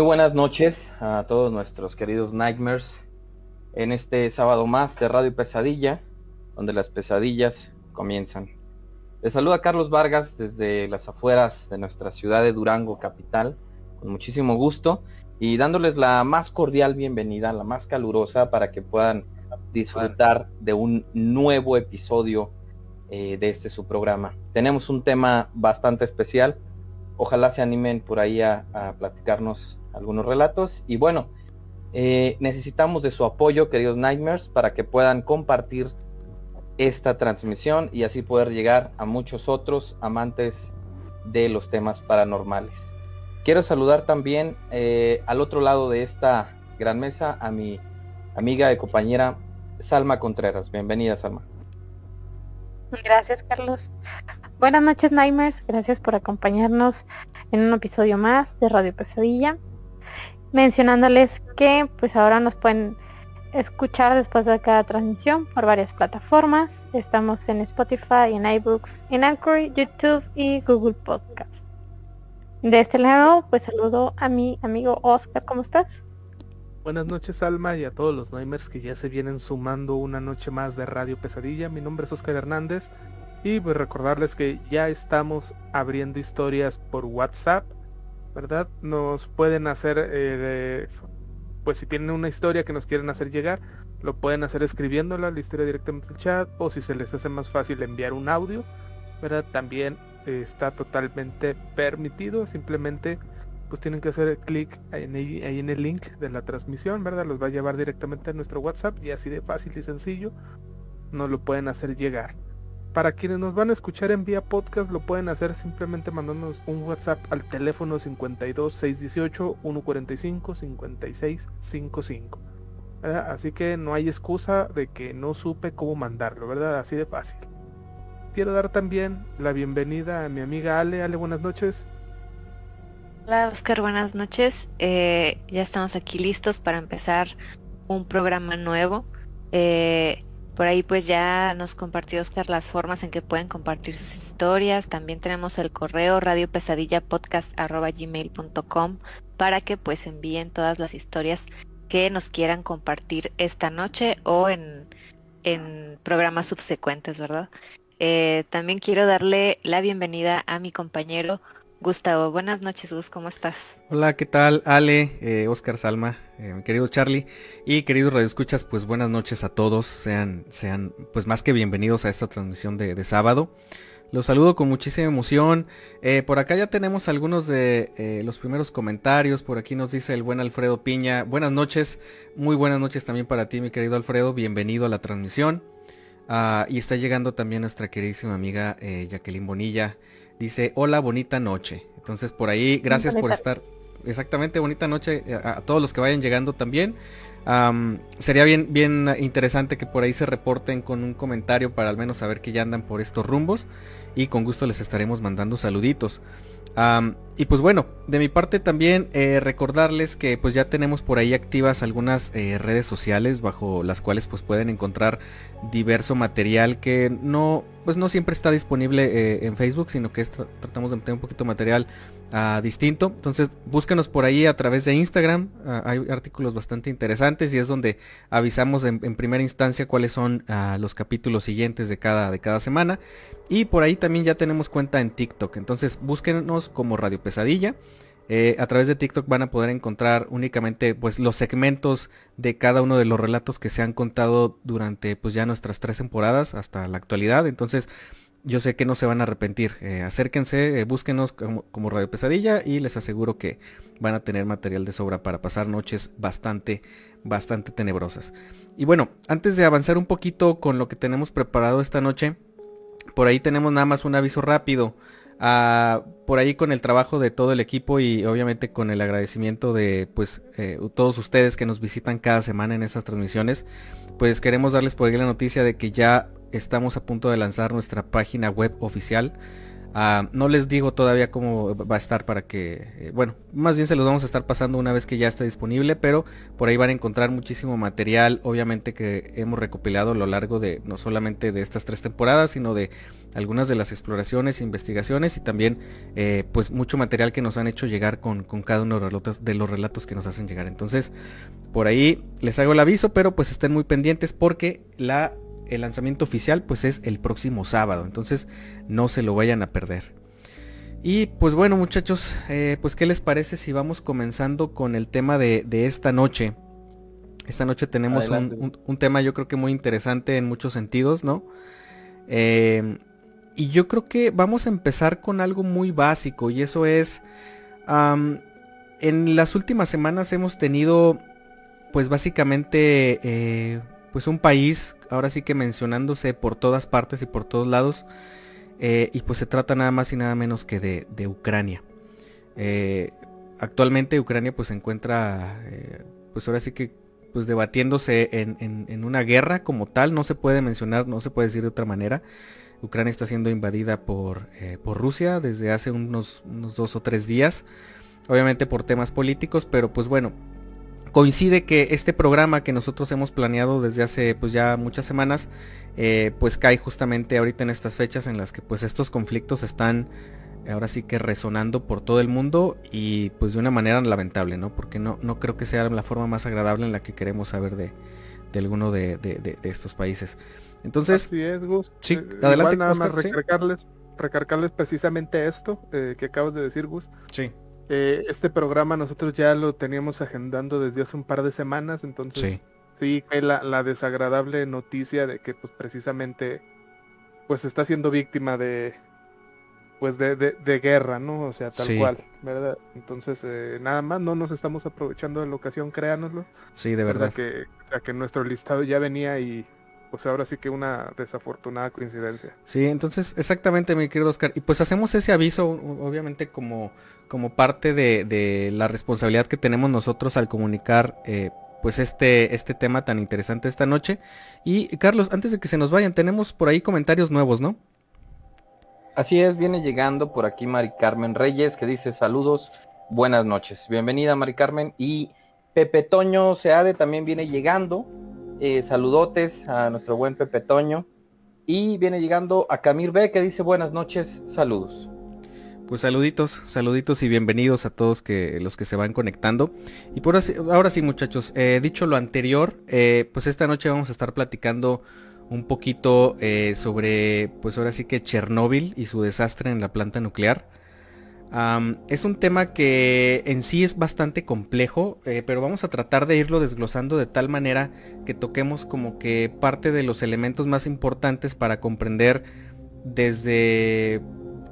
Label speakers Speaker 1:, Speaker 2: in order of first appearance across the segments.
Speaker 1: Muy buenas noches a todos nuestros queridos Nightmares en este sábado más de Radio Pesadilla, donde las pesadillas comienzan. Les saluda Carlos Vargas desde las afueras de nuestra ciudad de Durango, capital, con muchísimo gusto y dándoles la más cordial bienvenida, la más calurosa para que puedan disfrutar de un nuevo episodio eh, de este su programa. Tenemos un tema bastante especial. Ojalá se animen por ahí a, a platicarnos algunos relatos. Y bueno, eh, necesitamos de su apoyo, queridos Nightmares, para que puedan compartir esta transmisión y así poder llegar a muchos otros amantes de los temas paranormales. Quiero saludar también eh, al otro lado de esta gran mesa a mi amiga y compañera Salma Contreras. Bienvenida, Salma.
Speaker 2: Gracias, Carlos. Buenas noches, Nightmares. Gracias por acompañarnos en un episodio más de Radio Pesadilla mencionándoles que pues ahora nos pueden escuchar después de cada transmisión por varias plataformas. Estamos en Spotify, en iBooks, en Anchor, YouTube y Google Podcast. De este lado, pues saludo a mi amigo Oscar, ¿cómo estás?
Speaker 3: Buenas noches Alma y a todos los Nightmares que ya se vienen sumando una noche más de Radio Pesadilla. Mi nombre es Oscar Hernández y pues recordarles que ya estamos abriendo historias por WhatsApp ¿verdad? Nos pueden hacer, eh, pues si tienen una historia que nos quieren hacer llegar, lo pueden hacer escribiéndola, la historia directamente en el chat, o si se les hace más fácil enviar un audio, ¿verdad? También está totalmente permitido, simplemente pues tienen que hacer clic ahí en el link de la transmisión, ¿verdad? Los va a llevar directamente a nuestro WhatsApp y así de fácil y sencillo nos lo pueden hacer llegar. Para quienes nos van a escuchar en vía podcast lo pueden hacer simplemente mandándonos un WhatsApp al teléfono 52 618 145 56 55. Así que no hay excusa de que no supe cómo mandarlo, ¿verdad? Así de fácil. Quiero dar también la bienvenida a mi amiga Ale. Ale, buenas noches.
Speaker 4: Hola Oscar, buenas noches. Eh, ya estamos aquí listos para empezar un programa nuevo. Eh, por ahí pues ya nos compartió Oscar las formas en que pueden compartir sus historias. También tenemos el correo radiopesadillapodcast.gmail.com para que pues envíen todas las historias que nos quieran compartir esta noche o en, en programas subsecuentes, ¿verdad? Eh, también quiero darle la bienvenida a mi compañero Gustavo. Buenas noches, Gus, ¿cómo estás?
Speaker 5: Hola, ¿qué tal? Ale, eh, Oscar Salma, eh, mi querido Charlie y queridos radioescuchas, pues buenas noches a todos. Sean, sean pues más que bienvenidos a esta transmisión de, sábado. Los saludo con muchísima emoción. Eh, por acá ya tenemos algunos de los primeros comentarios. Por aquí nos dice el buen Alfredo Piña. Buenas noches. Muy buenas noches también para ti, mi querido Alfredo. Bienvenido a la transmisión. Ah, y está llegando también nuestra queridísima amiga Jacqueline Bonilla. Dice, hola, bonita noche. Entonces por ahí, gracias por estar. Exactamente, bonita noche eh, a, todos los que vayan llegando también. sería bien, bien interesante que por ahí se reporten con un comentario para al menos saber que ya andan por estos rumbos. Y con gusto les estaremos mandando saluditos y pues bueno, de mi parte también eh, recordarles que pues ya tenemos por ahí activas algunas eh, redes sociales bajo las cuales pues pueden encontrar diverso material que no pues no siempre está disponible eh, en Facebook, sino que tratamos de meter un poquito material distinto. Entonces búsquenos por ahí a través de Instagram, ah, hay artículos bastante interesantes y es donde avisamos en, primera instancia cuáles son ah, los capítulos siguientes de cada, de cada semana. Y por ahí también ya tenemos cuenta en TikTok, entonces búsquenos como Radio Pesadilla. Eh, a través de TikTok van a poder encontrar únicamente pues los segmentos de cada uno de los relatos que se han contado durante pues ya nuestras tres temporadas hasta la actualidad. Entonces yo sé que no se van a arrepentir. Eh, acérquense, eh, búsquenos como, como, Radio Pesadilla y les aseguro que van a tener material de sobra para pasar noches bastante, bastante tenebrosas. Y bueno, antes de avanzar un poquito con lo que tenemos preparado esta noche, por ahí tenemos nada más un aviso rápido. Ah, por ahí con el trabajo de todo el equipo y obviamente con el agradecimiento de pues eh, todos ustedes que nos visitan cada semana en esas transmisiones, pues queremos darles por ahí la noticia de que ya estamos a punto de lanzar nuestra página web oficial. Ah, no les digo todavía cómo va a estar para que, eh, bueno, más bien se los vamos a estar pasando una vez que ya esté disponible, pero por ahí van a encontrar muchísimo material, obviamente que hemos recopilado a lo largo de no solamente de estas tres temporadas, sino de algunas de las exploraciones, investigaciones y también eh, pues mucho material que nos han hecho llegar con, cada uno de los relatos que nos hacen llegar. Entonces, por ahí les hago el aviso, pero pues estén muy pendientes porque la el lanzamiento oficial pues es el próximo sábado, entonces no se lo vayan a perder. Y pues bueno muchachos, eh, pues qué les parece si vamos comenzando con el tema de, esta noche. Esta noche tenemos un, tema yo creo que muy interesante en muchos sentidos, ¿no? Em, y yo creo que vamos a empezar con algo muy básico y eso es, en las últimas semanas hemos tenido pues básicamente eh, pues un país, ahora sí que mencionándose por todas partes y por todos lados, eh, y pues se trata nada más y nada menos que de, Ucrania. Eh, actualmente Ucrania pues se encuentra, eh, pues ahora sí que pues debatiéndose en, una guerra como tal, no se puede mencionar, no se puede decir de otra manera. Ucrania está siendo invadida por, Rusia desde hace unos dos o tres días, obviamente por temas políticos, pero pues bueno, coincide que este programa que nosotros hemos planeado desde hace pues ya muchas semanas eh, pues cae justamente ahorita en estas fechas en las que pues estos conflictos están ahora sí que resonando por todo el mundo y pues de una manera lamentable no porque no no creo que sea la forma más agradable en la que queremos saber de, de alguno de, de, estos países. Entonces
Speaker 3: Así es, Gus.
Speaker 5: sí eh, adelante
Speaker 3: nada más recargarles recargarles precisamente esto eh, que acabas de decir Gus.
Speaker 5: Sí
Speaker 3: eh, este programa nosotros ya lo teníamos agendando desde hace un par de semanas, entonces sí, fue la, desagradable noticia de que pues precisamente pues está siendo víctima de pues de, de, guerra, ¿no? O sea, tal cual, ¿verdad? Entonces, eh, nada más no nos estamos aprovechando de la ocasión, créanoslo.
Speaker 5: Sí, de verdad.
Speaker 3: Que, o sea, que nuestro listado ya venía y pues ahora sí que una desafortunada coincidencia.
Speaker 5: Sí, entonces exactamente mi querido Oscar. Y pues hacemos ese aviso, obviamente como, como parte de, la responsabilidad que tenemos nosotros al comunicar eh, pues este, este tema tan interesante esta noche. Y Carlos, antes de que se nos vayan, tenemos por ahí comentarios nuevos, ¿no?
Speaker 1: Así es, viene llegando por aquí Mari Carmen Reyes que dice saludos, buenas noches. Bienvenida Mari Carmen. Y Pepe Toño Seade también viene llegando. Eh, saludotes a nuestro buen Pepe Toño. Y viene llegando a Camir B que dice buenas noches, saludos.
Speaker 5: Pues saluditos, saluditos y bienvenidos a todos que, los que se van conectando. Y por ahora sí muchachos, eh, dicho lo anterior, eh, pues esta noche vamos a estar platicando un poquito sobre, pues ahora sí que Chernóbil y su desastre en la planta nuclear es un tema que en sí es bastante complejo, eh, pero vamos a tratar de irlo desglosando de tal manera que toquemos como que parte de los elementos más importantes para comprender desde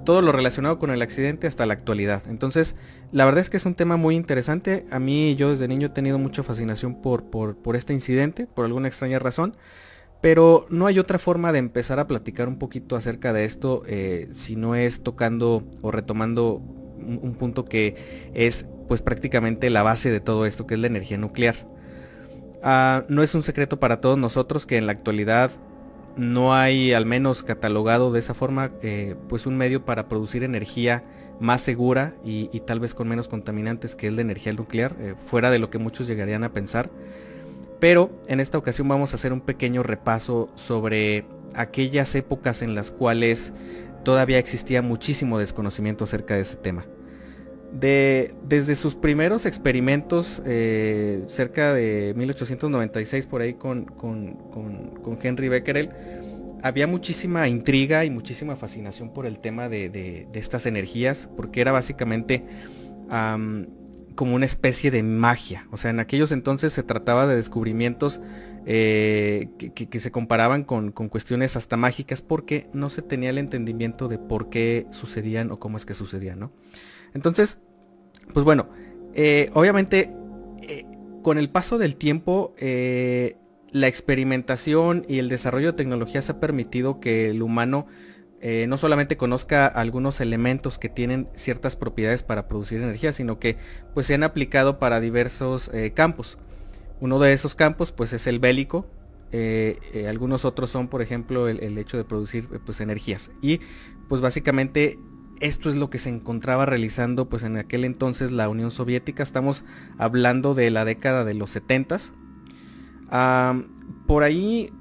Speaker 5: todo lo relacionado con el accidente hasta la actualidad. Entonces, la verdad es que es un tema muy interesante. A mí yo desde niño he tenido mucha fascinación por, por este incidente, por alguna extraña razón. Pero no hay otra forma de empezar a platicar un poquito acerca de esto eh, si no es tocando o retomando un, punto que es pues prácticamente la base de todo esto que es la energía nuclear. Ah, no es un secreto para todos nosotros que en la actualidad no hay al menos catalogado de esa forma eh, pues un medio para producir energía más segura y, tal vez con menos contaminantes que es la energía nuclear, eh, fuera de lo que muchos llegarían a pensar. Pero en esta ocasión vamos a hacer un pequeño repaso sobre aquellas épocas en las cuales todavía existía muchísimo desconocimiento acerca de ese tema. De, desde sus primeros experimentos eh, cerca de 1896 por ahí con, Henry Becquerel, había muchísima intriga y muchísima fascinación por el tema de, estas energías, porque era básicamente como una especie de magia. O sea, en aquellos entonces se trataba de descubrimientos eh, que, se comparaban con, cuestiones hasta mágicas porque no se tenía el entendimiento de por qué sucedían o cómo es que sucedían, ¿no? Entonces, pues bueno, eh, obviamente eh, con el paso del tiempo la experimentación y el desarrollo de tecnologías ha permitido que el humano eh, no solamente conozca algunos elementos que tienen ciertas propiedades para producir energía, sino que pues se han aplicado para diversos eh, campos. Uno de esos campos pues es el bélico, eh, algunos otros son por ejemplo el, hecho de producir pues energías y pues básicamente esto es lo que se encontraba realizando pues en aquel entonces la Unión Soviética. Estamos hablando de la década de los 70 por ahí,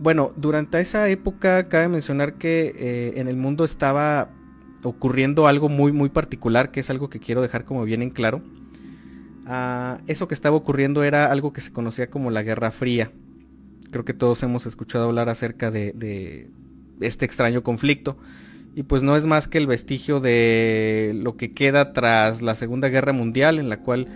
Speaker 5: bueno, durante esa época cabe mencionar que eh, en el mundo estaba ocurriendo algo muy muy particular, que es algo que quiero dejar como bien en claro. Ah, eso que estaba ocurriendo era algo que se conocía como la Guerra Fría. Creo que todos hemos escuchado hablar acerca de este extraño conflicto y pues no es más que el vestigio de lo que queda tras la Segunda Guerra Mundial, en la cual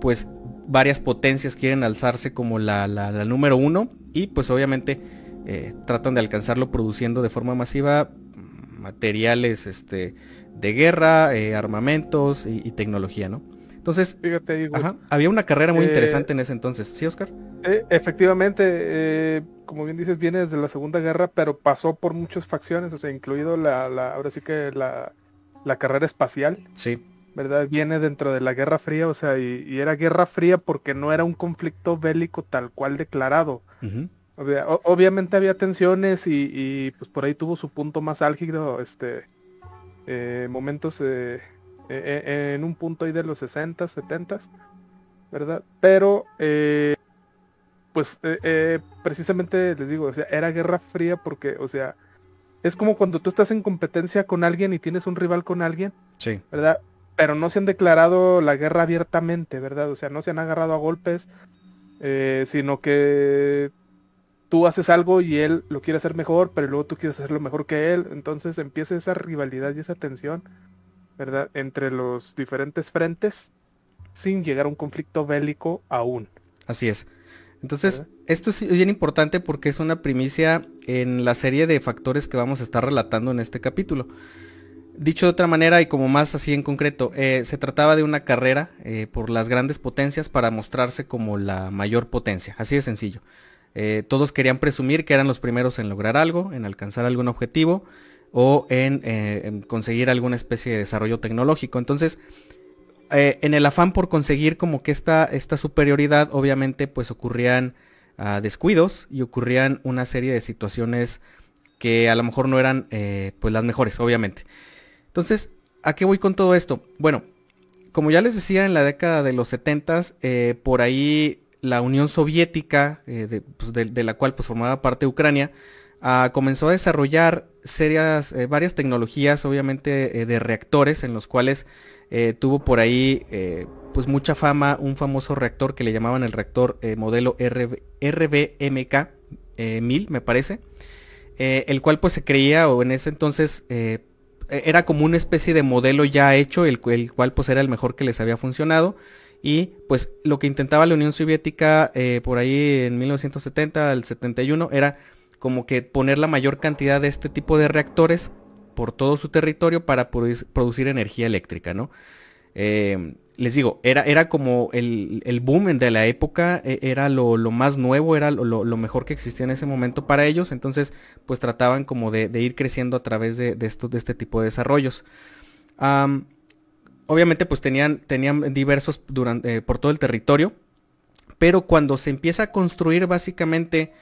Speaker 5: pues varias potencias quieren alzarse como la, número uno y pues obviamente eh, tratan de alcanzarlo produciendo de forma masiva materiales este, de guerra, eh, armamentos y, tecnología, ¿no? Entonces, Fíjate, había una carrera muy eh, interesante en ese entonces, ¿sí, Oscar?
Speaker 3: efectivamente, como bien dices, viene desde la Segunda Guerra, pero pasó por muchas facciones, o sea, incluido la, la ahora sí que la, la, carrera espacial.
Speaker 5: Sí.
Speaker 3: ¿Verdad? Viene dentro de la Guerra Fría, o sea, y, era Guerra Fría porque no era un conflicto bélico tal cual declarado. Obviamente había tensiones y, pues por ahí tuvo su punto más álgido, este, eh, momentos eh, eh, en un punto ahí de los 60, 70, ¿verdad? Pero pues eh, eh, precisamente les digo, o sea, era guerra fría porque, o sea, es como cuando tú estás en competencia con alguien y tienes un rival con alguien,
Speaker 5: sí.
Speaker 3: ¿verdad? Pero no se han declarado la guerra abiertamente, ¿verdad? O sea, no se han agarrado a golpes, sino que tú haces algo y él lo quiere hacer mejor, pero luego tú quieres hacerlo mejor que él, entonces empieza esa rivalidad y esa tensión, ¿verdad? Entre los diferentes frentes sin llegar a un conflicto bélico aún.
Speaker 5: Así es. Entonces, esto es bien importante porque es una primicia en la serie de factores que vamos a estar relatando en este capítulo. Dicho de otra manera y como más así en concreto, eh, se trataba de una carrera eh, por las grandes potencias para mostrarse como la mayor potencia, así de sencillo. Eh, todos querían presumir que eran los primeros en lograr algo, en alcanzar algún objetivo o en, en conseguir alguna especie de desarrollo tecnológico. Entonces, eh, en el afán por conseguir como que esta, esta superioridad, obviamente pues ocurrían ah, descuidos y ocurrían una serie de situaciones que a lo mejor no eran eh, pues las mejores, obviamente. Entonces, ¿a qué voy con todo esto? Bueno, como ya les decía, en la década de los 70, eh, por ahí la Unión Soviética, pues, de, la cual pues formaba parte Ucrania, ah, comenzó a desarrollar serias, varias tecnologías, obviamente, de reactores en los cuales eh, tuvo por ahí eh, pues mucha fama un famoso reactor que le llamaban el reactor eh, modelo RBMK 1000 me parece, el cual pues se creía o en ese entonces era como una especie de modelo ya hecho, el, el, cual pues era el mejor que les había funcionado. Y pues lo que intentaba la Unión Soviética por ahí en 1970 al 71 era como que poner la mayor cantidad de este tipo de reactores por todo su territorio para producir energía eléctrica, ¿no? Eh, les digo, era, era como el, el, boom de la época, e, era lo, más nuevo, era lo, mejor que existía en ese momento para ellos, entonces pues trataban como de, ir creciendo a través de, de, de este tipo de desarrollos. Obviamente pues tenían, tenían diversos durante, eh, por todo el territorio, pero cuando se empieza a construir básicamente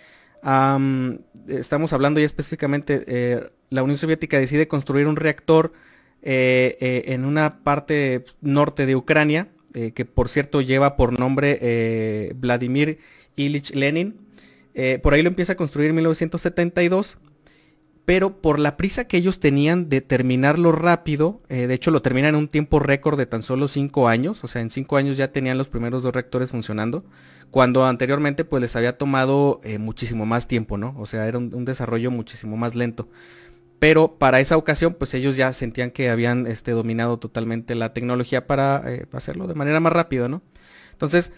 Speaker 5: estamos hablando ya específicamente, eh, la Unión Soviética decide construir un reactor eh, en una parte norte de Ucrania, que por cierto lleva por nombre Vladimir Ilich Lenin. por ahí lo empieza a construir en 1972 pero por la prisa que ellos tenían de terminarlo rápido, eh, de hecho lo terminan en un tiempo récord de tan solo 5 años, o sea, en 5 años ya tenían los primeros dos reactores funcionando, cuando anteriormente pues les había tomado eh, muchísimo más tiempo, ¿no? O sea, era un, desarrollo muchísimo más lento. Pero para esa ocasión pues ellos ya sentían que habían este, dominado totalmente la tecnología para eh, hacerlo de manera más rápida, ¿no? Entonces,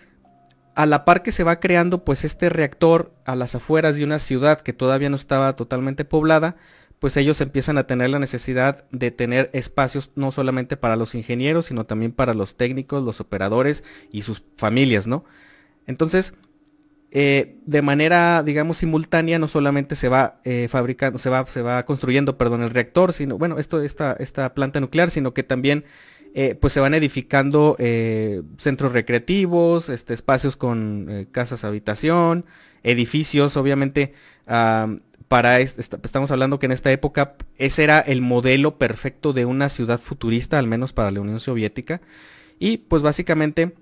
Speaker 5: a la par que se va creando pues este reactor a las afueras de una ciudad que todavía no estaba totalmente poblada, pues ellos empiezan a tener la necesidad de tener espacios no solamente para los ingenieros, sino también para los técnicos, los operadores y sus familias, ¿no? Entonces, eh, de manera, digamos, simultánea, no solamente se va eh, fabricando, se va, se va construyendo, perdón, el reactor, sino, bueno, esto, esta, esta planta nuclear, sino que también eh, pues se van edificando eh, centros recreativos, este, espacios con eh, casas habitación, edificios, obviamente, para estamos hablando que en esta época ese era el modelo perfecto de una ciudad futurista, al menos para la Unión Soviética. Y pues básicamente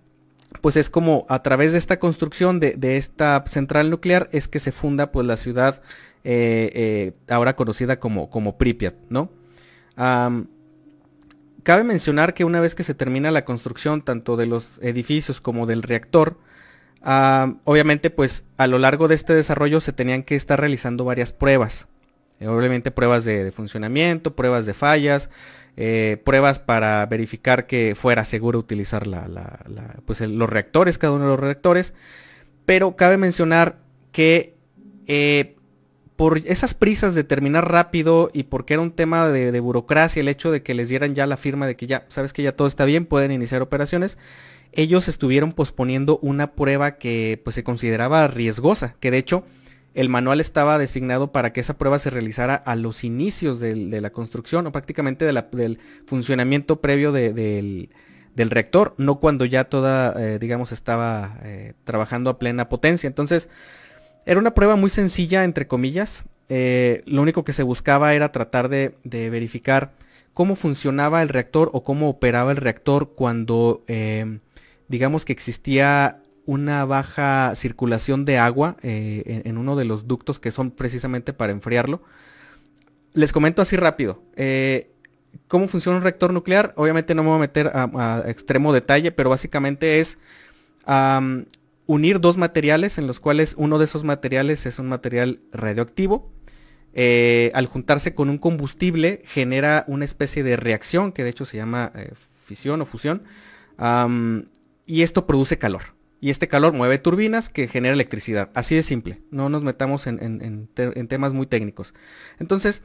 Speaker 5: pues es como a través de esta construcción de, esta central nuclear es que se funda pues la ciudad ahora conocida como, como Pripyat, ¿no? Cabe mencionar que una vez que se termina la construcción tanto de los edificios como del reactor, obviamente pues a lo largo de este desarrollo se tenían que estar realizando varias pruebas. Eh, obviamente pruebas de, funcionamiento, pruebas de fallas, eh, pruebas para verificar que fuera seguro utilizar pues, los reactores, cada uno de los reactores. Pero cabe mencionar que eh, por esas prisas de terminar rápido y porque era un tema de, burocracia, el hecho de que les dieran ya la firma de que ya, sabes que ya todo está bien, pueden iniciar operaciones, ellos estuvieron posponiendo una prueba que pues se consideraba riesgosa, que de hecho el manual estaba designado para que esa prueba se realizara a los inicios de la construcción o prácticamente del funcionamiento previo del, reactor, no cuando ya toda, eh, digamos, estaba eh, trabajando a plena potencia. Entonces, era una prueba muy sencilla, entre comillas. Eh, lo único que se buscaba era tratar de, verificar cómo funcionaba el reactor o cómo operaba el reactor cuando, digamos que existía una baja circulación de agua eh, en, uno de los ductos que son precisamente para enfriarlo. Les comento así rápido. Eh, ¿Cómo funciona un reactor nuclear? Obviamente no me voy a meter a, extremo detalle, pero básicamente es unir dos materiales en los cuales uno de esos materiales es un material radioactivo. Eh, al juntarse con un combustible genera una especie de reacción que de hecho se llama fisión o fusión. y esto produce calor y este calor mueve turbinas que genera electricidad. Así de simple. No nos metamos en, temas muy técnicos. Entonces,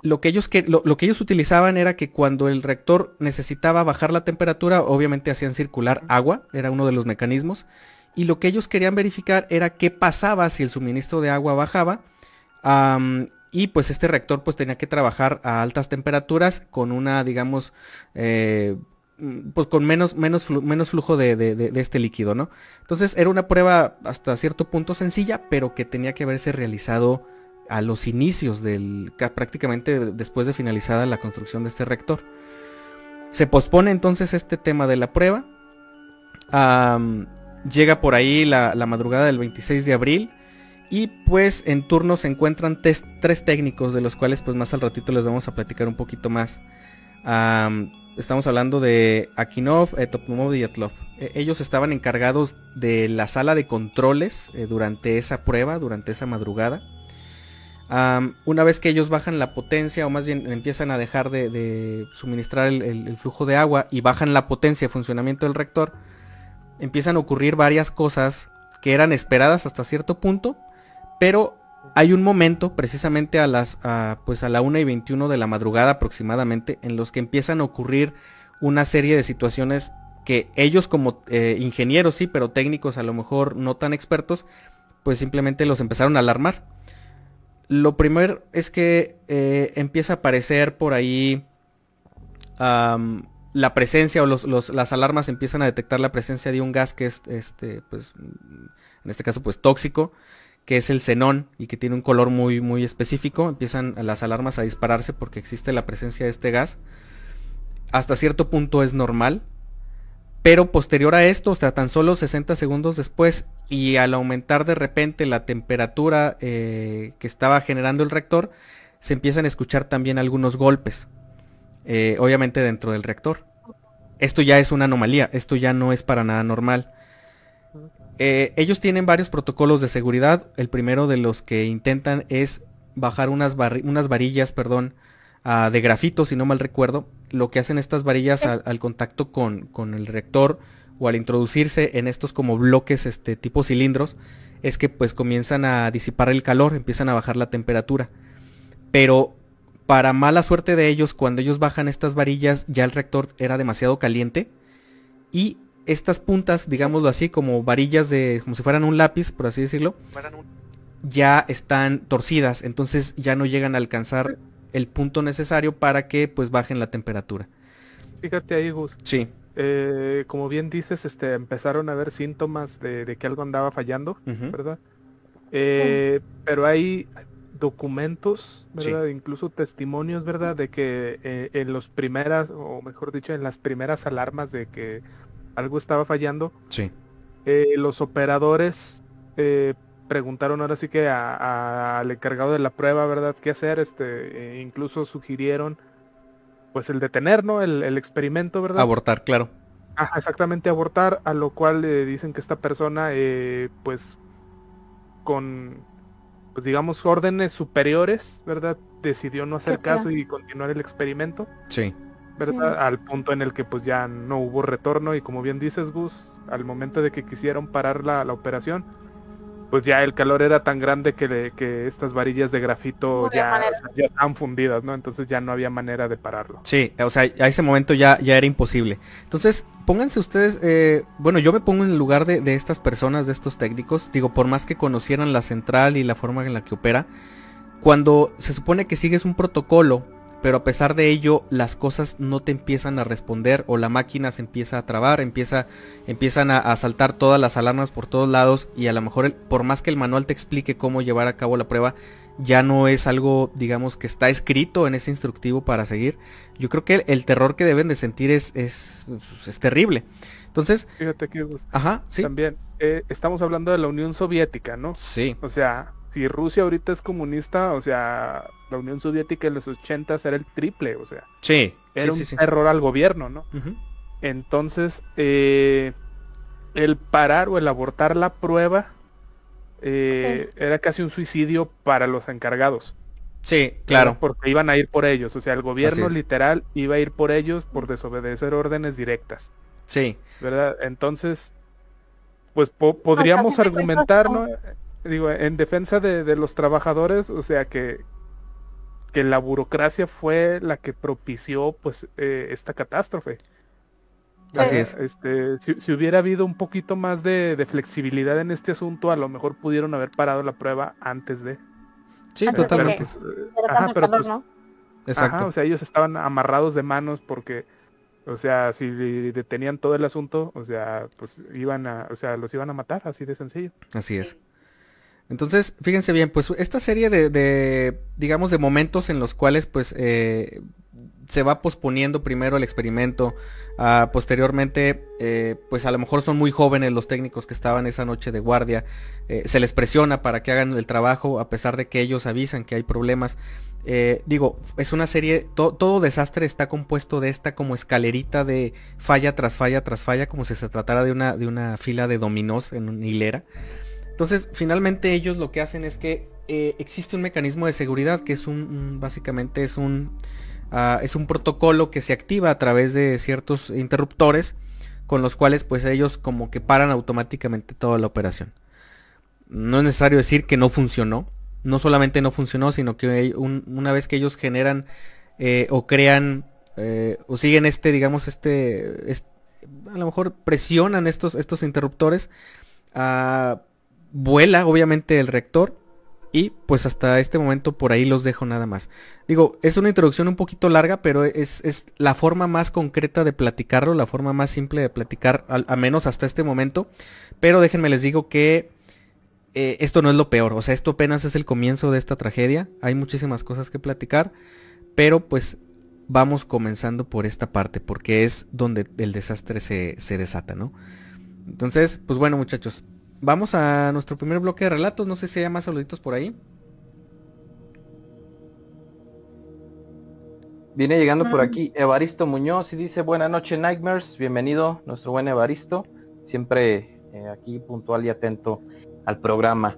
Speaker 5: lo que, ellos lo, que ellos utilizaban era que cuando el reactor necesitaba bajar la temperatura, obviamente hacían circular agua, era uno de los mecanismos. Y lo que ellos querían verificar era qué pasaba si el suministro de agua bajaba. y pues este reactor pues tenía que trabajar a altas temperaturas con una, digamos, eh, pues con menos, menos, menos flujo de, este líquido, ¿no? Entonces era una prueba hasta cierto punto sencilla, pero que tenía que haberse realizado a los inicios del, prácticamente después de finalizada la construcción de este reactor. Se pospone entonces este tema de la prueba. Llega por ahí la, madrugada del 26 de abril. Y pues en turno se encuentran tres técnicos de los cuales pues más al ratito les vamos a platicar un poquito más. Estamos hablando de Akinov, eh, Topnumov y Yatlov. E, ellos estaban encargados de la sala de controles eh, durante esa prueba, durante esa madrugada. una vez que ellos bajan la potencia, o más bien empiezan a dejar de, suministrar el, flujo de agua y bajan la potencia de funcionamiento del reactor, empiezan a ocurrir varias cosas que eran esperadas hasta cierto punto, pero hay un momento, precisamente a las pues a la 1 y 21 de la madrugada aproximadamente, en los que empiezan a ocurrir una serie de situaciones que ellos como eh, ingenieros sí, pero técnicos a lo mejor no tan expertos, pues simplemente los empezaron a alarmar. Lo primero es que eh, empieza a aparecer por ahí la presencia o las alarmas empiezan a detectar la presencia de un gas que es, este, pues, en este caso, pues tóxico que es el xenón y que tiene un color muy, muy específico. Empiezan las alarmas a dispararse porque existe la presencia de este gas. Hasta cierto punto es normal. Pero posterior a esto, o sea, tan solo 60 segundos después y al aumentar de repente la temperatura eh, que estaba generando el reactor, se empiezan a escuchar también algunos golpes. Eh, obviamente dentro del reactor. Esto ya es una anomalía, esto ya no es para nada normal. Eh, ellos tienen varios protocolos de seguridad. El primero de los que intentan es bajar unas, unas varillas, perdón, de grafito, si no mal recuerdo. Lo que hacen estas varillas al, contacto con, el reactor o al introducirse en estos como bloques este tipo cilindros es que pues comienzan a disipar el calor, empiezan a bajar la temperatura. Pero para mala suerte de ellos, cuando ellos bajan estas varillas, ya el reactor era demasiado caliente y estas puntas, digámoslo así, como varillas de, como si fueran un lápiz, por así decirlo, ya están torcidas, entonces ya no llegan a alcanzar el punto necesario para que pues bajen la temperatura.
Speaker 3: Fíjate ahí, Gus.
Speaker 5: Sí.
Speaker 3: Eh, como bien dices, este, empezaron a haber síntomas de, que algo andaba fallando, ¿verdad? Eh, pero ahí documentos, ¿verdad? Incluso testimonios, ¿verdad? De que eh, en los primeras, o mejor dicho, en las primeras alarmas de que algo estaba fallando,
Speaker 5: Sí.
Speaker 3: eh, los operadores eh, preguntaron ahora sí que a- a- al encargado de la prueba, ¿verdad? ¿Qué hacer? Este, e incluso sugirieron, pues el detener, ¿no? El, el experimento, ¿verdad?
Speaker 5: Abortar, claro.
Speaker 3: Ajá, exactamente, abortar, a lo cual eh, dicen que esta persona, eh, pues, con, pues, digamos, órdenes superiores, ¿verdad? Decidió no hacer caso y continuar el experimento,
Speaker 5: Sí.
Speaker 3: ¿verdad?
Speaker 2: Sí.
Speaker 3: Al punto en el que pues ya no hubo retorno y como bien dices, Gus, al momento de que quisieron parar la, la operación, pues ya el calor era tan grande que, le- que estas varillas de grafito
Speaker 2: No
Speaker 3: ya, o sea, ya estaban fundidas, ¿no? Entonces ya no había manera de pararlo.
Speaker 5: Sí, o sea, a ese momento ya, ya era imposible. Entonces, pónganse ustedes, eh, bueno, yo me pongo en el lugar de, de estas personas, de estos técnicos, digo, por más que conocieran la central y la forma en la que opera, cuando se supone que sigues un protocolo, pero a pesar de ello las cosas no te empiezan a responder o la máquina se empieza a trabar, empieza, empiezan a, saltar todas las alarmas por todos lados y a lo mejor por más que el manual te explique cómo llevar a cabo la prueba, ya no es algo, digamos, que está escrito en ese instructivo para seguir. Yo creo que el, el terror que deben de sentir es, es, pues, es terrible. Entonces,
Speaker 3: Fíjate que
Speaker 5: ajá, sí.
Speaker 3: también eh, estamos hablando de la Unión Soviética, ¿no?
Speaker 5: Sí,
Speaker 3: O sea, si Rusia ahorita es comunista, o sea, la Unión Soviética en los 80 era el triple, o sea,
Speaker 5: sí,
Speaker 3: era
Speaker 5: sí,
Speaker 3: un
Speaker 5: sí.
Speaker 3: terror al gobierno, ¿no? Entonces, eh, el parar o el abortar la prueba eh, era casi un suicidio para los encargados.
Speaker 5: Sí, claro.
Speaker 3: Porque iban a ir por ellos, o sea, el gobierno literal iba a ir por ellos por desobedecer órdenes directas,
Speaker 5: Sí,
Speaker 3: ¿verdad? Entonces, pues po- podríamos
Speaker 2: de cuentas,
Speaker 3: argumentar,
Speaker 2: no.
Speaker 3: ¿no? Digo, en defensa de, de los trabajadores, o sea, que, que la burocracia fue la que propició, pues, eh, esta catástrofe.
Speaker 5: Así es.
Speaker 3: Este, si, si hubiera habido un poquito más de, de flexibilidad en este asunto, a lo mejor pudieron haber parado la prueba antes de.
Speaker 5: sí,
Speaker 2: Antes de
Speaker 5: totalmente.
Speaker 3: Pero, pues, eh,
Speaker 2: Era
Speaker 3: ajá, pero,
Speaker 2: calor,
Speaker 3: pues,
Speaker 2: ¿no?
Speaker 5: Exacto.
Speaker 3: Ajá, o sea, ellos estaban amarrados de manos porque, o sea, si detenían todo el asunto, o sea, pues iban a, o sea, los iban a matar, así de sencillo.
Speaker 5: Así es. Entonces, fíjense bien, pues esta serie de, de, digamos, de momentos en los cuales, pues, eh, se va posponiendo primero el experimento, ah, posteriormente, eh, pues a lo mejor son muy jóvenes los técnicos que estaban esa noche de guardia, eh, se les presiona para que hagan el trabajo a pesar de que ellos avisan que hay problemas. Eh, digo, es una serie, to- todo desastre está compuesto de esta como escalerita de falla tras falla tras falla, como si se tratara de una, de una fila de dominós en una hilera. Entonces, finalmente ellos lo que hacen es que existe un mecanismo de seguridad que es un- básicamente es un, ah, es un protocolo que se activa a través de ciertos interruptores con los cuales pues ellos como que paran automáticamente toda la operación. No es necesario decir que no funcionó. No solamente no funcionó, sino que un- una vez que ellos generan eh, o crean eh, o siguen este, digamos, este, es- a lo mejor presionan estos, estos interruptores, ah, vuela obviamente el reactor y pues hasta este momento por ahí los dejo nada más. Digo, es una introducción un poquito larga, pero es, es la forma más concreta de platicarlo, la forma más simple de platicar, al, a menos hasta este momento. Pero déjenme les digo que eh, esto no es lo peor, o sea, esto apenas es el comienzo de esta tragedia. Hay muchísimas cosas que platicar, pero pues vamos comenzando por esta parte, porque es donde el desastre se, se desata, ¿no? Entonces, pues bueno muchachos, vamos a nuestro primer bloque de relatos, no sé si hay más saluditos por ahí.
Speaker 1: Viene llegando por
Speaker 2: Mm.
Speaker 1: aquí Evaristo Muñoz y dice buenas noches Nightmares, bienvenido nuestro buen Evaristo, siempre eh, aquí puntual y atento al programa.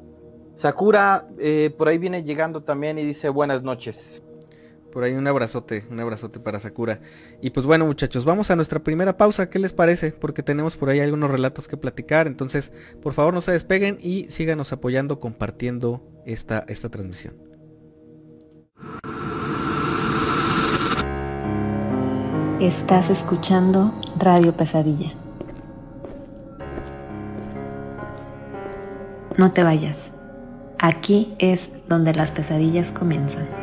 Speaker 1: Sakura eh, por ahí viene llegando también y dice buenas noches.
Speaker 5: Por ahí un abrazote, un abrazote para Sakura. Y pues bueno muchachos, vamos a nuestra primera pausa, ¿qué les parece? Porque tenemos por ahí algunos relatos que platicar, entonces por favor no se despeguen y síganos apoyando, compartiendo esta, esta transmisión.
Speaker 6: Estás escuchando Radio Pesadilla. No te vayas. Aquí es donde las pesadillas comienzan.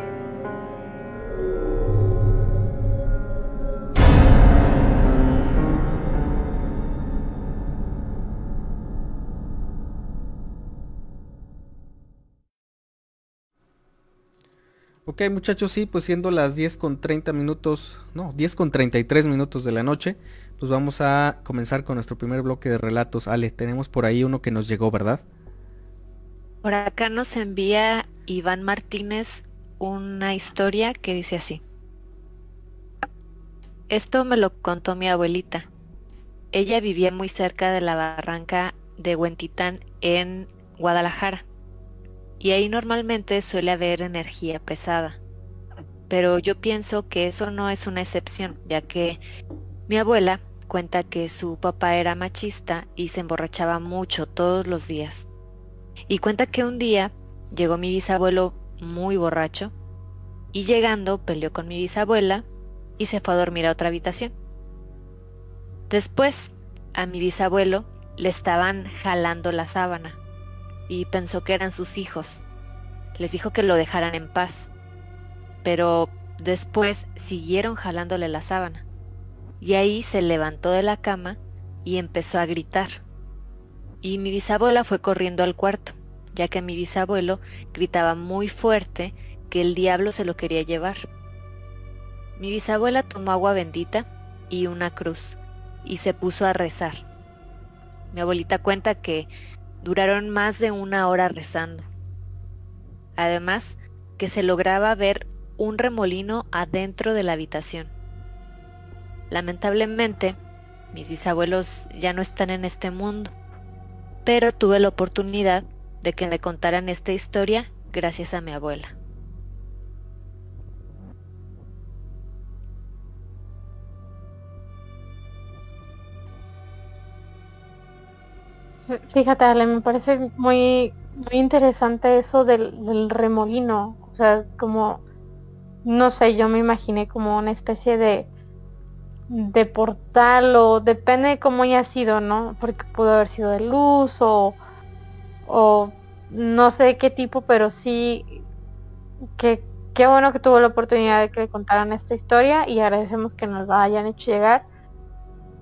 Speaker 5: Ok muchachos, sí, pues siendo las 10 con 30 minutos, no, 10 con 33 minutos de la noche, pues vamos a comenzar con nuestro primer bloque de relatos. Ale, tenemos por ahí uno que nos llegó, ¿verdad?
Speaker 4: Por acá nos envía Iván Martínez una historia que dice así. Esto me lo contó mi abuelita. Ella vivía muy cerca de la barranca de Huentitán en Guadalajara. Y ahí normalmente suele haber energía pesada. Pero yo pienso que eso no es una excepción, ya que mi abuela cuenta que su papá era machista y se emborrachaba mucho todos los días. Y cuenta que un día llegó mi bisabuelo muy borracho y llegando peleó con mi bisabuela y se fue a dormir a otra habitación. Después, a mi bisabuelo le estaban jalando la sábana y pensó que eran sus hijos. Les dijo que lo dejaran en paz. Pero después siguieron jalándole la sábana. Y ahí se levantó de la cama y empezó a gritar. Y mi bisabuela fue corriendo al cuarto, ya que mi bisabuelo gritaba muy fuerte que el diablo se lo quería llevar. Mi bisabuela tomó agua bendita y una cruz y se puso a rezar. Mi abuelita cuenta que duraron más de una hora rezando. Además, que se lograba ver un remolino adentro de la habitación. Lamentablemente, mis bisabuelos ya no están en este mundo, pero tuve la oportunidad de que me contaran esta historia gracias a mi abuela.
Speaker 2: Fíjate, me parece muy, muy interesante eso del, remolino. O sea, como, no sé, yo me imaginé como una especie de, de portal o depende de cómo haya sido, ¿no? Porque pudo haber sido de luz o, o no sé qué tipo, pero sí que qué bueno que tuvo la oportunidad de que le contaran esta historia y agradecemos que nos la hayan hecho llegar.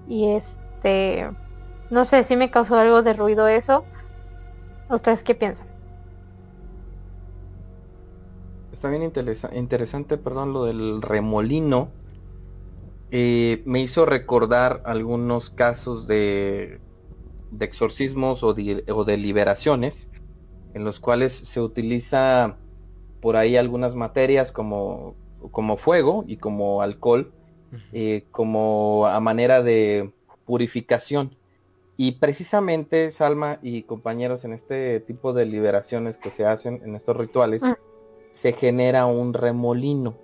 Speaker 2: Y este no sé, si me causó algo de ruido eso. ¿Ustedes qué piensan?
Speaker 1: Está bien interesante, perdón, lo del remolino. Eh, me hizo recordar algunos casos de, de exorcismos o de, liberaciones en los cuales se utiliza por ahí algunas materias como, como fuego y como alcohol eh, como a manera de purificación y precisamente, Salma y compañeros, en este tipo de liberaciones que se hacen en estos rituales, mm. se genera un remolino,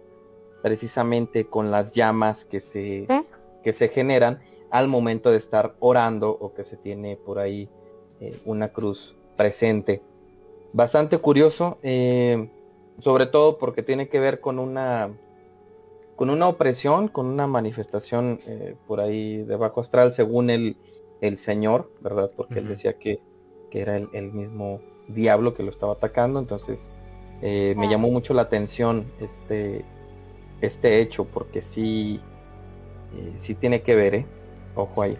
Speaker 1: precisamente con las llamas que se, que se generan al momento de estar orando o que se tiene por ahí eh, una cruz presente. Bastante curioso, eh, sobre todo porque tiene que ver con una con una opresión, con una manifestación eh, por ahí de bajo astral, según el el Señor, ¿verdad? Porque él decía que, era el, mismo diablo que lo estaba atacando, entonces eh, me llamó mucho la atención este, este hecho, porque sí, eh, sí tiene que ver, ¿eh? Ojo ahí.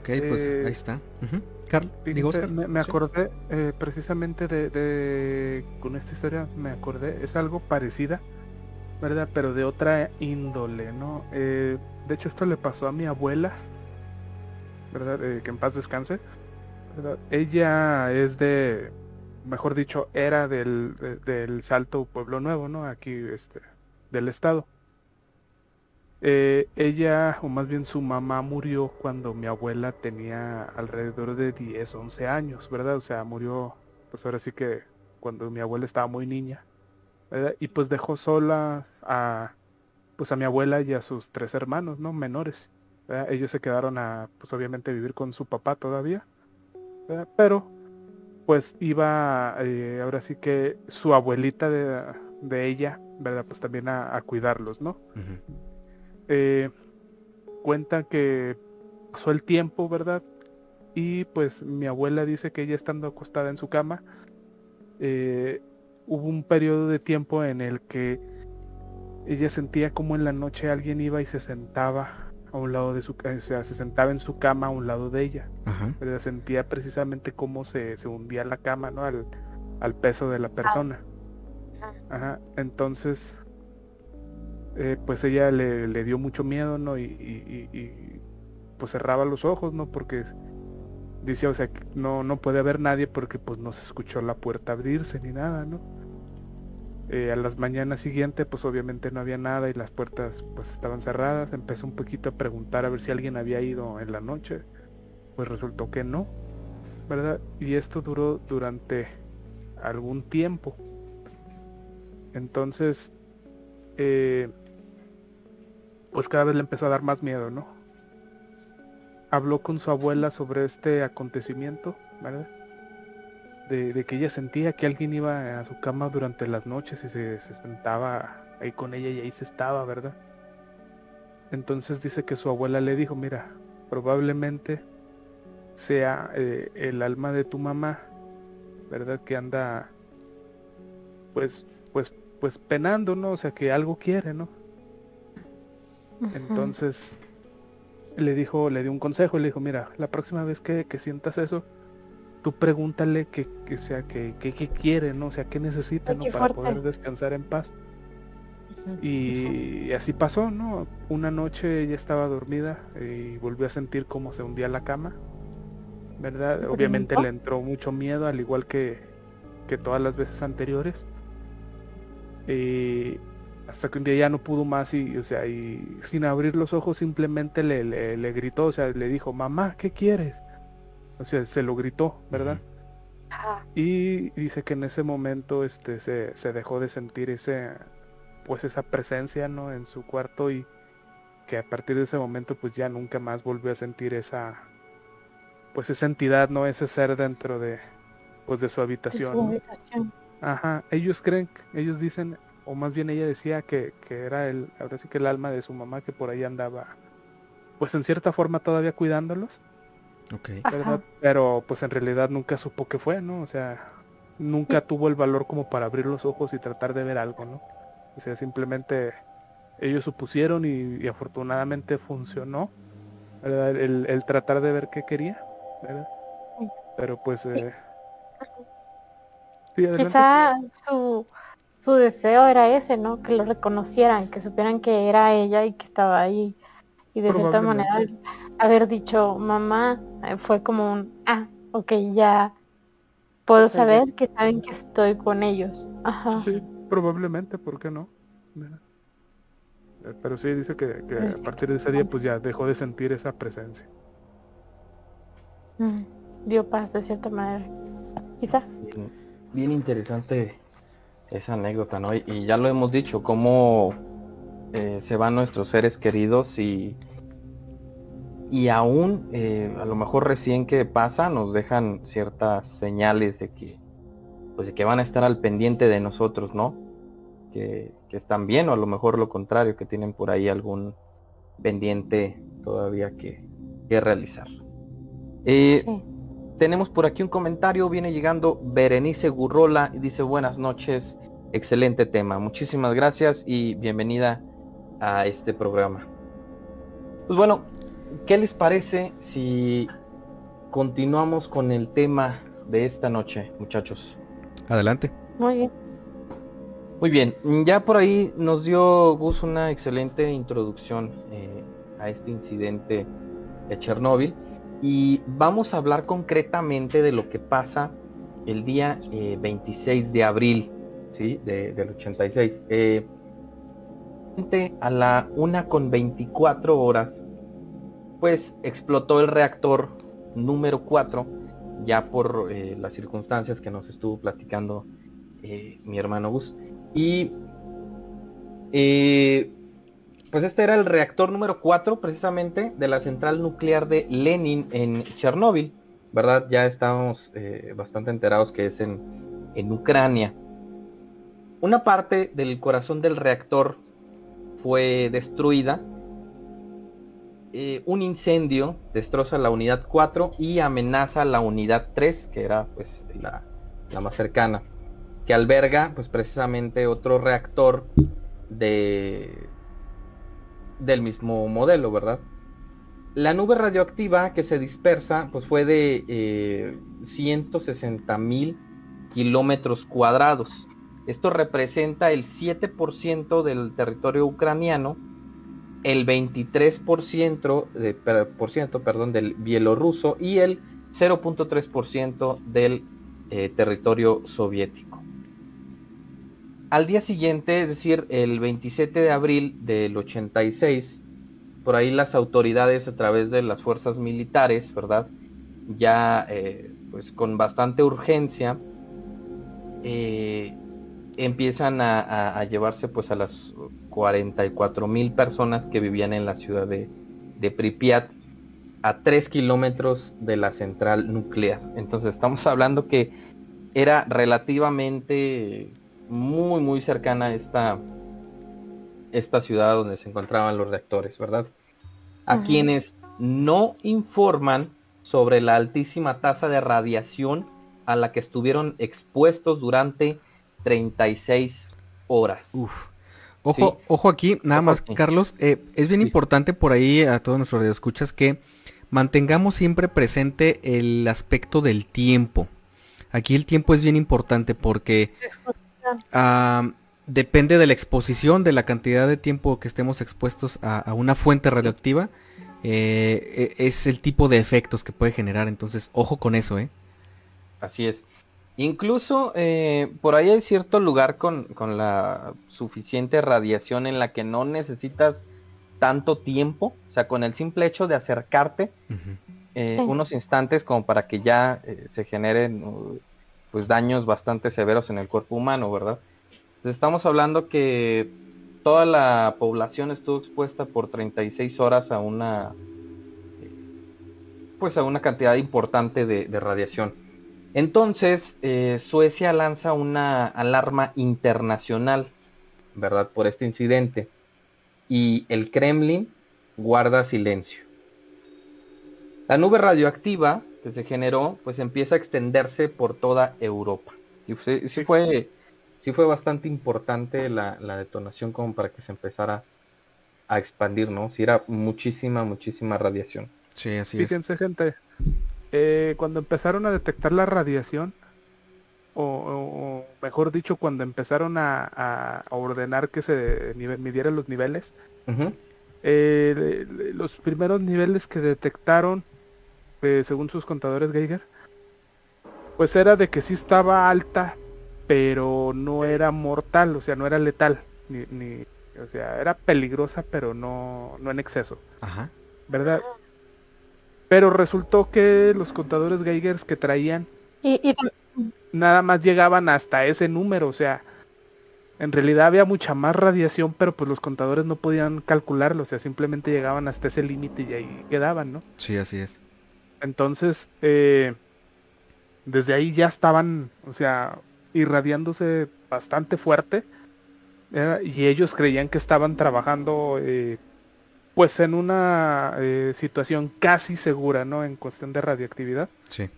Speaker 5: Ok, pues ahí está.
Speaker 3: Carl, me, acordé precisamente de, con esta historia, me acordé, es algo parecida, ¿verdad? Pero de otra índole, ¿no? de hecho esto le pasó a mi abuela, ¿verdad? Eh, que en paz descanse. Ella es de, mejor dicho, era del, del Salto Pueblo Nuevo, ¿no? Aquí, este, del estado. Eh, ella, o más bien su mamá, murió cuando mi abuela tenía alrededor de 10, 11 años, ¿verdad? O sea, murió, pues ahora sí que cuando mi abuela estaba muy niña. Y pues dejó sola a, pues a mi abuela y a sus tres hermanos, ¿no? Menores. Ellos se quedaron a, pues obviamente, vivir con su papá todavía. Pero, pues iba, eh, ahora sí que su abuelita de, ella, ¿verdad? Pues también a, cuidarlos, ¿no? Eh, cuenta que pasó el tiempo, ¿verdad? Y pues mi abuela dice que ella estando acostada en su cama, eh, hubo un periodo de tiempo en el que ella sentía como en la noche alguien iba y se sentaba a un lado de su o sea, se sentaba en su cama a un lado de ella. Pero sentía precisamente cómo se, se hundía la cama, ¿no? Al, al peso de la persona. Ajá, entonces, eh, pues ella le, le, dio mucho miedo, ¿no? Y, y, y, pues cerraba los ojos, ¿no? Porque dice, o sea, no, no puede haber nadie porque pues no se escuchó la puerta abrirse ni nada, ¿no? Eh, a las mañanas siguientes pues obviamente no había nada y las puertas pues estaban cerradas. Empezó un poquito a preguntar a ver si alguien había ido en la noche. Pues resultó que no, ¿verdad? Y esto duró durante algún tiempo. Entonces, eh, pues cada vez le empezó a dar más miedo, ¿no? Habló con su abuela sobre este acontecimiento, ¿verdad? De, que ella sentía que alguien iba a su cama durante las noches y se, sentaba ahí con ella y ahí se estaba, ¿verdad? Entonces dice que su abuela le dijo, mira, probablemente sea eh, el alma de tu mamá, ¿verdad? Que anda, pues, pues pues penando, ¿no? O sea, que algo quiere, ¿no? Entonces le dijo, le dio un consejo le dijo, mira, la próxima vez que, sientas eso, tú pregúntale qué que, sea, que, quiere, ¿no? O sea, qué necesita, ¿no? Para poder descansar en paz. Y así pasó, ¿no? Una noche ella estaba dormida y volvió a sentir cómo se hundía la cama, ¿verdad? Obviamente le entró mucho miedo, al igual que, que todas las veces anteriores. Eh, hasta que un día ya no pudo más y, o sea, y sin abrir los ojos simplemente le, le, gritó, o sea, le dijo, mamá, ¿qué quieres? O sea, se lo gritó, ¿verdad? Y dice que en ese momento este, se, se, dejó de sentir ese, pues esa presencia, ¿no? En su cuarto y que a partir de ese momento pues ya nunca más volvió a sentir esa, pues esa entidad, ¿no? Ese ser dentro de, pues de su habitación. Ajá, ellos creen, ellos dicen, o más bien ella decía que, era el, ahora sí que el alma de su mamá que por ahí andaba, pues en cierta forma todavía cuidándolos. Pero pues en realidad nunca supo qué fue, ¿no? O sea, nunca tuvo el valor como para abrir los ojos y tratar de ver algo, ¿no? O sea, simplemente ellos supusieron y, afortunadamente funcionó, El, tratar de ver qué quería, ¿verdad? Pero pues... Eh,
Speaker 2: Quizá su, su deseo era ese, ¿no? Que lo reconocieran, que supieran que era ella y que estaba ahí. Y de cierta manera haber dicho mamá eh, fue como un, ah, ok, ya puedo saber que saben que estoy con ellos. Ajá.
Speaker 3: Sí, probablemente, ¿por qué no? Eh, pero sí dice que, que a partir de ese día pues ya dejó de sentir esa presencia.
Speaker 2: Mm, dio paz de cierta manera. Quizás
Speaker 1: bien interesante esa anécdota, ¿no? Y, ya lo hemos dicho, cómo eh, se van nuestros seres queridos y, y aún, eh, a lo mejor recién que pasa, nos dejan ciertas señales de que, pues de que van a estar al pendiente de nosotros, ¿no? Que, están bien o a lo mejor lo contrario, que tienen por ahí algún pendiente todavía que, que realizar. Eh, tenemos por aquí un comentario, viene llegando Berenice Gurrola y dice buenas noches, excelente tema, muchísimas gracias y bienvenida a este programa. Pues bueno, ¿qué les parece si continuamos con el tema de esta noche, muchachos?
Speaker 5: Adelante.
Speaker 2: Muy bien.
Speaker 1: Muy bien, ya por ahí nos dio Gus una excelente introducción eh, a este incidente de Chernóbil y vamos a hablar concretamente de lo que pasa el día 26 eh, de abril ¿sí? del 86. Eh, a la una con 24 horas, pues explotó el reactor número 4, ya por eh, las circunstancias que nos estuvo platicando mi hermano Gus. Y pues este era el reactor número 4 precisamente de la central nuclear de Lenin en Chernóbil, ¿verdad? Ya estábamos eh, bastante enterados que es en, Ucrania. Una parte del corazón del reactor fue destruida. Eh, un incendio destroza la unidad 4 y amenaza la unidad 3, que era pues la, la más cercana, que alberga pues precisamente otro reactor de del mismo modelo, ¿verdad? La nube radioactiva que se dispersa pues fue de 160 eh, mil kilómetros cuadrados. Esto representa el 7% del territorio ucraniano, el 23% de, por ciento, perdón, del bielorruso y el 0.3% del eh, territorio soviético. Al día siguiente, es decir, el 27 de abril del 86, por ahí las autoridades a través de las fuerzas militares, ¿verdad? Ya eh, pues con bastante urgencia, eh, empiezan a, llevarse pues a las 44 mil personas que vivían en la ciudad de, de Pripyat a 3 kilómetros de la central nuclear. Entonces estamos hablando que era relativamente muy muy cercana a esta, esta ciudad donde se encontraban los reactores, ¿verdad? A quienes no informan sobre la altísima tasa de radiación a la que estuvieron expuestos durante 36 horas.
Speaker 5: Uf. Ojo, ojo aquí, nada más, Carlos, eh, es bien importante por ahí a todos nuestros escuchas que mantengamos siempre presente el aspecto del tiempo. Aquí el tiempo es bien importante porque depende de la exposición, de la cantidad de tiempo que estemos expuestos a, una fuente radioactiva, eh, e, es el tipo de efectos que puede generar. Entonces, ojo con eso, ¿eh?
Speaker 1: Así es. Incluso eh, por ahí hay cierto lugar con, la suficiente radiación en la que no necesitas tanto tiempo, o sea, con el simple hecho de acercarte eh, unos instantes como para que ya eh, se generen uh, pues daños bastante severos en el cuerpo humano, ¿verdad? Entonces, estamos hablando que toda la población estuvo expuesta por 36 horas a una pues a una cantidad importante de radiación. Entonces, eh, Suecia lanza una alarma internacional, ¿verdad? Por este incidente. Y el Kremlin guarda silencio. La nube radioactiva que se generó, pues empieza a extenderse por toda Europa. Y sí, fue, sí fue bastante importante la, detonación como para que se empezara a expandir, ¿no? Si era muchísima, muchísima radiación.
Speaker 3: Sí, así Fíjense, gente, eh, cuando empezaron a detectar la radiación, o, mejor dicho, cuando empezaron a, ordenar que se midieran los niveles, eh, los primeros niveles que detectaron, eh, según sus contadores Geiger, pues era de que sí estaba alta, pero no era mortal, o sea, no era letal, ni, o sea, era peligrosa, pero no, no en exceso. Ajá. ¿Verdad? Pero resultó que los contadores Geigers que traían nada más llegaban hasta ese número, o sea, en realidad había mucha más radiación, pero pues los contadores no podían calcularlo, o sea, simplemente llegaban hasta ese límite y ahí quedaban, ¿no?
Speaker 5: Sí, así es.
Speaker 3: Entonces, eh, desde ahí ya estaban, o sea, irradiándose bastante fuerte, y ellos creían que estaban trabajando eh, pues en una eh, situación casi segura, ¿no? En cuestión de radioactividad.
Speaker 5: Sí.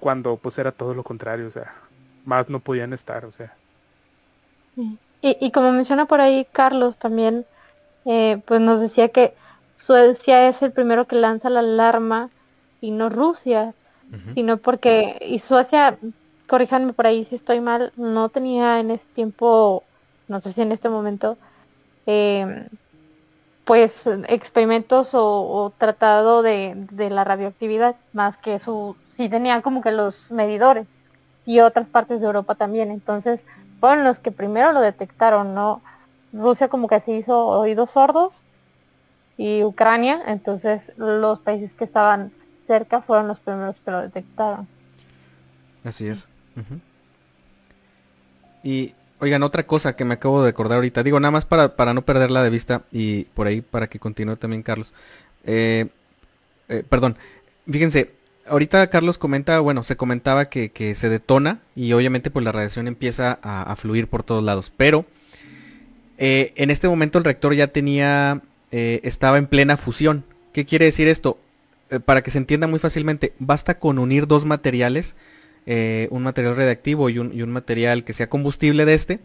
Speaker 3: Cuando pues era todo lo contrario, o sea, más no podían estar, o sea.
Speaker 2: Y, como menciona por ahí Carlos también, eh, pues nos decía que Suecia es el primero que lanza la alarma y no Rusia, sino porque, y Suecia, corríjanme por ahí si estoy mal, no tenía en ese tiempo, no sé si en este momento, eh, pues experimentos o, tratado de, la radioactividad, más que su, sí tenía como que los medidores y otras partes de Europa también, entonces fueron los que primero lo detectaron, ¿no? Rusia como que se hizo oídos sordos y Ucrania, entonces los países que estaban cerca fueron los primeros que lo detectaron.
Speaker 5: Así es. Y Oigan, otra cosa que me acabo de acordar ahorita, digo nada más para, para no perderla de vista y por ahí para que continúe también Carlos. Eh, eh, perdón, fíjense, ahorita Carlos comenta, bueno, se comentaba que, se detona y obviamente pues la radiación empieza a, fluir por todos lados, pero eh, en este momento el reactor ya tenía, estaba en plena fusión. ¿Qué quiere decir esto? para que se entienda muy fácilmente, basta con unir dos materiales eh, un material radiactivo y un, material que sea combustible de este,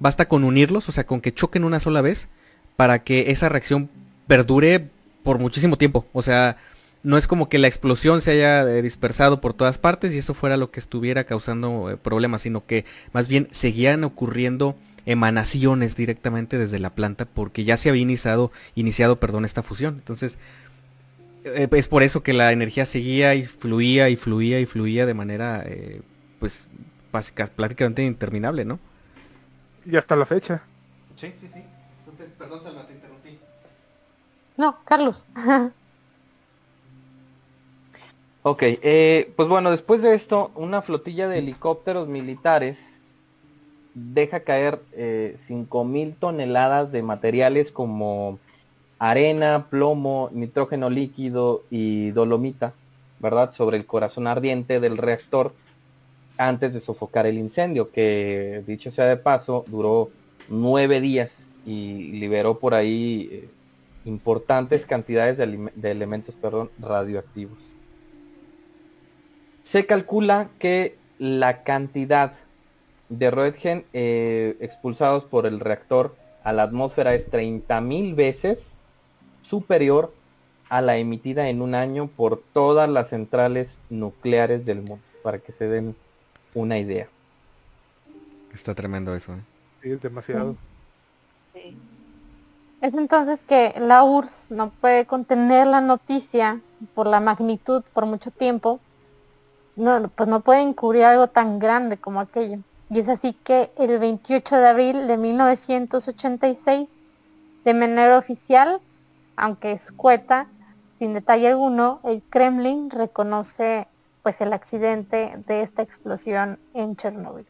Speaker 5: basta con unirlos, o sea, con que choquen una sola vez para que esa reacción perdure por muchísimo tiempo. O sea, no es como que la explosión se haya eh, dispersado por todas partes y eso fuera lo que estuviera causando eh, problemas, sino que más bien seguían ocurriendo emanaciones directamente desde la planta porque ya se había iniciado, iniciado perdón, esta fusión. Entonces, eh, es por eso que la energía seguía y fluía y fluía y fluía de manera, eh, pues, básica, prácticamente interminable, ¿no?
Speaker 3: Y hasta la fecha.
Speaker 5: Sí, sí, sí. Entonces, perdón, Salma, te interrumpí.
Speaker 2: No, Carlos.
Speaker 1: Ok, eh, pues bueno, después de esto, una flotilla de helicópteros militares deja caer eh, 5.000 toneladas de materiales como arena, plomo, nitrógeno líquido y dolomita, ¿verdad? Sobre el corazón ardiente del reactor antes de sofocar el incendio, que dicho sea de paso, duró nueve días y liberó por ahí eh, importantes cantidades de, elementos perdón, radioactivos. Se calcula que la cantidad de Roentgen eh, expulsados por el reactor a la atmósfera es 30.000 veces superior a la emitida en un año por todas las centrales nucleares del mundo, para que se den una idea.
Speaker 5: Está tremendo eso, ¿eh?
Speaker 3: Sí, demasiado.
Speaker 4: Sí.
Speaker 2: Es entonces que la URSS no puede contener la noticia por la magnitud por mucho tiempo. No, pues no puede encubrir algo tan grande como aquello. Y es así que el 28 de abril de 1986, de manera oficial, aunque escueta, sin detalle alguno, el Kremlin reconoce pues el accidente de esta explosión en Chernóbil.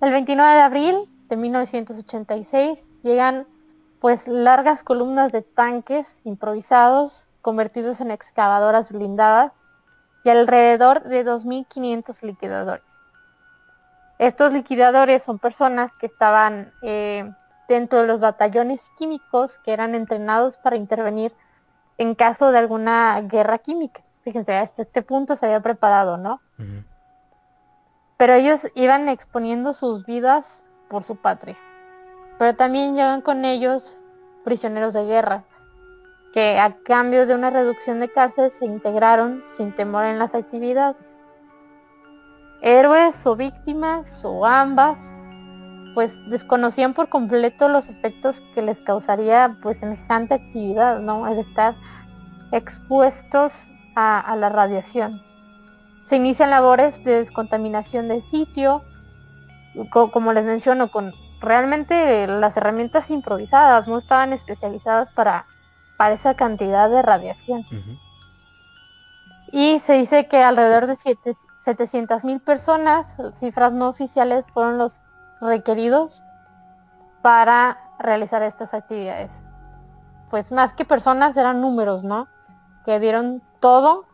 Speaker 2: El 29 de abril de 1986 llegan pues largas columnas de tanques improvisados convertidos en excavadoras blindadas y alrededor de 2.500 liquidadores. Estos liquidadores son personas que estaban eh, dentro de los batallones químicos que eran entrenados para intervenir en caso de alguna guerra química. Fíjense, hasta este punto se había preparado, ¿no? Pero ellos iban exponiendo sus vidas por su patria. Pero también llevan con ellos prisioneros de guerra, que a cambio de una reducción de cárcel se integraron sin temor en las actividades. Héroes o víctimas o ambas, pues desconocían por completo los efectos que les causaría pues semejante actividad, ¿no? El estar expuestos a, a la radiación. Se inician labores de descontaminación del sitio, co- como les menciono, con realmente las herramientas improvisadas, no estaban especializadas para, para esa cantidad de radiación. Y se dice que alrededor de 700 mil personas, cifras no oficiales, fueron los requeridos para realizar estas actividades. Pues más que personas eran números, ¿no? Que dieron todo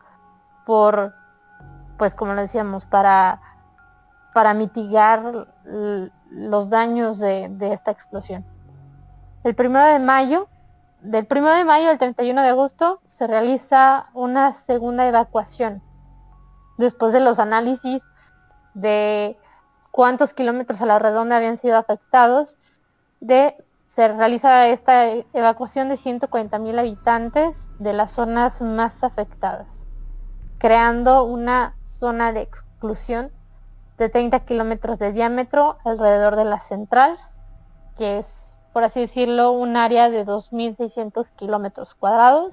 Speaker 2: por, pues como le decíamos, para, para mitigar los daños de esta explosión. El primero de mayo, del primero de mayo al 31 de agosto, se realiza una segunda evacuación. Después de los análisis de cuántos kilómetros a la redonda habían sido afectados, de, se realiza esta evacuación de 140 mil habitantes de las zonas más afectadas, creando una zona de exclusión de 30 kilómetros de diámetro alrededor de la central, que es, por así decirlo, un área de 2.600 kilómetros cuadrados.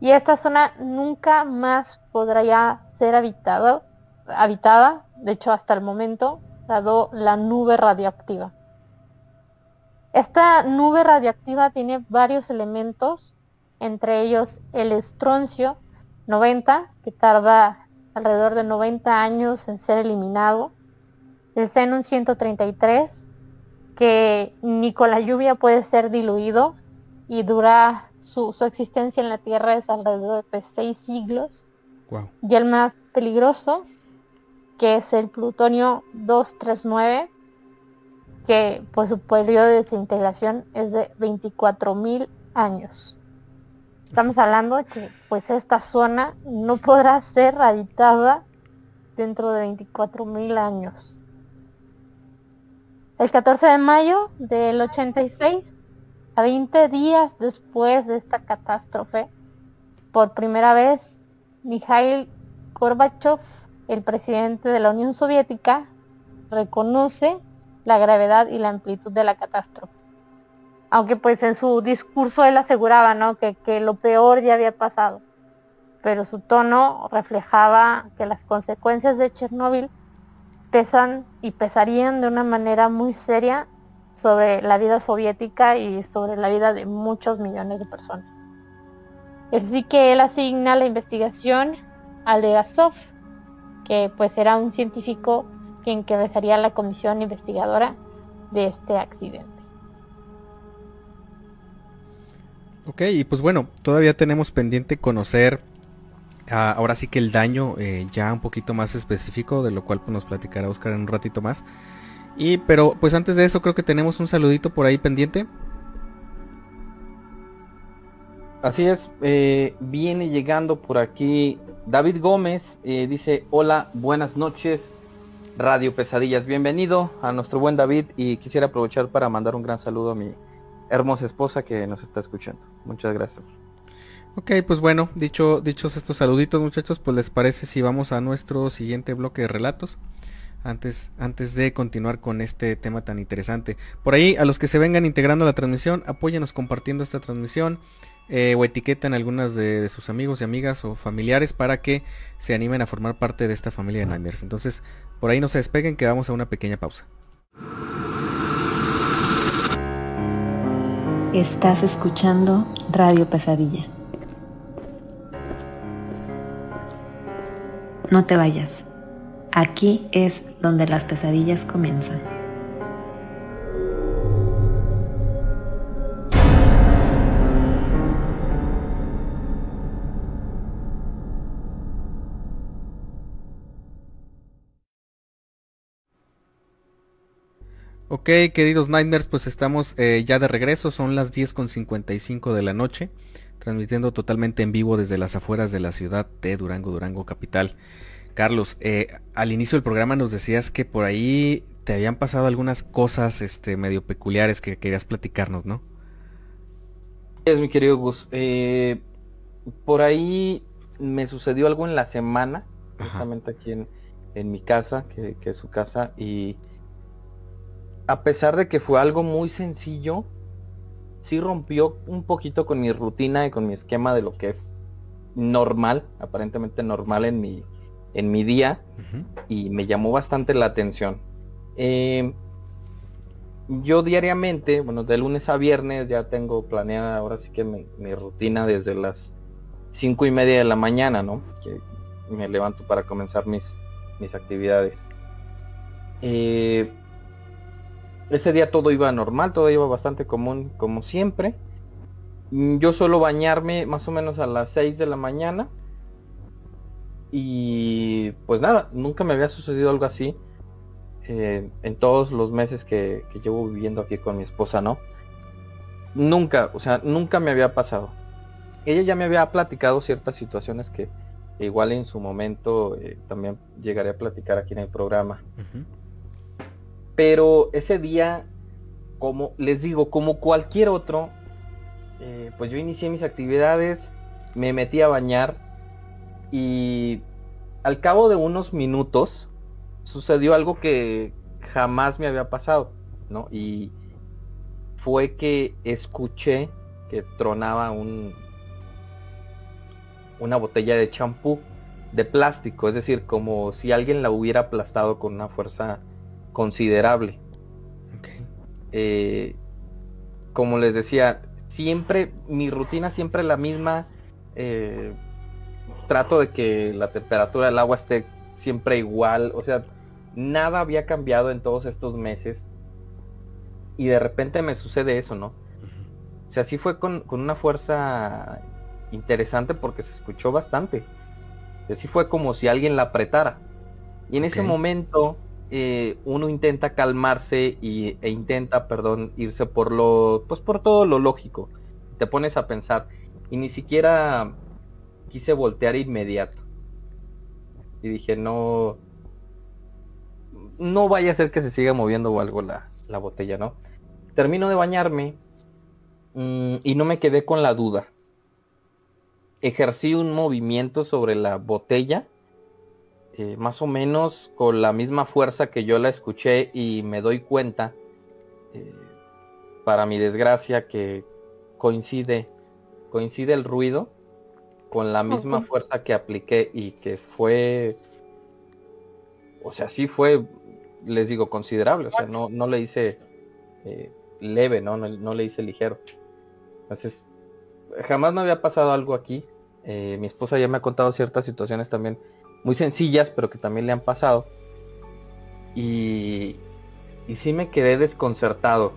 Speaker 2: Y esta zona nunca más podrá ser habitado, habitada, de hecho hasta el momento, dado la nube radioactiva. Esta nube radioactiva tiene varios elementos, entre ellos el estroncio 90, que tarda alrededor de 90 años en ser eliminado, el xenón 133, que ni con la lluvia puede ser diluido y dura su, su existencia en la Tierra es alrededor de 6 siglos,
Speaker 5: Guau.
Speaker 2: y el más peligroso, que es el plutonio 239, que pues su periodo de desintegración es de 24.000 años. Estamos hablando de que pues esta zona no podrá ser habitada dentro de 24.000 años. El 14 de mayo del 86, a 20 días después de esta catástrofe, por primera vez, Mikhail Gorbachev, el presidente de la Unión Soviética, reconoce la gravedad y la amplitud de la catástrofe. Aunque pues en su discurso él aseguraba ¿no? que, que lo peor ya había pasado. Pero su tono reflejaba que las consecuencias de Chernóbil pesan y pesarían de una manera muy seria sobre la vida soviética y sobre la vida de muchos millones de personas. Es así que él asigna la investigación a Legasov, que pues era un científico que encabezaría la comisión investigadora de este accidente.
Speaker 5: Ok, y pues bueno, todavía tenemos pendiente conocer ah, ahora sí que el daño eh, ya un poquito más específico, de lo cual pues, nos platicará Oscar en un ratito más. Y pero pues antes de eso creo que tenemos un saludito por ahí pendiente.
Speaker 1: Así es, eh, viene llegando por aquí David Gómez, eh, dice hola, buenas noches, Radio Pesadillas, bienvenido a nuestro buen David y quisiera aprovechar para mandar un gran saludo a mi hermosa esposa que nos está escuchando. Muchas gracias.
Speaker 5: Ok, pues bueno, dicho, dichos estos saluditos muchachos, pues les parece si vamos a nuestro siguiente bloque de relatos antes, antes de continuar con este tema tan interesante. Por ahí, a los que se vengan integrando a la transmisión, apóyenos compartiendo esta transmisión eh, o etiqueten a algunas de, sus amigos y amigas o familiares para que se animen a formar parte de esta familia de Nightmares. Entonces, por ahí no se despeguen que vamos a una pequeña pausa.
Speaker 6: Estás escuchando Radio Pesadilla. No te vayas. Aquí es donde las pesadillas comienzan.
Speaker 5: Ok, queridos Nightmares, pues estamos eh, ya de regreso, son las 10.55 de la noche, transmitiendo totalmente en vivo desde las afueras de la ciudad de Durango, Durango Capital. Carlos, eh, al inicio del programa nos decías que por ahí te habían pasado algunas cosas este, medio peculiares que querías platicarnos, ¿no?
Speaker 1: Es mi querido Gus. Eh, por ahí me sucedió algo en la semana, precisamente aquí en, mi casa, que, es su casa, y a pesar de que fue algo muy sencillo, sí rompió un poquito con mi rutina y con mi esquema de lo que es normal, aparentemente normal en mi, en mi día y me llamó bastante la atención. Em, yo diariamente, bueno, de lunes a viernes ya tengo planeada ahora sí que mi, rutina desde las cinco y media de la mañana, ¿no? Que me levanto para comenzar mis, mis actividades. Eh, ese día todo iba normal, todo iba bastante común como siempre. Yo suelo bañarme más o menos a las 6 de la mañana y pues nada, nunca me había sucedido algo así eh, en todos los meses que, llevo viviendo aquí con mi esposa, ¿no? Nunca, o sea, nunca me había pasado. Ella ya me había platicado ciertas situaciones que igual en su momento eh, también llegaré a platicar aquí en el programa. Pero ese día, como les digo, como cualquier otro, eh, pues yo inicié mis actividades, me metí a bañar, y al cabo de unos minutos sucedió algo que jamás me había pasado, ¿no? Y fue que escuché que tronaba un una botella de champú de plástico, es decir, como si alguien la hubiera aplastado con una fuerza considerable. Eh, como les decía, siempre, mi rutina siempre la misma. Eh, trato de que la temperatura del agua esté siempre igual, o sea, nada había cambiado en todos estos meses y de repente me sucede eso, ¿no? O sea, sí fue con, una fuerza interesante porque se escuchó bastante. Así fue como si alguien la apretara. Y en ese momento eh, uno intenta calmarse y, e intenta, perdón, irse por lo, pues por todo lo lógico. Te pones a pensar y ni siquiera quise voltear inmediato. Y dije, no, no vaya a ser que se siga moviendo o algo la, la botella, ¿no? Termino de bañarme mm, y no me quedé con la duda. ejercí un movimiento sobre la botella, eh, más o menos con la misma fuerza que yo la escuché y me doy cuenta, eh, para mi desgracia, que coincide, coincide el ruido con la misma fuerza que apliqué y que fue, o sea, sí fue, les digo, considerable, o sea, no, no le hice eh, leve, ¿no? ¿no? no le hice ligero. Entonces, jamás me había pasado algo aquí. Mi esposa ya me ha contado ciertas situaciones también muy sencillas, pero que también le han pasado. Y, y sí me quedé desconcertado.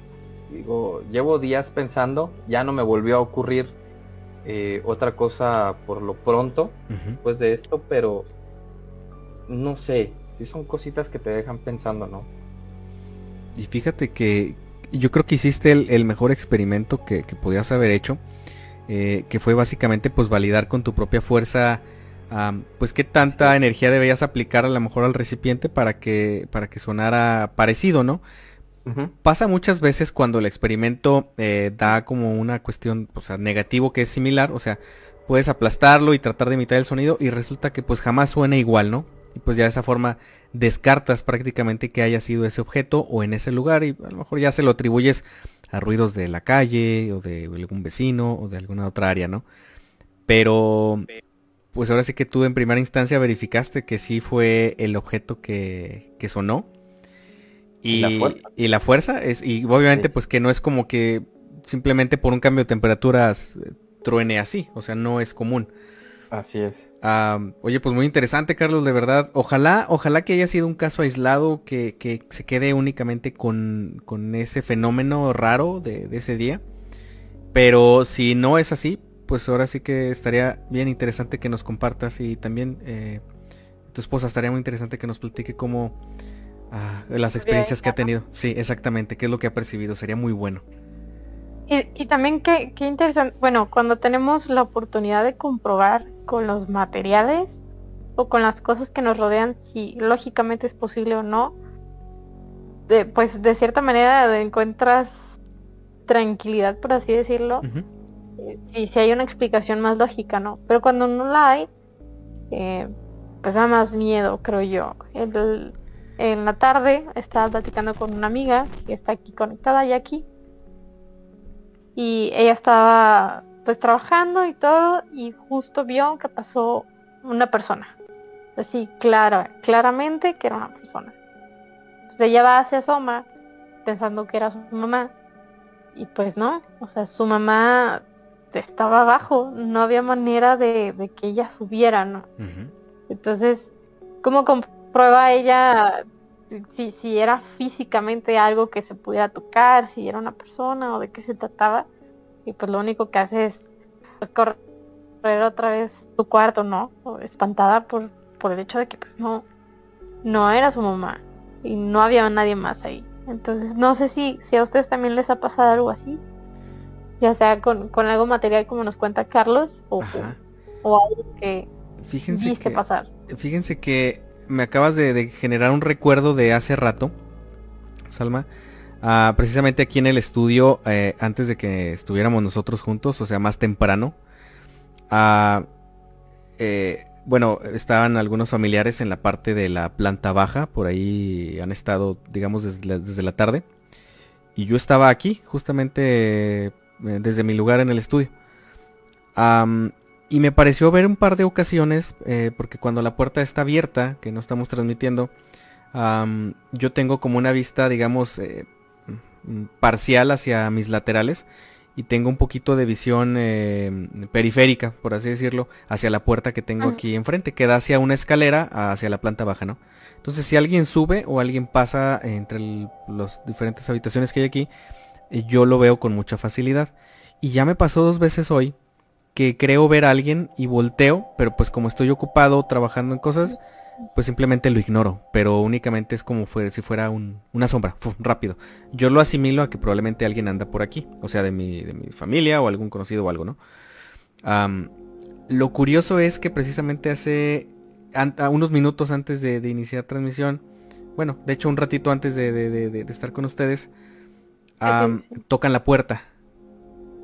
Speaker 1: Digo, llevo días pensando, ya no me volvió a ocurrir eh, otra cosa por lo pronto después de esto, pero no sé, sí son cositas que te dejan pensando, ¿no?
Speaker 5: Y fíjate que yo creo que hiciste el, el mejor experimento que, que podías haber hecho, eh, que fue básicamente pues validar con tu propia fuerza, pues qué tanta energía debías aplicar a lo mejor al recipiente para que, para que sonara parecido, ¿no? Pasa muchas veces cuando el experimento eh, da como una cuestión, o sea, negativo que es similar, o sea, puedes aplastarlo y tratar de imitar el sonido y resulta que pues jamás suena igual, ¿no? Y pues ya de esa forma descartas prácticamente que haya sido ese objeto o en ese lugar y a lo mejor ya se lo atribuyes a ruidos de la calle o de algún vecino o de alguna otra área, ¿no? Pero pues ahora sí que tú en primera instancia verificaste que sí fue el objeto que, que sonó.
Speaker 1: Y
Speaker 5: Y,
Speaker 1: la fuerza.
Speaker 5: y la fuerza es, y obviamente
Speaker 1: Sí.
Speaker 5: pues que no es como que simplemente por un cambio de temperaturas eh, truene así, o sea, no es común.
Speaker 1: Así es.
Speaker 5: Oye, pues muy interesante, Carlos, de verdad. Ojalá, ojalá que haya sido un caso aislado que, que se quede únicamente con, con ese fenómeno raro de, de ese día. Pero si no es así, pues ahora sí que estaría bien interesante que nos compartas y también eh, tu esposa estaría muy interesante que nos platique cómo ah, las experiencias que ha tenido. Sí, exactamente, qué es lo que ha percibido. Sería muy bueno.
Speaker 2: Y, y también qué, qué interesante, bueno, cuando tenemos la oportunidad de comprobar con los materiales o con las cosas que nos rodean si lógicamente es posible o no, de, pues de cierta manera encuentras tranquilidad, por así decirlo, si, si hay una explicación más lógica, ¿no? Pero cuando no la hay, eh, pues da más miedo, creo yo. En la tarde estaba platicando con una amiga que está aquí conectada y aquí. Y ella estaba pues trabajando y todo y justo vio que pasó una persona. Así, claro, claramente que era una persona. Pues ella va, se asoma pensando que era su mamá. Y pues no, o sea, su mamá estaba abajo, no había manera de, de que ella subiera, ¿no? Entonces, ¿cómo comprueba ella si, si era físicamente algo que se pudiera tocar, si era una persona o de qué se trataba? Y pues lo único que hace es pues, correr otra vez su cuarto, ¿no? Espantada por, por el hecho de que pues no, no era su mamá y no había nadie más ahí. Entonces, no sé si, si a ustedes también les ha pasado algo así, ya sea con, con algo material como nos cuenta Carlos o, o algo que
Speaker 5: Fíjense
Speaker 2: viste
Speaker 5: que...
Speaker 2: pasar.
Speaker 5: Fíjense que me acabas de, de generar un recuerdo de hace rato, Salma. Ah, precisamente aquí en el estudio, eh, antes de que estuviéramos nosotros juntos, o sea, más temprano. ah, eh, bueno, estaban algunos familiares en la parte de la planta baja, por ahí han estado, digamos, desde la, desde la tarde. Y yo estaba aquí, justamente desde mi lugar en el estudio. Y me pareció ver un par de ocasiones, eh, porque cuando la puerta está abierta, que no estamos transmitiendo, yo tengo como una vista, digamos, eh, mm, parcial hacia mis laterales y tengo un poquito de visión eh, periférica, por así decirlo, hacia la puerta que tengo aquí enfrente, que da hacia una escalera hacia la planta baja, ¿no? Entonces si alguien sube o alguien pasa entre las diferentes habitaciones que hay aquí, eh, yo lo veo con mucha facilidad. Y ya me pasó dos veces hoy que creo ver a alguien y volteo, pero pues como estoy ocupado trabajando en cosas, pues simplemente lo ignoro, pero únicamente es como si fuera un- una sombra, rápido. Yo lo asimilo a que probablemente alguien anda por aquí, o sea, de mi, de mi familia o algún conocido o algo, ¿no? Lo curioso es que precisamente hace unos minutos antes de, de iniciar transmisión, bueno, de hecho un ratito antes de- de estar con ustedes, am, tocan la puerta.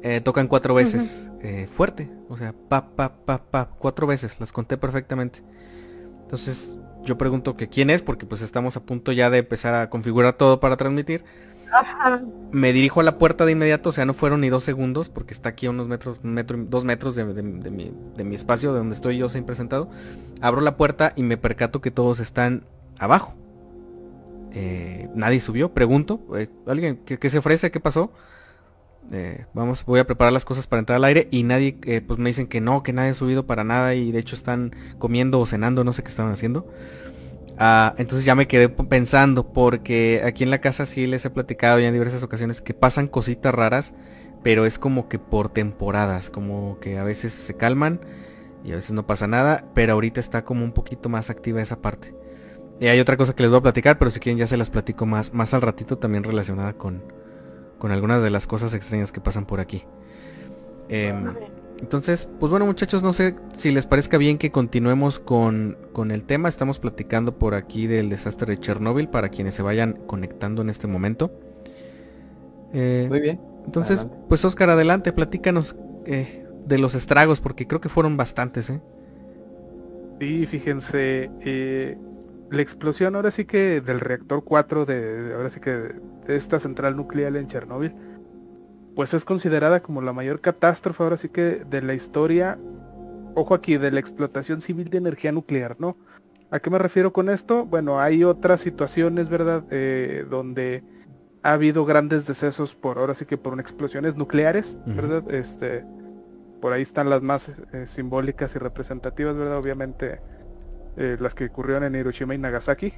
Speaker 5: eh, tocan cuatro veces eh, fuerte. O sea, pa, pa, pa, pa, cuatro veces. Las conté perfectamente. Entonces yo pregunto que quién es, porque pues estamos a punto ya de empezar a configurar todo para transmitir. Me dirijo a la puerta de inmediato, o sea, no fueron ni dos segundos, porque está aquí a unos metros, metro, dos metros de, mi, espacio, de donde estoy yo siempre sentado. Abro la puerta y me percato que todos están abajo. Eh, nadie subió, pregunto, ¿alguien ¿qué, se ofrece? ¿Qué pasó? Eh, vamos, voy a preparar las cosas para entrar al aire y nadie, eh, pues me dicen que no, que nadie ha subido para nada y de hecho están comiendo o cenando, no sé qué estaban haciendo. Ah, entonces ya me quedé pensando porque aquí en la casa sí les he platicado ya en diversas ocasiones que pasan cositas raras, pero es como que por temporadas, como que a veces se calman y a veces no pasa nada, pero ahorita está como un poquito más activa esa parte. Y hay otra cosa que les voy a platicar, pero si quieren ya se las platico más, más al ratito también relacionada con, con algunas de las cosas extrañas que pasan por aquí. Em, entonces, pues bueno muchachos, no sé si les parezca bien que continuemos con, con, el tema. Estamos platicando por aquí del desastre de Chernóbil para quienes se vayan conectando en este momento.
Speaker 1: Eh, Muy bien.
Speaker 5: Entonces, pues Oscar, adelante, platícanos eh, de los estragos, porque creo que fueron bastantes, ¿eh?
Speaker 3: Sí, fíjense, eh, la explosión ahora sí que del reactor 4 de, ahora sí que de esta central nuclear en Chernóbil, pues es considerada como la mayor catástrofe ahora sí que de la historia, ojo aquí, de la explotación civil de energía nuclear, ¿no? ¿A qué me refiero con esto? Bueno, hay otras situaciones, ¿verdad? Eh, donde ha habido grandes decesos por, ahora sí que por explosiones nucleares, ¿verdad? Este, por ahí están las más eh, simbólicas y representativas, ¿verdad? Obviamente eh, las que ocurrieron en Hiroshima y Nagasaki,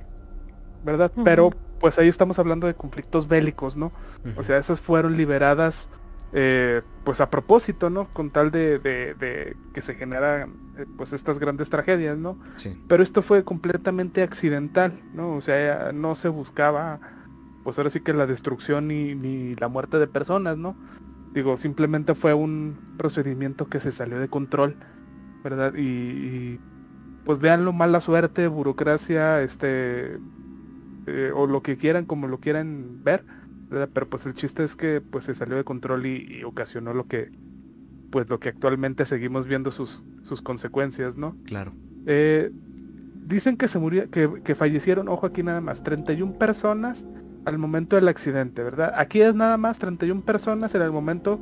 Speaker 3: ¿verdad? Pero pues ahí estamos hablando de conflictos bélicos, ¿no? O sea, esas fueron liberadas eh, pues a propósito, ¿no? Con tal de, que se generan eh, pues estas grandes tragedias, ¿no? Sí. Pero esto fue completamente accidental, ¿no? O sea, no se buscaba, pues ahora sí que la destrucción ni, la muerte de personas, ¿no? Digo, simplemente fue un procedimiento que se salió de control, ¿verdad? y pues veanlo mala suerte, burocracia, este eh, o lo que quieran, como lo quieran ver, pero pues el chiste es que pues se salió de control y, ocasionó lo que pues lo que actualmente seguimos viendo sus, sus consecuencias, ¿no?
Speaker 5: Claro.
Speaker 3: Eh, dicen que se murió, que, que, fallecieron, ojo aquí nada más, 31 personas al momento del accidente, ¿verdad? Aquí es nada más 31 personas en el momento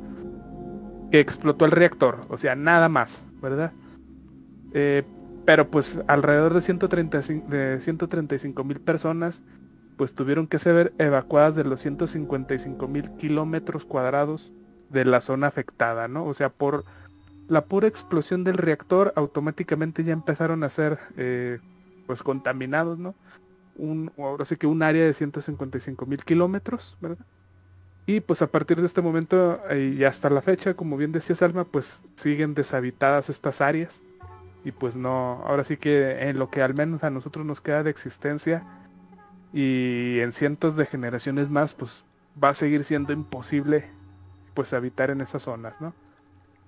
Speaker 3: que explotó el reactor, o sea, nada más, ¿verdad? Eh, pero pues alrededor de 135 de 135 mil personas pues tuvieron que ser evacuadas de los 155 mil kilómetros cuadrados de la zona afectada, ¿no? O sea, por la pura explosión del reactor automáticamente ya empezaron a ser eh, pues contaminados, ¿no? Un, ahora sí que un área de 155 mil kilómetros, ¿verdad? Y pues a partir de este momento y hasta la fecha, como bien decía Salma, pues siguen deshabitadas estas áreas y pues no, ahora sí que en lo que al menos a nosotros nos queda de existencia y en cientos de generaciones más, pues va a seguir siendo imposible pues habitar en esas zonas, ¿no?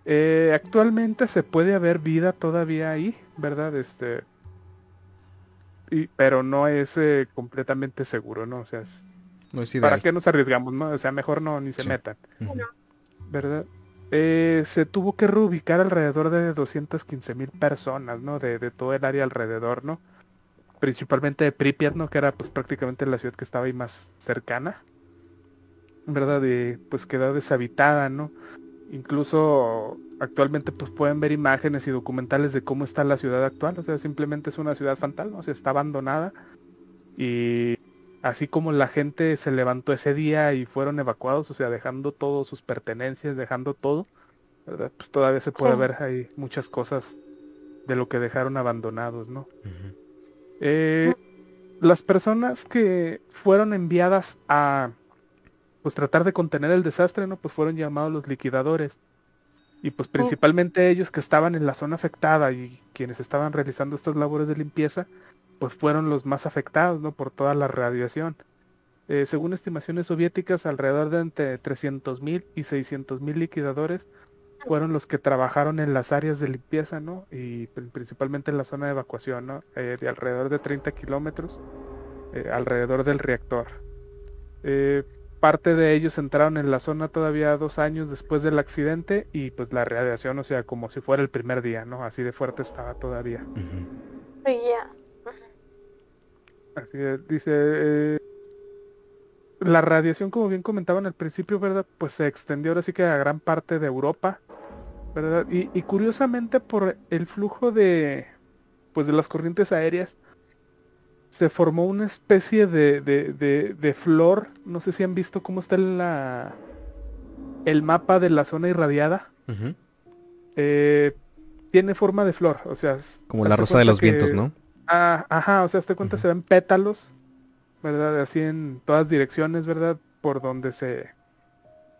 Speaker 3: Eh, actualmente se puede haber vida todavía ahí, ¿verdad? Este, y, pero no es eh, completamente seguro, ¿no? O sea, ¿para qué nos arriesgamos, no? O sea, mejor no ni se metan, ¿verdad? Eh, se tuvo que reubicar alrededor de 215 mil personas, ¿no? De, todo el área alrededor, ¿no? Principalmente de Pripyat, ¿no? Que era pues prácticamente la ciudad que estaba ahí más cercana. ¿Verdad? Y pues quedó deshabitada, ¿no? Incluso actualmente pues pueden ver imágenes y documentales de cómo está la ciudad actual. O sea, simplemente es una ciudad fantasma, o sea, está abandonada. Y así como la gente se levantó ese día y fueron evacuados, o sea, dejando todas sus pertenencias, dejando todo, ¿verdad? Pues todavía se puede ver ahí muchas cosas de lo que dejaron abandonados, ¿no? Eh, las personas que fueron enviadas a pues tratar de contener el desastre, ¿no? Pues fueron llamados los liquidadores. Y pues principalmente ellos que estaban en la zona afectada y quienes estaban realizando estas labores de limpieza, pues fueron los más afectados, ¿no? Por toda la radiación. Eh, según estimaciones soviéticas, alrededor de entre 300.000 y 600.000 liquidadores fueron los que trabajaron en las áreas de limpieza, ¿no? Y principalmente en la zona de evacuación, ¿no? Eh, de alrededor de 30 kilómetros eh, alrededor del reactor. parte de ellos entraron en la zona todavía dos años después del accidente y pues la radiación, o sea, como si fuera el primer día, ¿no? Así de fuerte estaba todavía.
Speaker 2: Sí, ya.
Speaker 3: Así que dice, eh, la radiación, como bien comentaban al principio, ¿verdad? Pues se extendió ahora sí que a gran parte de Europa, ¿verdad? Y, y curiosamente por el flujo de, pues de las corrientes aéreas, se formó una especie de, de, de, de flor. No sé si han visto cómo está la, el mapa de la zona irradiada. Eh, tiene forma de flor, o sea... es-
Speaker 5: Como la rosa de los vientos, ¿no?
Speaker 3: Ah, ajá, o sea, te cuenta, se ven pétalos, ¿verdad? Así en todas direcciones, ¿verdad? Por donde se,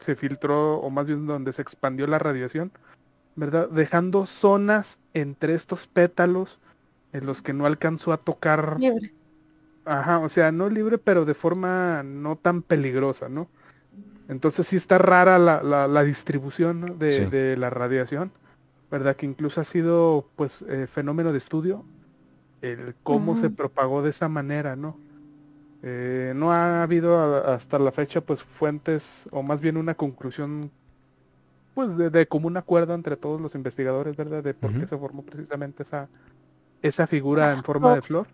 Speaker 3: se filtró, o más bien donde se expandió la radiación, ¿verdad? Dejando zonas entre estos pétalos en los que no alcanzó a tocar,
Speaker 2: Libre.
Speaker 3: ajá, o sea, no libre, pero de forma no tan peligrosa, ¿no? Entonces sí está rara la, la, la distribución ¿no? de,
Speaker 5: Sí.
Speaker 3: de la radiación, ¿verdad? Que incluso ha sido, pues, eh, fenómeno de estudio el cómo se propagó de esa manera, ¿no? Eh, no ha habido a- hasta la fecha pues fuentes o más bien una conclusión pues de, de común acuerdo entre todos los investigadores, ¿verdad? De por qué se formó precisamente esa, esa figura en forma de flor.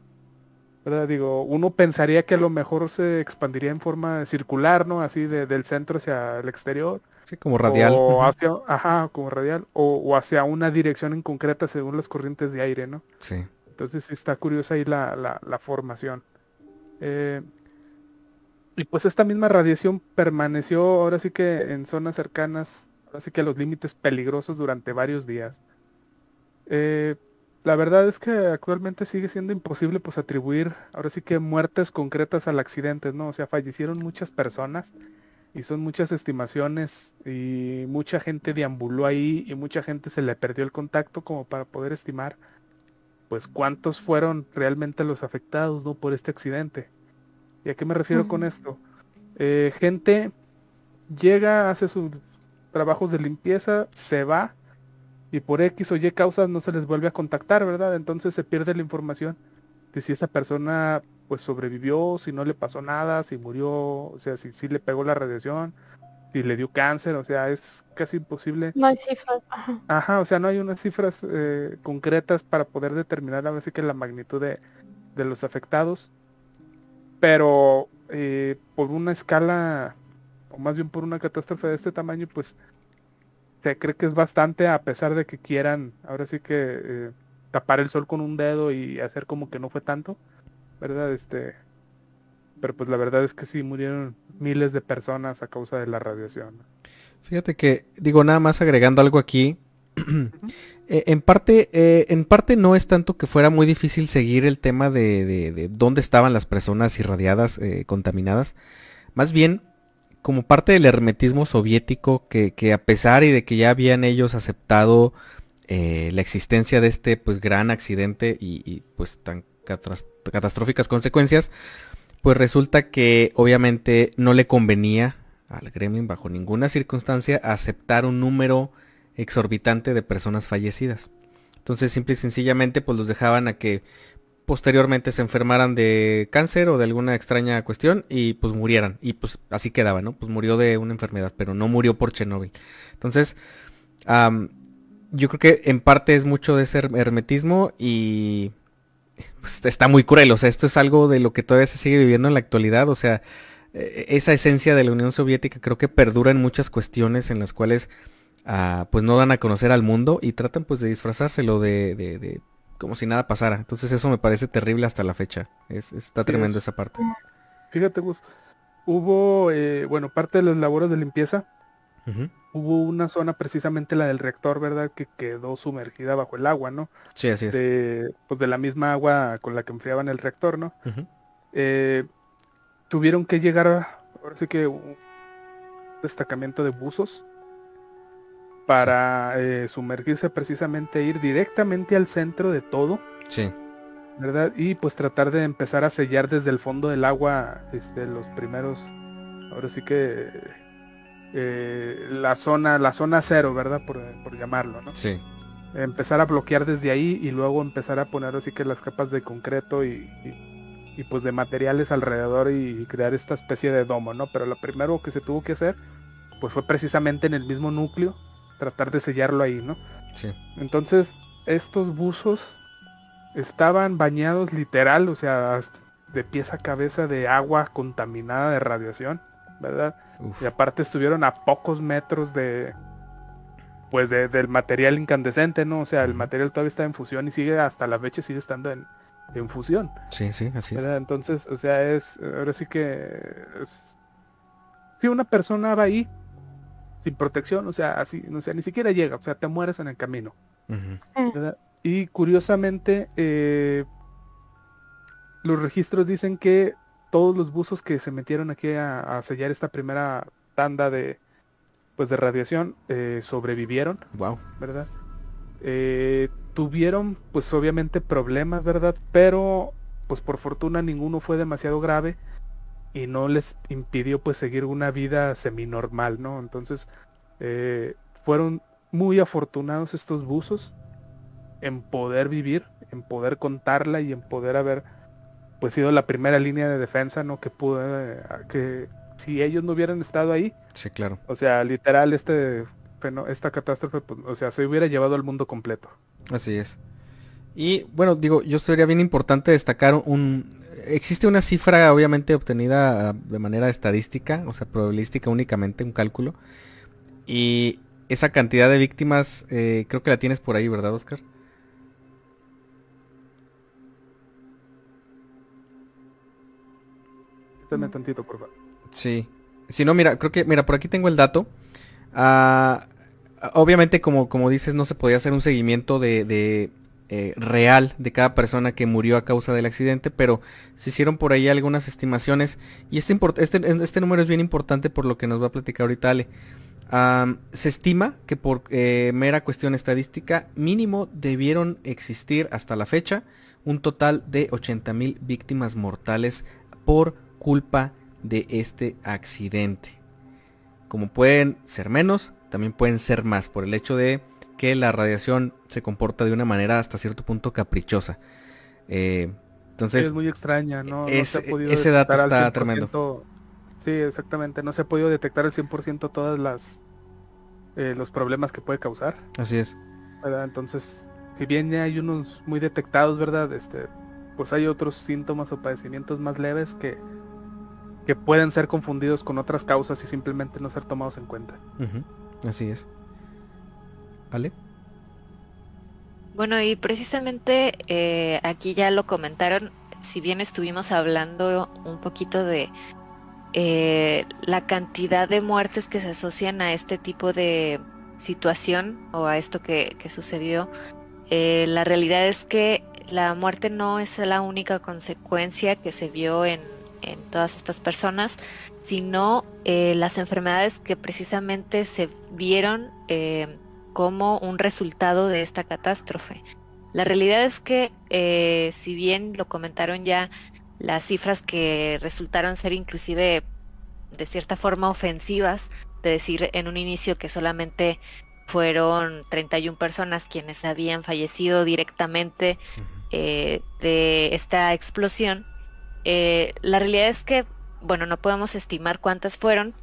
Speaker 3: ¿Verdad? Digo, uno pensaría que a lo mejor se expandiría en forma circular, ¿no? Así de- del centro hacia el exterior.
Speaker 5: Sí, como radial.
Speaker 3: O hacia, ajá, como radial. O, o hacia una dirección en concreta según las corrientes de aire, ¿no?
Speaker 5: Sí.
Speaker 3: Entonces está curiosa ahí la, la- la formación. Eh, y pues esta misma radiación permaneció ahora sí que en zonas cercanas, ahora sí que a los límites peligrosos durante varios días. Eh, la verdad es que actualmente sigue siendo imposible pues atribuir ahora sí que muertes concretas al accidente, ¿no? O sea, fallecieron muchas personas y son muchas estimaciones y mucha gente deambuló ahí y mucha gente se le perdió el contacto como para poder estimar pues cuántos fueron realmente los afectados, ¿no? Por este accidente. ¿Y a qué me refiero con esto? Eh, gente llega, hace sus trabajos de limpieza, se va y por X o Y causas no se les vuelve a contactar, ¿verdad? Entonces se pierde la información de si esa persona pues sobrevivió, si no le pasó nada, si murió, o sea, si sí le pegó la radiación, si le dio cáncer, o sea, es casi imposible
Speaker 2: No hay cifras. Ajá.
Speaker 3: Ajá, o sea, no hay unas cifras eh, concretas para poder determinar a ver si que la magnitud de, de los afectados. Pero eh, por una escala, o más bien por una catástrofe de este tamaño, pues se cree que es bastante a pesar de que quieran, ahora sí que eh, tapar el sol con un dedo y hacer como que no fue tanto, ¿verdad? Este, pero pues la verdad es que sí murieron miles de personas a causa de la radiación.
Speaker 5: Fíjate que, digo, nada más agregando algo aquí. eh, en parte, eh, en parte no es tanto que fuera muy difícil seguir el tema de, de- de dónde estaban las personas irradiadas, eh, contaminadas. Más bien, como parte del hermetismo soviético, que, que a pesar y de que ya habían ellos aceptado eh, la existencia de este pues gran accidente y, y, pues tan catastróficas consecuencias, pues resulta que obviamente no le convenía al Gremlin bajo ninguna circunstancia aceptar un número exorbitante de personas fallecidas. Entonces simple y sencillamente pues los dejaban a que posteriormente se enfermaran de cáncer o de alguna extraña cuestión y pues murieran. Y pues así quedaba, ¿no? Pues murió de una enfermedad, pero no murió por Chernobyl. Entonces, yo creo que en parte es mucho de ese her- hermetismo y pues, está muy cruel. O sea, esto es algo de lo que todavía se sigue viviendo en la actualidad. O sea, eh, esa esencia de la Unión Soviética creo que perdura en muchas cuestiones en las cuales ah, pues no dan a conocer al mundo y tratan pues de disfrazárselo de, de- de como si nada pasara. Entonces eso me parece terrible hasta la fecha. Es, está
Speaker 3: Sí,
Speaker 5: tremendo
Speaker 3: es-
Speaker 5: esa parte.
Speaker 3: Fíjate, Gus, hubo, eh, bueno, parte de las labores de limpieza, Hubo una zona precisamente la del reactor, ¿verdad? Que quedó sumergida bajo el agua, ¿no?
Speaker 5: Sí, así es.
Speaker 3: De, pues de la misma agua con la que enfriaban el reactor, ¿no? Eh, tuvieron que llegar, a- ahora sí que un destacamento de buzos para eh, sumergirse precisamente, ir directamente al centro de todo,
Speaker 5: Sí.
Speaker 3: ¿verdad? Y pues tratar de empezar a sellar desde el fondo del agua este, los primeros, ahora sí que eh, la zona, la zona cero, ¿verdad? Por, por llamarlo, ¿no?
Speaker 5: Sí.
Speaker 3: Empezar a bloquear desde ahí y luego empezar a poner así que las capas de concreto y, y- y pues de materiales alrededor y crear esta especie de domo, ¿no? Pero lo primero que se tuvo que hacer pues fue precisamente en el mismo núcleo, tratar de sellarlo ahí, ¿no?
Speaker 5: Sí.
Speaker 3: Entonces, estos buzos estaban bañados literal, o sea, de pies a cabeza de agua contaminada de radiación, ¿verdad?
Speaker 5: Uf.
Speaker 3: Y aparte estuvieron a pocos metros de pues de- del material incandescente, ¿no? O sea, el material todavía está en fusión y sigue hasta la fecha sigue estando en, en fusión.
Speaker 5: Sí, sí, así es.
Speaker 3: Entonces, o sea, es ahora sí que es- si una persona va ahí sin protección, o sea, así, o sea, ni siquiera llega, o sea, te mueres en el camino. Y curiosamente, eh, los registros dicen que todos los buzos que se metieron aquí a, a sellar esta primera tanda de, pues, de radiación eh, sobrevivieron,
Speaker 5: Wow.
Speaker 3: ¿verdad? Eh, tuvieron, pues, obviamente problemas, ¿verdad? Pero, pues, por fortuna ninguno fue demasiado grave y no les impidió, pues, seguir una vida seminormal, ¿no? Entonces, eh, fueron muy afortunados estos buzos en poder vivir, en poder contarla y en poder haber pues sido la primera línea de defensa, ¿no? Que pudo, eh, que si ellos no hubieran estado ahí,
Speaker 5: Sí, claro.
Speaker 3: o sea, literal este esta catástrofe, pues, o sea, se hubiera llevado al mundo completo.
Speaker 5: Así es. Y bueno, digo, yo sería bien importante destacar un... Existe una cifra obviamente obtenida ah, de manera estadística, o sea, probabilística únicamente, un cálculo. Y esa cantidad de víctimas, eh, creo que la tienes por ahí, ¿verdad, Oscar?
Speaker 3: Dame tantito, por favor.
Speaker 5: Sí. Si no, mira, creo que, mira, por aquí tengo el dato. Ah, obviamente, como, como dices, no se podía hacer un seguimiento de, de, eh, real de cada persona que murió a causa del accidente, pero se hicieron por ahí algunas estimaciones. Y este, este, este número es bien importante por lo que nos va a platicar ahorita Ale. Se estima que por eh, mera cuestión estadística, mínimo debieron existir hasta la fecha un total de 80.000 víctimas mortales por culpa de este accidente. Como pueden ser menos, también pueden ser más por el hecho de que la radiación se comporta de una manera hasta cierto punto caprichosa. Eh,
Speaker 3: Sí,
Speaker 5: entonces,
Speaker 3: es muy extraña, ¿no? Se ha podido
Speaker 5: ese dato está tremendo.
Speaker 3: 100%. Sí, exactamente. No se ha podido detectar al 100% todas las eh, los problemas que puede causar.
Speaker 5: así es.
Speaker 3: ¿verdad? Entonces, si bien ya hay unos muy detectados, ¿verdad? Este, pues hay otros síntomas o padecimientos más leves que, que pueden ser confundidos con otras causas y simplemente no ser tomados en cuenta.
Speaker 5: Así es. ¿Vale?
Speaker 4: Bueno, y precisamente eh, aquí ya lo comentaron, si bien estuvimos hablando un poquito de eh, la cantidad de muertes que se asocian a este tipo de situación o a esto que, que sucedió, eh, la realidad es que la muerte no es la única consecuencia que se vio en, en todas estas personas, sino eh, las enfermedades que precisamente se vieron eh, como un resultado de esta catástrofe. La realidad es que, eh, si bien lo comentaron ya, las cifras que resultaron ser inclusive de cierta forma ofensivas, de decir en un inicio que solamente fueron 31 personas quienes habían fallecido directamente eh, de esta explosión, eh, la realidad es que, bueno, no podemos estimar cuántas fueron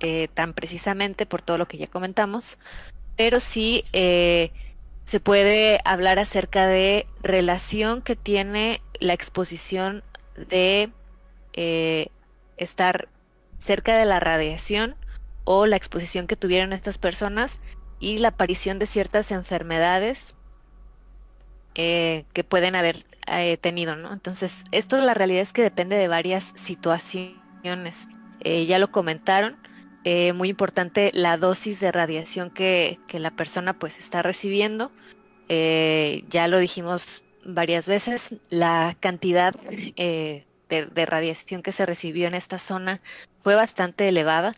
Speaker 4: eh, tan precisamente por todo lo que ya comentamos, pero sí eh, se puede hablar acerca de relación que tiene la exposición de estar cerca de la radiación o la exposición que tuvieron estas personas y la aparición de ciertas enfermedades eh, que pueden haber eh, tenido, ¿no? Entonces, esto la realidad es que depende de varias situaciones. Eh, ya lo comentaron, muy importante la dosis de radiación que, la persona pues está recibiendo. Ya lo dijimos varias veces, la cantidad de, radiación que se recibió en esta zona fue bastante elevada.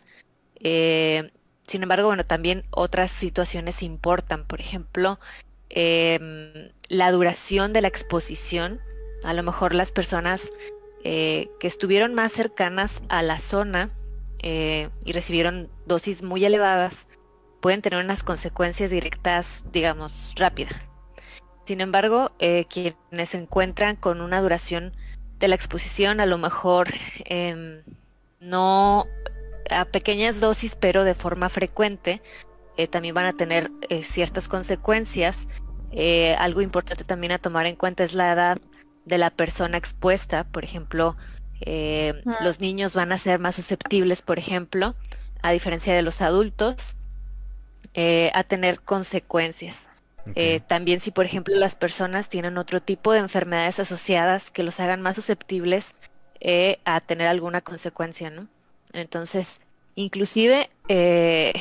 Speaker 4: Sin embargo, bueno, también otras situaciones importan. Por ejemplo, em, la duración de la exposición. A lo mejor las personas eh, que estuvieron más cercanas a la zona eh, y recibieron dosis muy elevadas pueden tener unas consecuencias directas, digamos, rápidas. Sin embargo, eh, quienes se encuentran con una duración de la exposición, a lo mejor em, no a pequeñas dosis, pero de forma frecuente, eh, también van a tener eh, ciertas consecuencias. Eh, algo importante también a tomar en cuenta es la edad de la persona expuesta. Por ejemplo, los niños van a ser más susceptibles, por ejemplo, a diferencia de los adultos, a tener consecuencias. también si, por ejemplo, las personas tienen otro tipo de enfermedades asociadas que los hagan más susceptibles a tener alguna consecuencia, ¿no? Entonces, inclusive eh,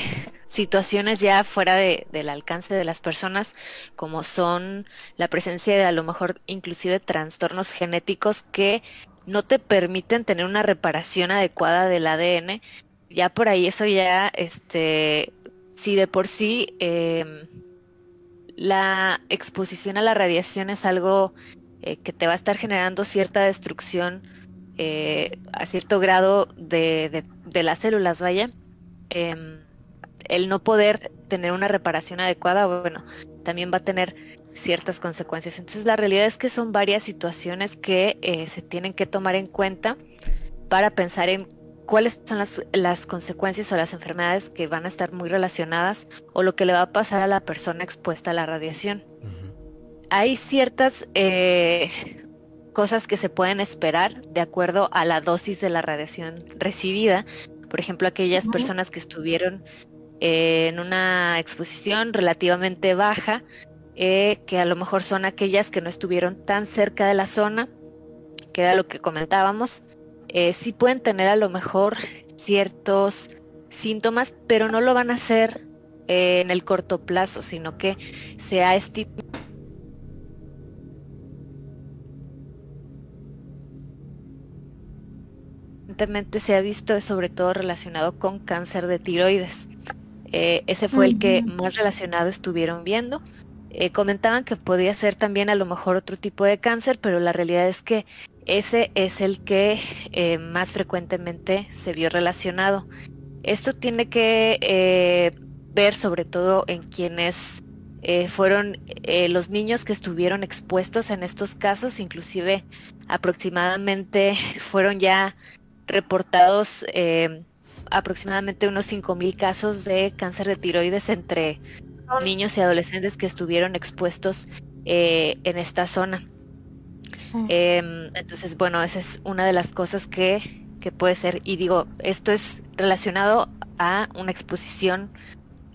Speaker 4: situaciones ya fuera del alcance de las personas, como son la presencia de a lo mejor inclusive trastornos genéticos que no te permiten tener una reparación adecuada del ADN. Ya por ahí eso ya, este, si de por sí em, la exposición a la radiación es algo eh, que te va a estar generando cierta destrucción eh, a cierto grado de, las células, vaya, em, el no poder tener una reparación adecuada, bueno, también va a tener ciertas consecuencias. Entonces la realidad es que son varias situaciones que eh, se tienen que tomar en cuenta para pensar en cuáles son las, consecuencias o las enfermedades que van a estar muy relacionadas o lo que le va a pasar a la persona expuesta a la radiación. Hay ciertas eh, cosas que se pueden esperar de acuerdo a la dosis de la radiación recibida. Por ejemplo, aquellas personas que estuvieron eh, en una exposición relativamente baja, eh, que a lo mejor son aquellas que no estuvieron tan cerca de la zona, que era lo que comentábamos, eh, sí pueden tener a lo mejor ciertos síntomas, pero no lo van a hacer en el corto plazo, sino que se ha estimado se ha visto sobre todo relacionado con cáncer de tiroides. Eh, ese fue el que más relacionado estuvieron viendo. Eh, comentaban que podía ser también a lo mejor otro tipo de cáncer, pero la realidad es que ese es el que eh, más frecuentemente se vio relacionado. Esto tiene que ver sobre todo en quienes fueron los niños que estuvieron expuestos en estos casos, inclusive aproximadamente fueron ya reportados eh, aproximadamente unos 5.000 casos de cáncer de tiroides entre niños y adolescentes que estuvieron expuestos eh, en esta zona. Em, entonces, bueno, esa es una de las cosas que, que puede ser, y digo, esto es relacionado a una exposición,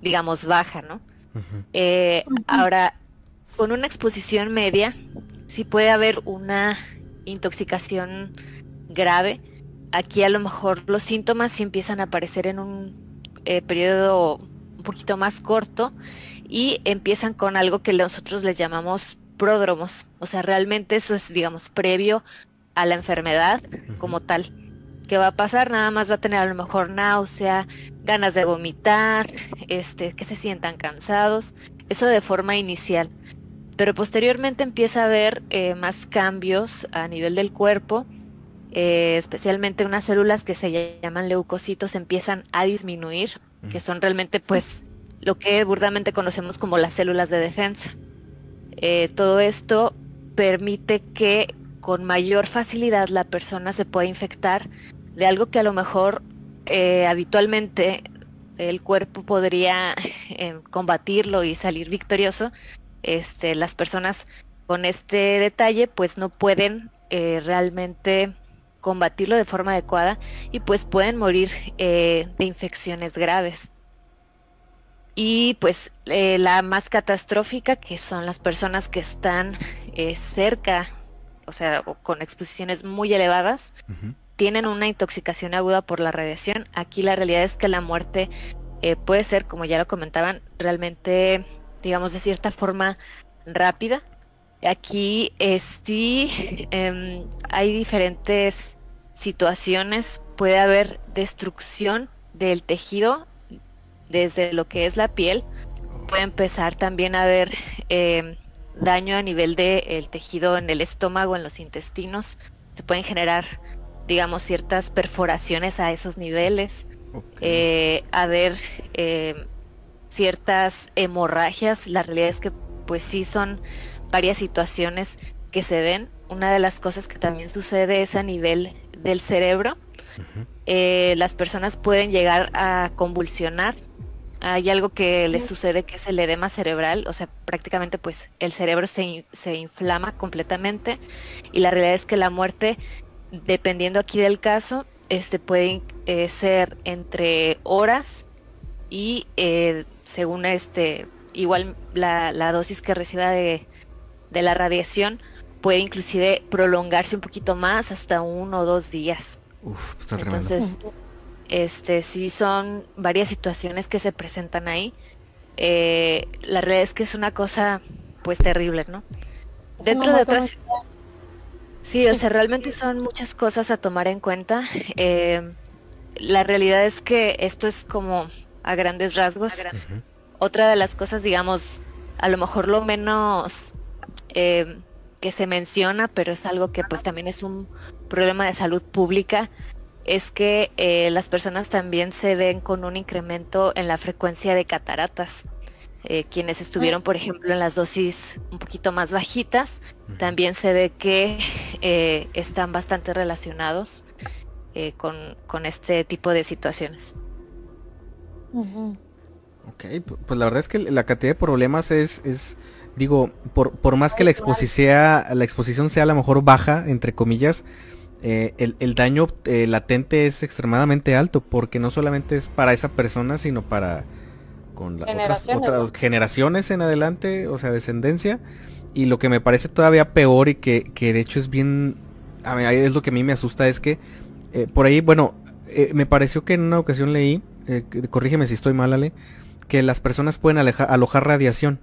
Speaker 4: digamos, baja, ¿no? Eh, ahora, con una exposición media, sí puede haber una intoxicación grave, aquí a lo mejor los síntomas sí empiezan a aparecer en un eh, periodo un poquito más corto y empiezan con algo que nosotros les llamamos pródromos. O sea, realmente eso es, digamos, previo a la enfermedad como tal. ¿Qué va a pasar? Nada más va a tener a lo mejor náusea, ganas de vomitar, este, que se sientan cansados. Eso de forma inicial. Pero posteriormente empieza a haber eh, más cambios a nivel del cuerpo eh, especialmente unas células que se llaman leucocitos empiezan a disminuir, que son realmente pues lo que burdamente conocemos como las células de defensa. Eh, todo esto permite que con mayor facilidad la persona se pueda infectar de algo que a lo mejor eh, habitualmente el cuerpo podría combatirlo y salir victorioso. Este, las personas con este detalle pues no pueden realmente combatirlo de forma adecuada y pues pueden morir eh, de infecciones graves. Y pues eh, la más catastrófica, que son las personas que están eh, cerca, o sea, con exposiciones muy elevadas, tienen una intoxicación aguda por la radiación. Aquí la realidad es que la muerte puede ser, como ya lo comentaban, realmente, digamos, de cierta forma rápida. Aquí sí em, hay diferentes situaciones puede haber destrucción del tejido desde lo que es la piel. Puede empezar también a haber em, daño a nivel del tejido en el estómago, en los intestinos. Se pueden generar, digamos, ciertas perforaciones a esos niveles. Eh, haber em, ciertas hemorragias. La realidad es que pues sí son varias situaciones que se ven una de las cosas que también sucede es a nivel del cerebro. Eh, las personas pueden llegar a convulsionar. Hay algo que les sucede que es el edema cerebral, o sea, prácticamente pues el cerebro se, se inflama completamente y la realidad es que la muerte, dependiendo aquí del caso, este puede eh, ser entre horas y eh, según este igual la, dosis que reciba de, de, la radiación puede inclusive prolongarse un poquito más hasta uno o dos días.
Speaker 5: Uf, está
Speaker 4: Entonces, este sí son varias situaciones que se presentan ahí. Eh, la realidad es que es una cosa pues terrible, ¿no? Dentro de otras... Sí, o sea, realmente son muchas cosas a tomar en cuenta. Eh, la realidad es que esto es como a grandes rasgos. Otra de las cosas, digamos, a lo mejor lo menos eh, que se menciona, pero es algo que pues también es un problema de salud pública, es que eh, las personas también se ven con un incremento en la frecuencia de cataratas. Eh, quienes estuvieron, por ejemplo, en las dosis un poquito más bajitas, también se ve que eh, están bastante relacionados eh, con, este tipo de situaciones.
Speaker 5: Ok, pues la verdad es que la cantidad de problemas es, es digo, por, por más que la exposición sea, la exposición sea a lo mejor baja, entre comillas, el, el, daño latente es extremadamente alto, porque no solamente es para esa persona, sino para con las otras, generaciones en adelante, o sea, descendencia. Y lo que me parece todavía peor y que, de hecho es bien, a mí, es lo que a mí me asusta, es que eh, por ahí, bueno, eh, me pareció que en una ocasión leí, eh, corrígeme si estoy mal, Ale, que las personas pueden alojar radiación.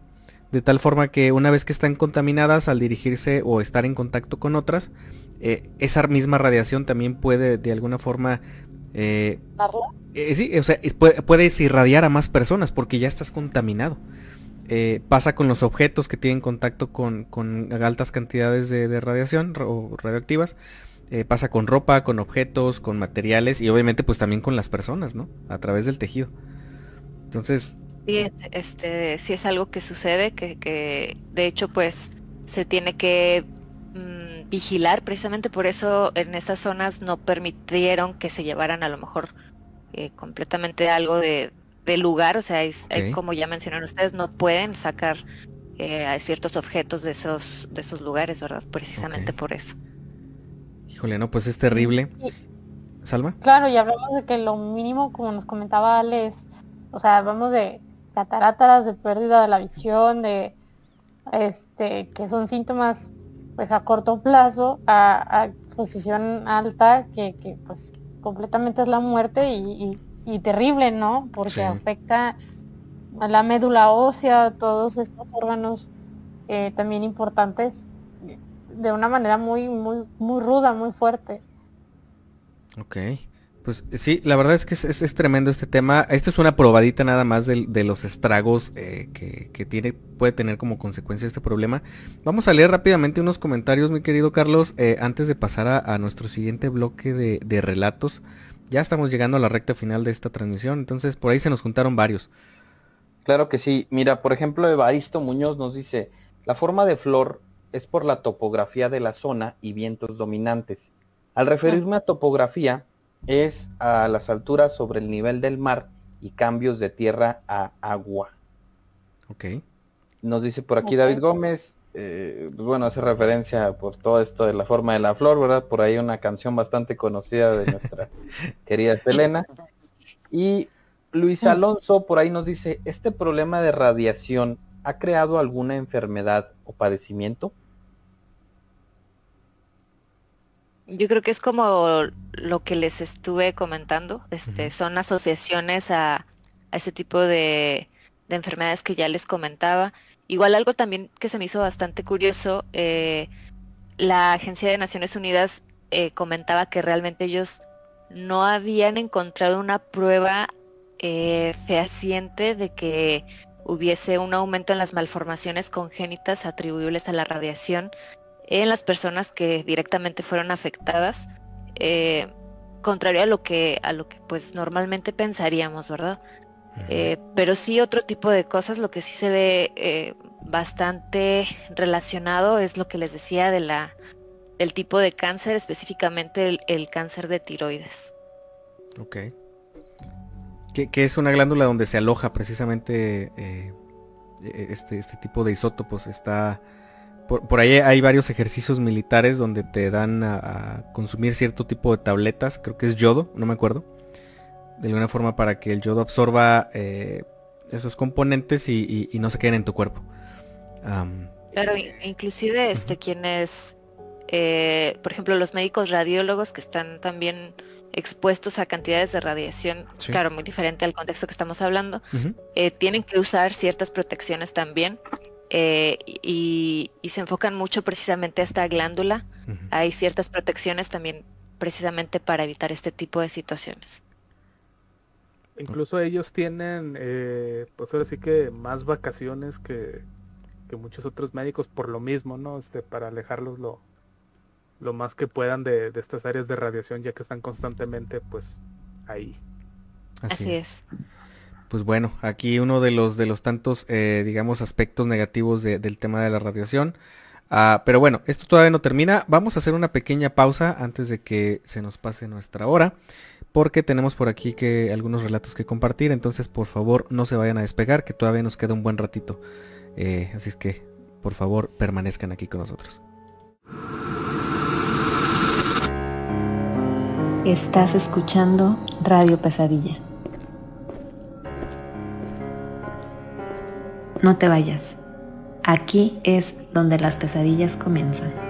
Speaker 5: De tal forma que una vez que están contaminadas al dirigirse o estar en contacto con otras, esa misma radiación también puede de alguna forma eh, eh, sí, o sea, puedes irradiar a más personas porque ya estás contaminado. Eh, pasa con los objetos que tienen contacto con, altas cantidades de, radiación o radioactivas. pasa con ropa, con objetos, con materiales y obviamente pues también con las personas, ¿no? A través del tejido. Entonces...
Speaker 4: Sí, este, sí es algo que sucede, que, que de hecho pues se tiene que vigilar, precisamente por eso en esas zonas no permitieron que se llevaran a lo mejor eh, completamente algo de, lugar, o sea, como ya mencionaron ustedes, no pueden sacar eh, ciertos objetos de esos, de esos lugares, ¿verdad? Precisamente por eso.
Speaker 5: Híjole, no, pues es terrible. Salva.
Speaker 2: Claro, y hablamos de que lo mínimo, como nos comentaba Ale, o sea, vamos de cataratas, de pérdida de la visión, de este, que son síntomas pues a corto plazo a, posición alta que, pues completamente es la muerte y, terrible, ¿no? Porque afecta a la médula ósea, todos estos órganos eh, también importantes de una manera muy, muy, muy ruda, muy fuerte.
Speaker 5: Ok. Pues sí, la verdad es que es, tremendo este tema. Esta es una probadita nada más de, los estragos eh, que, tiene, puede tener como consecuencia este problema. Vamos a leer rápidamente unos comentarios, mi querido Carlos, eh, antes de pasar a, nuestro siguiente bloque de, relatos. Ya estamos llegando a la recta final de esta transmisión, entonces por ahí se nos juntaron varios.
Speaker 1: Claro que sí. Mira, por ejemplo, Evaristo Muñoz nos dice, la forma de flor es por la topografía de la zona y vientos dominantes. Al referirme a topografía, es a las alturas sobre el nivel del mar y cambios de tierra a agua.
Speaker 5: Ok.
Speaker 1: Nos dice por aquí David Gómez, eh, pues bueno, hace referencia por todo esto de la forma de la flor, ¿verdad? Por ahí una canción bastante conocida de nuestra querida Selena. Y Luis Alonso por ahí nos dice, ¿este problema de radiación ha creado alguna enfermedad o padecimiento?
Speaker 4: Yo creo que es como lo que les estuve comentando, este, son asociaciones a, ese tipo de, enfermedades que ya les comentaba. Igual algo también que se me hizo bastante curioso, eh, la Agencia de Naciones Unidas eh, comentaba que realmente ellos no habían encontrado una prueba eh, fehaciente de que hubiese un aumento en las malformaciones congénitas atribuibles a la radiación en las personas que directamente fueron afectadas, eh, contrario a lo que a lo que pues normalmente pensaríamos, ¿verdad? Eh, pero sí otro tipo de cosas, lo que sí se ve eh, bastante relacionado es lo que les decía de la del tipo de cáncer, específicamente el, cáncer de tiroides.
Speaker 5: Ok. Que, es una glándula donde se aloja precisamente eh, e, este, este tipo de isótopos. Está por, ahí hay varios ejercicios militares donde te dan a, consumir cierto tipo de tabletas, creo que es yodo, no me acuerdo. De alguna forma para que el yodo absorba eh, esos componentes y, no se queden en tu cuerpo.
Speaker 4: claro, inclusive este quienes, eh, por ejemplo, los médicos radiólogos que están también expuestos a cantidades de radiación, claro, muy diferente al contexto que estamos hablando, eh, tienen que usar ciertas protecciones también eh, y, se enfocan mucho precisamente a esta glándula. Hay ciertas protecciones también precisamente para evitar este tipo de situaciones.
Speaker 3: Incluso ellos tienen, eh, pues ahora sí que más vacaciones que, muchos otros médicos por lo mismo, ¿no? Este, para alejarlos lo, lo más que puedan de, estas áreas de radiación, ya que están constantemente, pues, ahí.
Speaker 4: Así, es
Speaker 5: pues bueno, aquí uno de los de los tantos, eh, digamos, aspectos negativos del tema de la radiación. Ah, pero bueno, esto todavía no termina. Vamos a hacer una pequeña pausa antes de que se nos pase nuestra hora. Porque tenemos por aquí que algunos relatos que compartir. Entonces, por favor, no se vayan a despegar, que todavía nos queda un buen ratito. Eh, así es que, por favor, permanezcan aquí con nosotros.
Speaker 6: Estás escuchando Radio Pesadilla. No te vayas. Aquí es donde las pesadillas comienzan.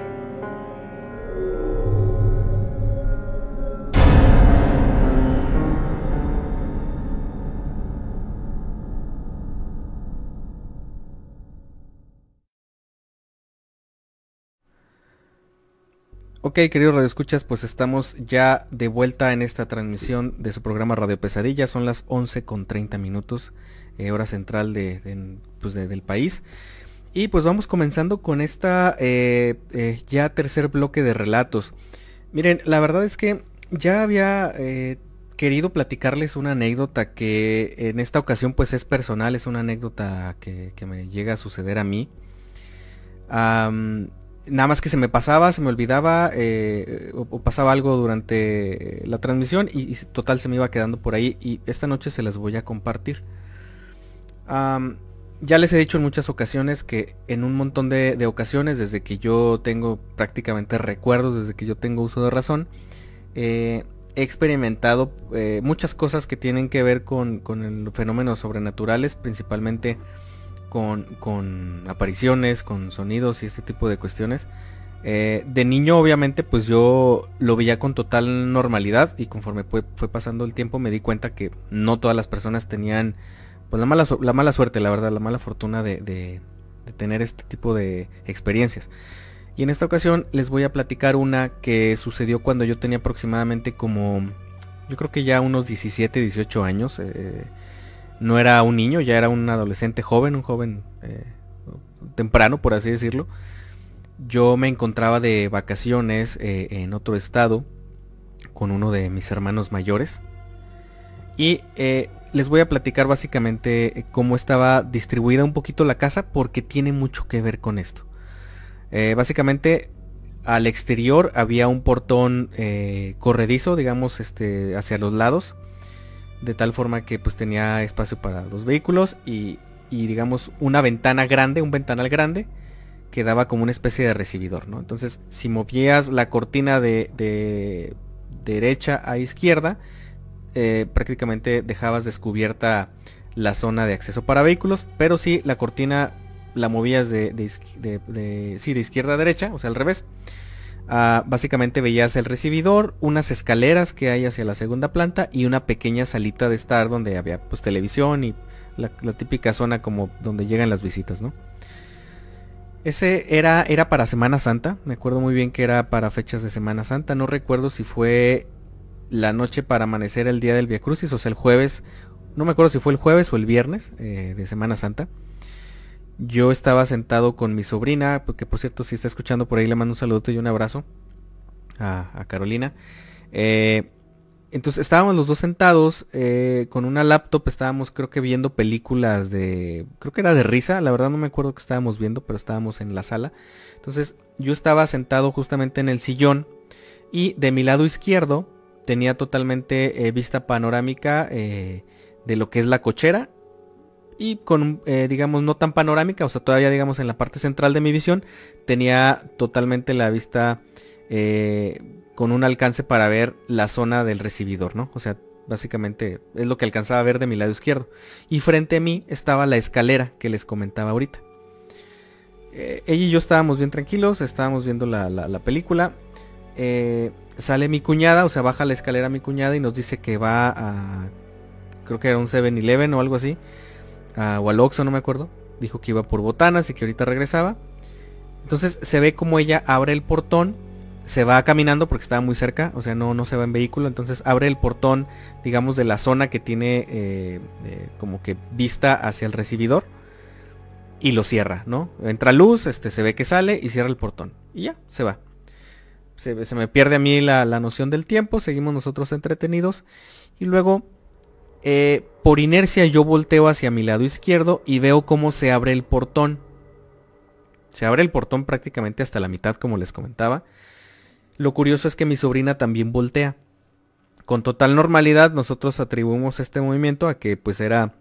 Speaker 5: Ok, queridos radioescuchas, pues estamos ya de vuelta en esta transmisión de su programa Radio Pesadilla. Son las 11 con 30 minutos, eh, hora central de, pues del país. Y pues vamos comenzando con esta eh, eh, ya tercer bloque de relatos. Miren, la verdad es que ya había querido platicarles una anécdota que en esta ocasión pues es personal, es una anécdota que, me llega a suceder a mí nada más que se me pasaba, se me olvidaba eh, o, pasaba algo durante la transmisión y, total se me iba quedando por ahí y esta noche se las voy a compartir. ya les he dicho en muchas ocasiones que en un montón de, ocasiones, desde que yo tengo prácticamente recuerdos, desde que yo tengo uso de razón, eh, he experimentado eh, muchas cosas que tienen que ver con, con fenómenos sobrenaturales, principalmente con, apariciones, con sonidos y este tipo de cuestiones. Eh, de niño obviamente pues yo lo veía con total normalidad y conforme fue, pasando el tiempo me di cuenta que no todas las personas tenían pues la mala, la mala suerte, la verdad, la mala fortuna de, de, tener este tipo de experiencias. Y en esta ocasión les voy a platicar una que sucedió cuando yo tenía aproximadamente como, yo creo que ya unos 17, 18 años. Eh, no era un niño, ya era un adolescente joven, un joven eh, temprano, por así decirlo. Yo me encontraba de vacaciones eh, en otro estado con uno de mis hermanos mayores. Y eh, les voy a platicar básicamente cómo estaba distribuida un poquito la casa porque tiene mucho que ver con esto. básicamente al exterior había un portón corredizo, digamos, este, hacia los lados de tal forma que pues tenía espacio para dos vehículos y, digamos una ventana grande, un ventanal grande que daba como una especie de recibidor, ¿no? Entonces si movías la cortina de, derecha a izquierda, eh, prácticamente dejabas descubierta la zona de acceso para vehículos, pero si la cortina la movías de, de, de izquierda a derecha, o sea al revés, Ah, básicamente veías el recibidor, unas escaleras que hay hacia la segunda planta y una pequeña salita de estar donde había pues televisión y la, típica zona como donde llegan las visitas, ¿no? Ese era, era para Semana Santa, me acuerdo muy bien que era para fechas de Semana Santa, no recuerdo si fue la noche para amanecer el día del Via Crucis, o sea el jueves, no me acuerdo si fue el jueves o el viernes eh, de Semana Santa yo estaba sentado con mi sobrina, porque por cierto, si está escuchando por ahí, le mando un saludo y un abrazo a, Carolina. Eh, entonces estábamos los dos sentados eh, con una laptop, estábamos creo que viendo películas de, creo que era de risa, la verdad no me acuerdo que estábamos viendo, pero estábamos en la sala. Entonces yo estaba sentado justamente en el sillón y de mi lado izquierdo tenía totalmente eh, vista panorámica de lo que es la cochera y con, digamos, no tan panorámica, o sea, todavía, digamos, en la parte central de mi visión, tenía totalmente la vista con un alcance para ver la zona del recibidor, ¿no? O sea, básicamente es lo que alcanzaba a ver de mi lado izquierdo. Y frente a mí estaba la escalera que les comentaba ahorita. Eh, ella y yo estábamos bien tranquilos, estábamos viendo la, película. Eh, sale mi cuñada, o sea, baja la escalera mi cuñada y nos dice que va a... Creo que era un 7-Eleven o algo así. A, o no me acuerdo. Dijo que iba por botanas y que ahorita regresaba. Entonces se ve como ella abre el portón se va caminando porque estaba muy cerca, o sea, no, no se va en vehículo, entonces abre el portón, digamos, de la zona que tiene eh, eh, como que vista hacia el recibidor y lo cierra, ¿no? Entra luz, este, se ve que sale y cierra el portón. Y ya, se va. Se, me pierde a mí la, noción del tiempo, seguimos nosotros entretenidos y luego eh, por inercia yo volteo hacia mi lado izquierdo y veo cómo se abre el portón. Se abre el portón prácticamente hasta la mitad como les comentaba. Lo curioso es que mi sobrina también voltea. Con total normalidad nosotros atribuimos este movimiento a que pues era,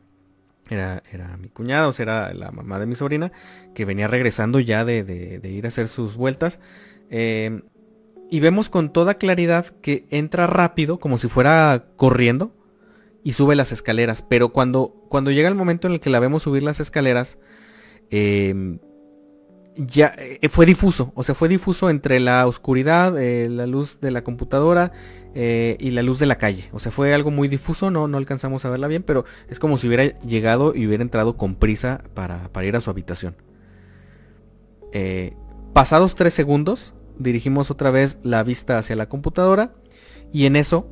Speaker 5: era, era mi cuñada, o sea, era la mamá de mi sobrina, que venía regresando ya de, ir a hacer sus vueltas. Em, y vemos con toda claridad que entra rápido, como si fuera corriendo, y sube las escaleras. Pero cuando, cuando llega el momento en el que la vemos subir las escaleras, eh, ya eh, fue difuso, o sea, fue difuso entre la oscuridad, eh, la luz de la computadora eh, y la luz de la calle. O sea, fue algo muy difuso, no, no alcanzamos a verla bien, pero es como si hubiera llegado y hubiera entrado con prisa para, ir a su habitación. pasados tres segundos, dirigimos otra vez la vista hacia la computadora y en eso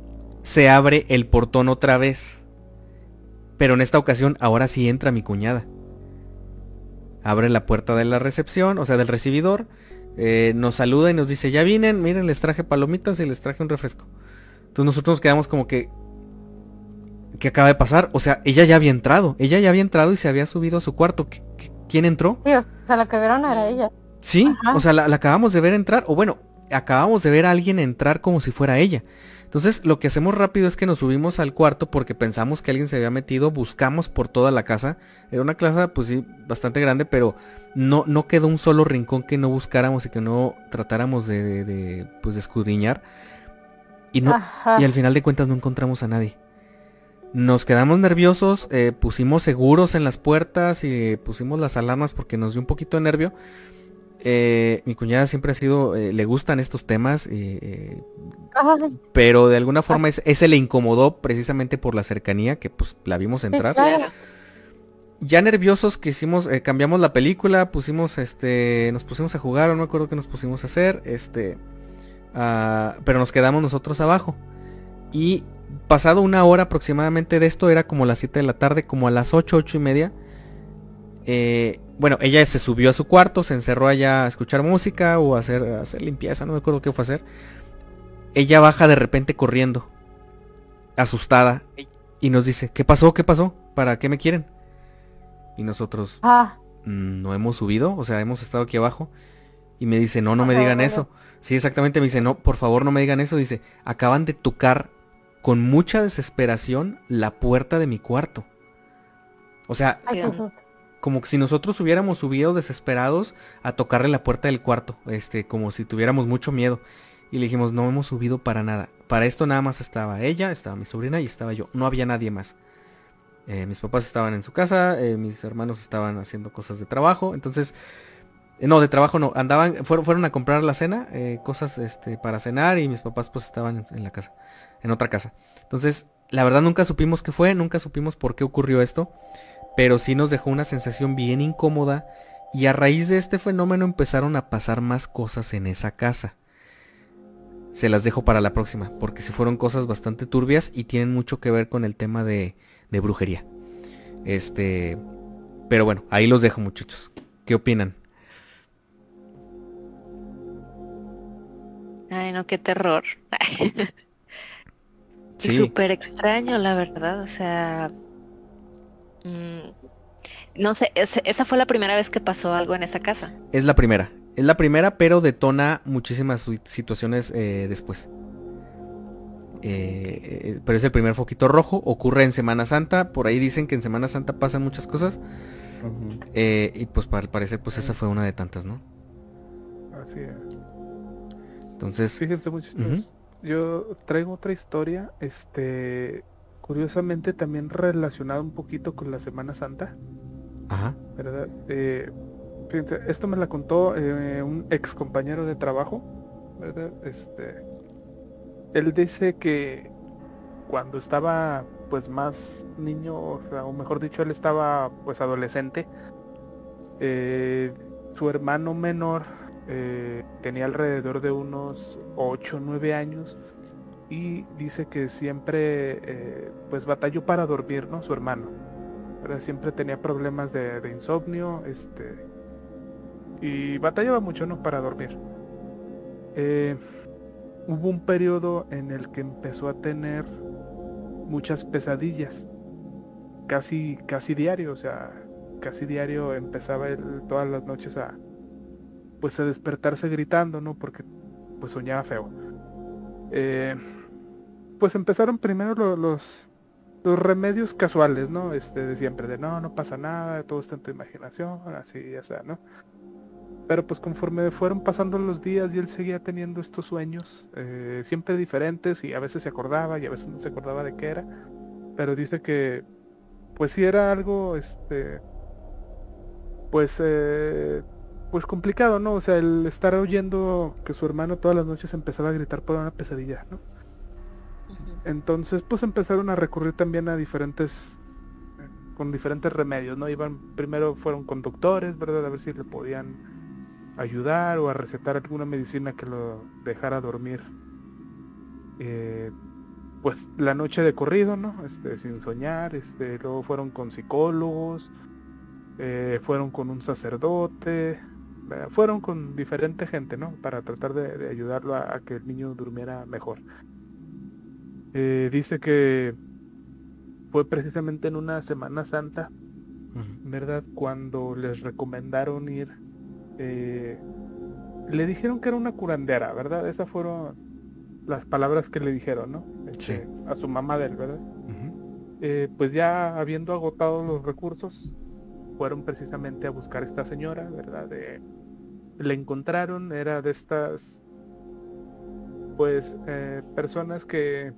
Speaker 5: se abre el portón otra vez. Pero en esta ocasión ahora sí entra mi cuñada abre la puerta de la recepción, o sea, del recibidor, eh, nos saluda y nos dice, ya vienen, miren, les traje palomitas y les traje un refresco. Entonces nosotros nos quedamos como que, ¿qué acaba de pasar? O sea, ella ya había entrado, ella ya había entrado y se había subido a su cuarto. quién entró?
Speaker 2: Sí, o sea, la que vieron era ella.
Speaker 5: Sí, o sea, la, acabamos de ver entrar, o bueno, acabamos de ver a alguien entrar como si fuera ella. Entonces lo que hacemos rápido es que nos subimos al cuarto porque pensamos que alguien se había metido, buscamos por toda la casa. Era una casa pues sí, bastante grande, pero no, no quedó un solo rincón que no buscáramos y que no tratáramos de, de, pues, escudriñar. Y, no, y al final de cuentas no encontramos a nadie. Nos quedamos nerviosos, eh, pusimos seguros en las puertas y pusimos las alarmas porque nos dio un poquito de nervio. Eh, mi cuñada siempre ha sido, eh, le gustan estos temas, eh, pero de alguna forma ese le incomodó precisamente por la cercanía que pues la vimos entrar. Ya nerviosos que hicimos, cambiamos la película, pusimos este, nos pusimos a jugar, no me acuerdo qué nos pusimos a hacer, este, ah, pero nos quedamos nosotros abajo. Y pasado una hora aproximadamente de esto, era como las 7 de la tarde, como a las 8, 8 y media, eh, bueno, ella se subió a su cuarto, se encerró allá a escuchar música o a hacer, hacer limpieza, no me acuerdo qué fue a hacer. Ella baja de repente corriendo, asustada, y nos dice, ¿qué pasó? ¿Qué pasó? ¿Para qué me quieren? Y nosotros, ah. Mm, no hemos subido, o sea, hemos estado aquí abajo. Y me dice, no, no me digan eso. Sí, exactamente, me dice, no, por favor no me digan eso. Dice, acaban de tocar con mucha desesperación la puerta de mi cuarto. O sea, como si nosotros hubiéramos subido desesperados a tocarle la puerta del cuarto, este, como si tuviéramos mucho miedo. Y le dijimos, no hemos subido para nada. Para esto nada más estaba ella, estaba mi sobrina y estaba yo. No había nadie más. Eh, mis papás estaban en su casa, eh, mis hermanos estaban haciendo cosas de trabajo. Entonces, eh, no, de trabajo no. Andaban, fueron, a comprar la cena, cosas este, para cenar y mis papás pues estaban en la casa, en otra casa. Entonces, la verdad nunca supimos qué fue, nunca supimos por qué ocurrió esto pero sí nos dejó una sensación bien incómoda y a raíz de este fenómeno empezaron a pasar más cosas en esa casa. Se las dejo para la próxima, porque si fueron cosas bastante turbias y tienen mucho que ver con el tema de, de brujería. Este, pero bueno, ahí los dejo muchachos. ¿Qué opinan?
Speaker 4: Ay, no, qué terror. Y súper extraño, la verdad. O sea, mm, no sé, esa fue la primera vez que pasó algo en esa casa.
Speaker 5: Es la primera. Es la primera, pero detona muchísimas situaciones eh, después. Eh, eh, pero es el primer foquito rojo, ocurre en Semana Santa, por ahí dicen que en Semana Santa pasan muchas cosas. y pues para parecer pues esa fue una de tantas, ¿no?
Speaker 3: Así es.
Speaker 5: Entonces.
Speaker 3: Fíjense muchachos, yo traigo otra historia, este, curiosamente también relacionada un poquito con la Semana Santa.
Speaker 5: Ajá.
Speaker 3: ¿Verdad? Eh, fíjense, esto me la contó eh, un ex compañero de trabajo, ¿verdad? Este, él dice que cuando estaba pues más niño, o, mejor dicho, él estaba pues adolescente, eh, su hermano menor eh, tenía alrededor de unos 8 o 9 años y dice que siempre eh, pues batalló para dormir, ¿no? Su hermano. Siempre tenía problemas de, insomnio, este y batallaba mucho, ¿no? Para dormir. Eh, hubo un periodo en el que empezó a tener muchas pesadillas, casi, casi diario, o sea, casi diario empezaba él todas las noches a, pues a despertarse gritando, ¿no? Porque pues soñaba feo. Eh, pues empezaron primero los, los remedios casuales, ¿no? Este de siempre, de no, no pasa nada, todo está en tu imaginación, así, ya sea, ¿no? Pero pues conforme fueron pasando los días y él seguía teniendo estos sueños, eh, siempre diferentes y a veces se acordaba y a veces no se acordaba de qué era. Pero dice que pues sí era algo, este, pues eh, pues complicado, ¿no? O sea, el estar oyendo que su hermano todas las noches empezaba a gritar por una pesadilla, ¿no? Entonces, pues empezaron a recurrir también a diferentes, con diferentes remedios, ¿no? Iban, primero fueron conductores, ¿verdad? A ver si le podían ayudar o a recetar alguna medicina que lo dejara dormir. Eh, pues la noche de corrido, ¿no? Este, sin soñar, este, luego fueron con psicólogos, eh, fueron con un sacerdote, fueron con diferente gente, ¿no? Para tratar de, ayudarlo a, que el niño durmiera mejor. Eh, dice que fue precisamente en una Semana Santa, ¿verdad? Cuando les recomendaron ir, eh, le dijeron que era una curandera, ¿verdad? Esas fueron las palabras que le dijeron, ¿no? Este, a su mamá de él, ¿verdad? Eh, pues ya habiendo agotado los recursos, fueron precisamente a buscar a esta señora, ¿verdad? De, le encontraron, era de estas, pues, eh, personas que,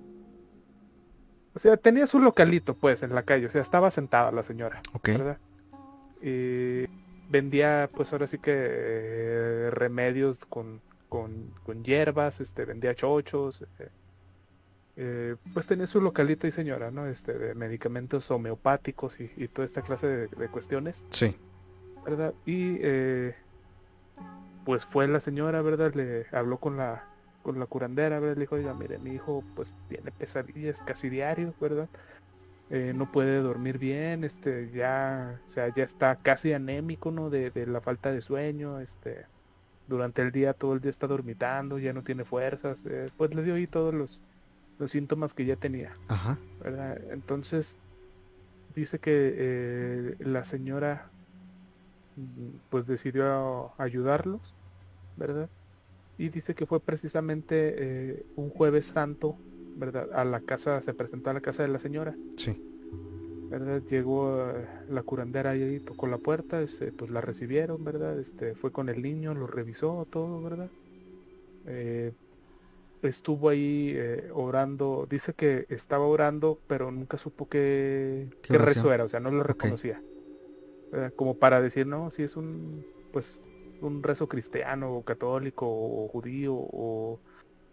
Speaker 3: o sea, tenía su localito, pues, en la calle, o sea, estaba sentada la señora, ¿verdad? Y vendía, pues, ahora sí que eh, remedios con, con, con, hierbas, este, vendía chochos, eh, pues tenía su localito y señora, ¿no? Este, de medicamentos homeopáticos y, toda esta clase de, de, cuestiones.
Speaker 5: Sí.
Speaker 3: ¿Verdad? Y pues fue la señora, ¿verdad? Le habló con la con la curandera, ¿verdad? Le dijo, oiga, mire, mi hijo pues tiene pesadillas casi diarios, ¿verdad? Eh, no puede dormir bien, este, ya, o sea, ya está casi anémico, ¿no? De, la falta de sueño, este, durante el día todo el día está dormitando, ya no tiene fuerzas, eh, pues le dio ahí todos los, los síntomas que ya tenía,
Speaker 5: Ajá.
Speaker 3: ¿verdad? Entonces, dice que eh, la señora pues decidió ayudarlos, ¿verdad? Y dice que fue precisamente eh, un jueves santo, ¿verdad? A la casa, se presentó a la casa de la señora.
Speaker 5: Sí.
Speaker 3: ¿Verdad? Llegó eh, la curandera ahí, tocó la puerta, este, pues la recibieron, ¿verdad? Este, fue con el niño, lo revisó todo, ¿verdad? Eh, estuvo ahí orando, dice que estaba orando, pero nunca supo qué, qué, rezo era, o sea, no lo reconocía. Como para decir, no, si es un, pues, un rezo cristiano o católico o judío o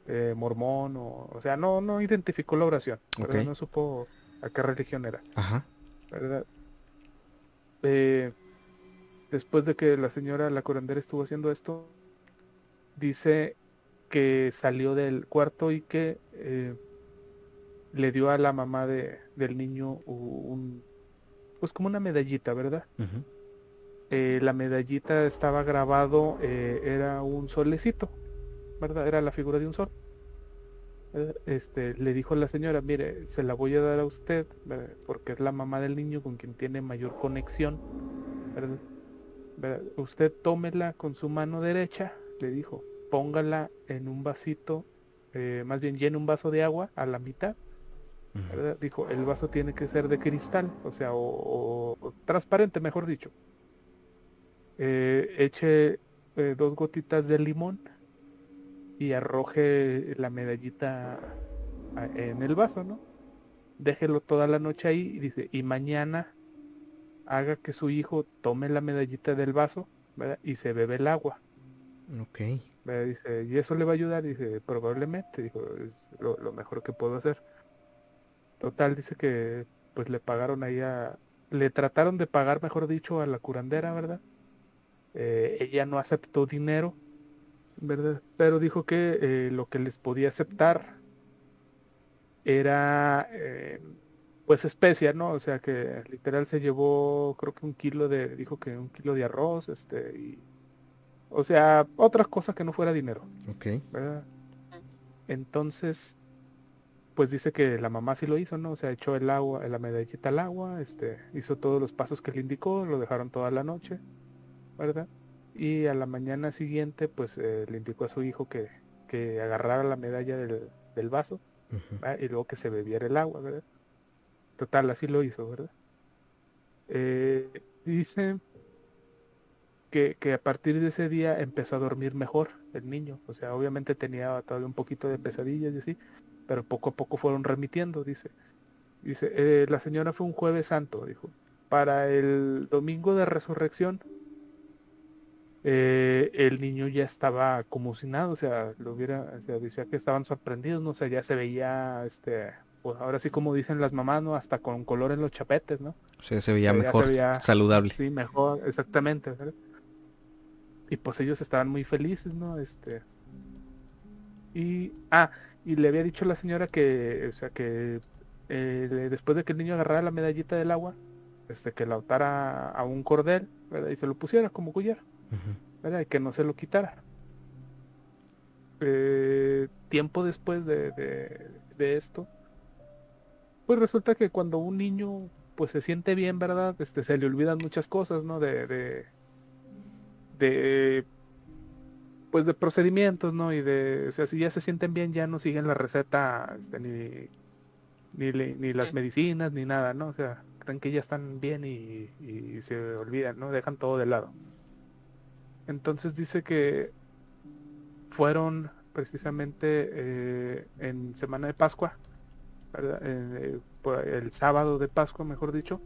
Speaker 3: eh, mormón o, o sea, no, no identificó la oración, no supo a qué religión era.
Speaker 5: Ajá.
Speaker 3: ¿verdad? Eh, después de que la señora, la curandera estuvo haciendo esto, dice que salió del cuarto y que eh, le dio a la mamá de, del niño un, pues como una medallita, ¿verdad? Eh, la medallita estaba grabado, eh, era un solecito, ¿verdad? Era la figura de un sol. ¿verdad? este, le dijo a la señora, mire, se la voy a dar a usted, ¿verdad? porque es la mamá del niño con quien tiene mayor conexión. ¿verdad? ¿verdad? Usted tómela con su mano derecha, le dijo, póngala en un vasito, eh, más bien llene un vaso de agua a la mitad. Dijo, el vaso tiene que ser de cristal, o sea, o, o- o transparente, mejor dicho. Eh, eche eh, dos gotitas de limón y arroje la medallita en el vaso, ¿no? Déjelo toda la noche ahí y dice, y mañana haga que su hijo tome la medallita del vaso, ¿verdad? Y se bebe el agua.
Speaker 5: Ok.
Speaker 3: ¿verdad? Dice, ¿y eso le va a ayudar? Dice, probablemente, dijo, es lo, lo mejor que puedo hacer. Total, dice que pues le pagaron ahí a... Le trataron de pagar, mejor dicho, a la curandera, ¿verdad? Eh, ella no aceptó dinero, ¿verdad? Pero dijo que eh, lo que les podía aceptar era eh, pues especia, ¿no? O sea que literal se llevó creo que un kilo de, dijo que un kilo de arroz, este, y o sea, otras cosas que no fuera dinero,
Speaker 5: Ok.
Speaker 3: ¿verdad? Entonces, pues dice que la mamá sí lo hizo, ¿no? O sea, echó el agua, la medallita al agua, este, hizo todos los pasos que le indicó, lo dejaron toda la noche, ¿verdad? Y a la mañana siguiente, pues eh, le indicó a su hijo que, que agarrara la medalla del, del vaso y luego que se bebiera el agua, ¿verdad? Total, así lo hizo, ¿verdad? Eh, dice que, que a partir de ese día empezó a dormir mejor el niño. O sea, obviamente tenía todavía un poquito de pesadillas y así, pero poco a poco fueron remitiendo, dice. Dice, "Eh, la señora fue un jueves santo, dijo. Para el domingo de resurrección, eh, el niño ya estaba como si nada, o sea, lo hubiera, o sea, decía que estaban sorprendidos, no sé, ya se veía, este, pues ahora sí como dicen las mamás, ¿no? Hasta con color en los chapetes, ¿no?
Speaker 5: O sea, se veía
Speaker 3: se
Speaker 5: mejor,
Speaker 3: veía-
Speaker 5: saludable.
Speaker 3: Sí, mejor, exactamente, ¿verdad? Y pues ellos estaban muy felices, ¿no? Este. Y. Ah, y le había dicho la señora que, o sea, que eh, después de que el niño agarrara la medallita del agua, este, que la atara a un cordel, ¿verdad? Y se lo pusiera como ¿verdad? Y que no se lo quitara. Eh, tiempo después de, de- de esto, pues resulta que cuando un niño pues se siente bien, ¿verdad? Este, se le olvidan muchas cosas, ¿no? De, de, de, pues de procedimientos, ¿no? Y de, o sea, si ya se sienten bien, ya no siguen la receta, este, ni, ni, ni las medicinas, ni nada, ¿no? O sea, creen que ya están bien y, y se olvidan, ¿no? Dejan todo de lado. Entonces dice que fueron precisamente eh, en Semana de Pascua. Eh, por el sábado de Pascua, mejor dicho,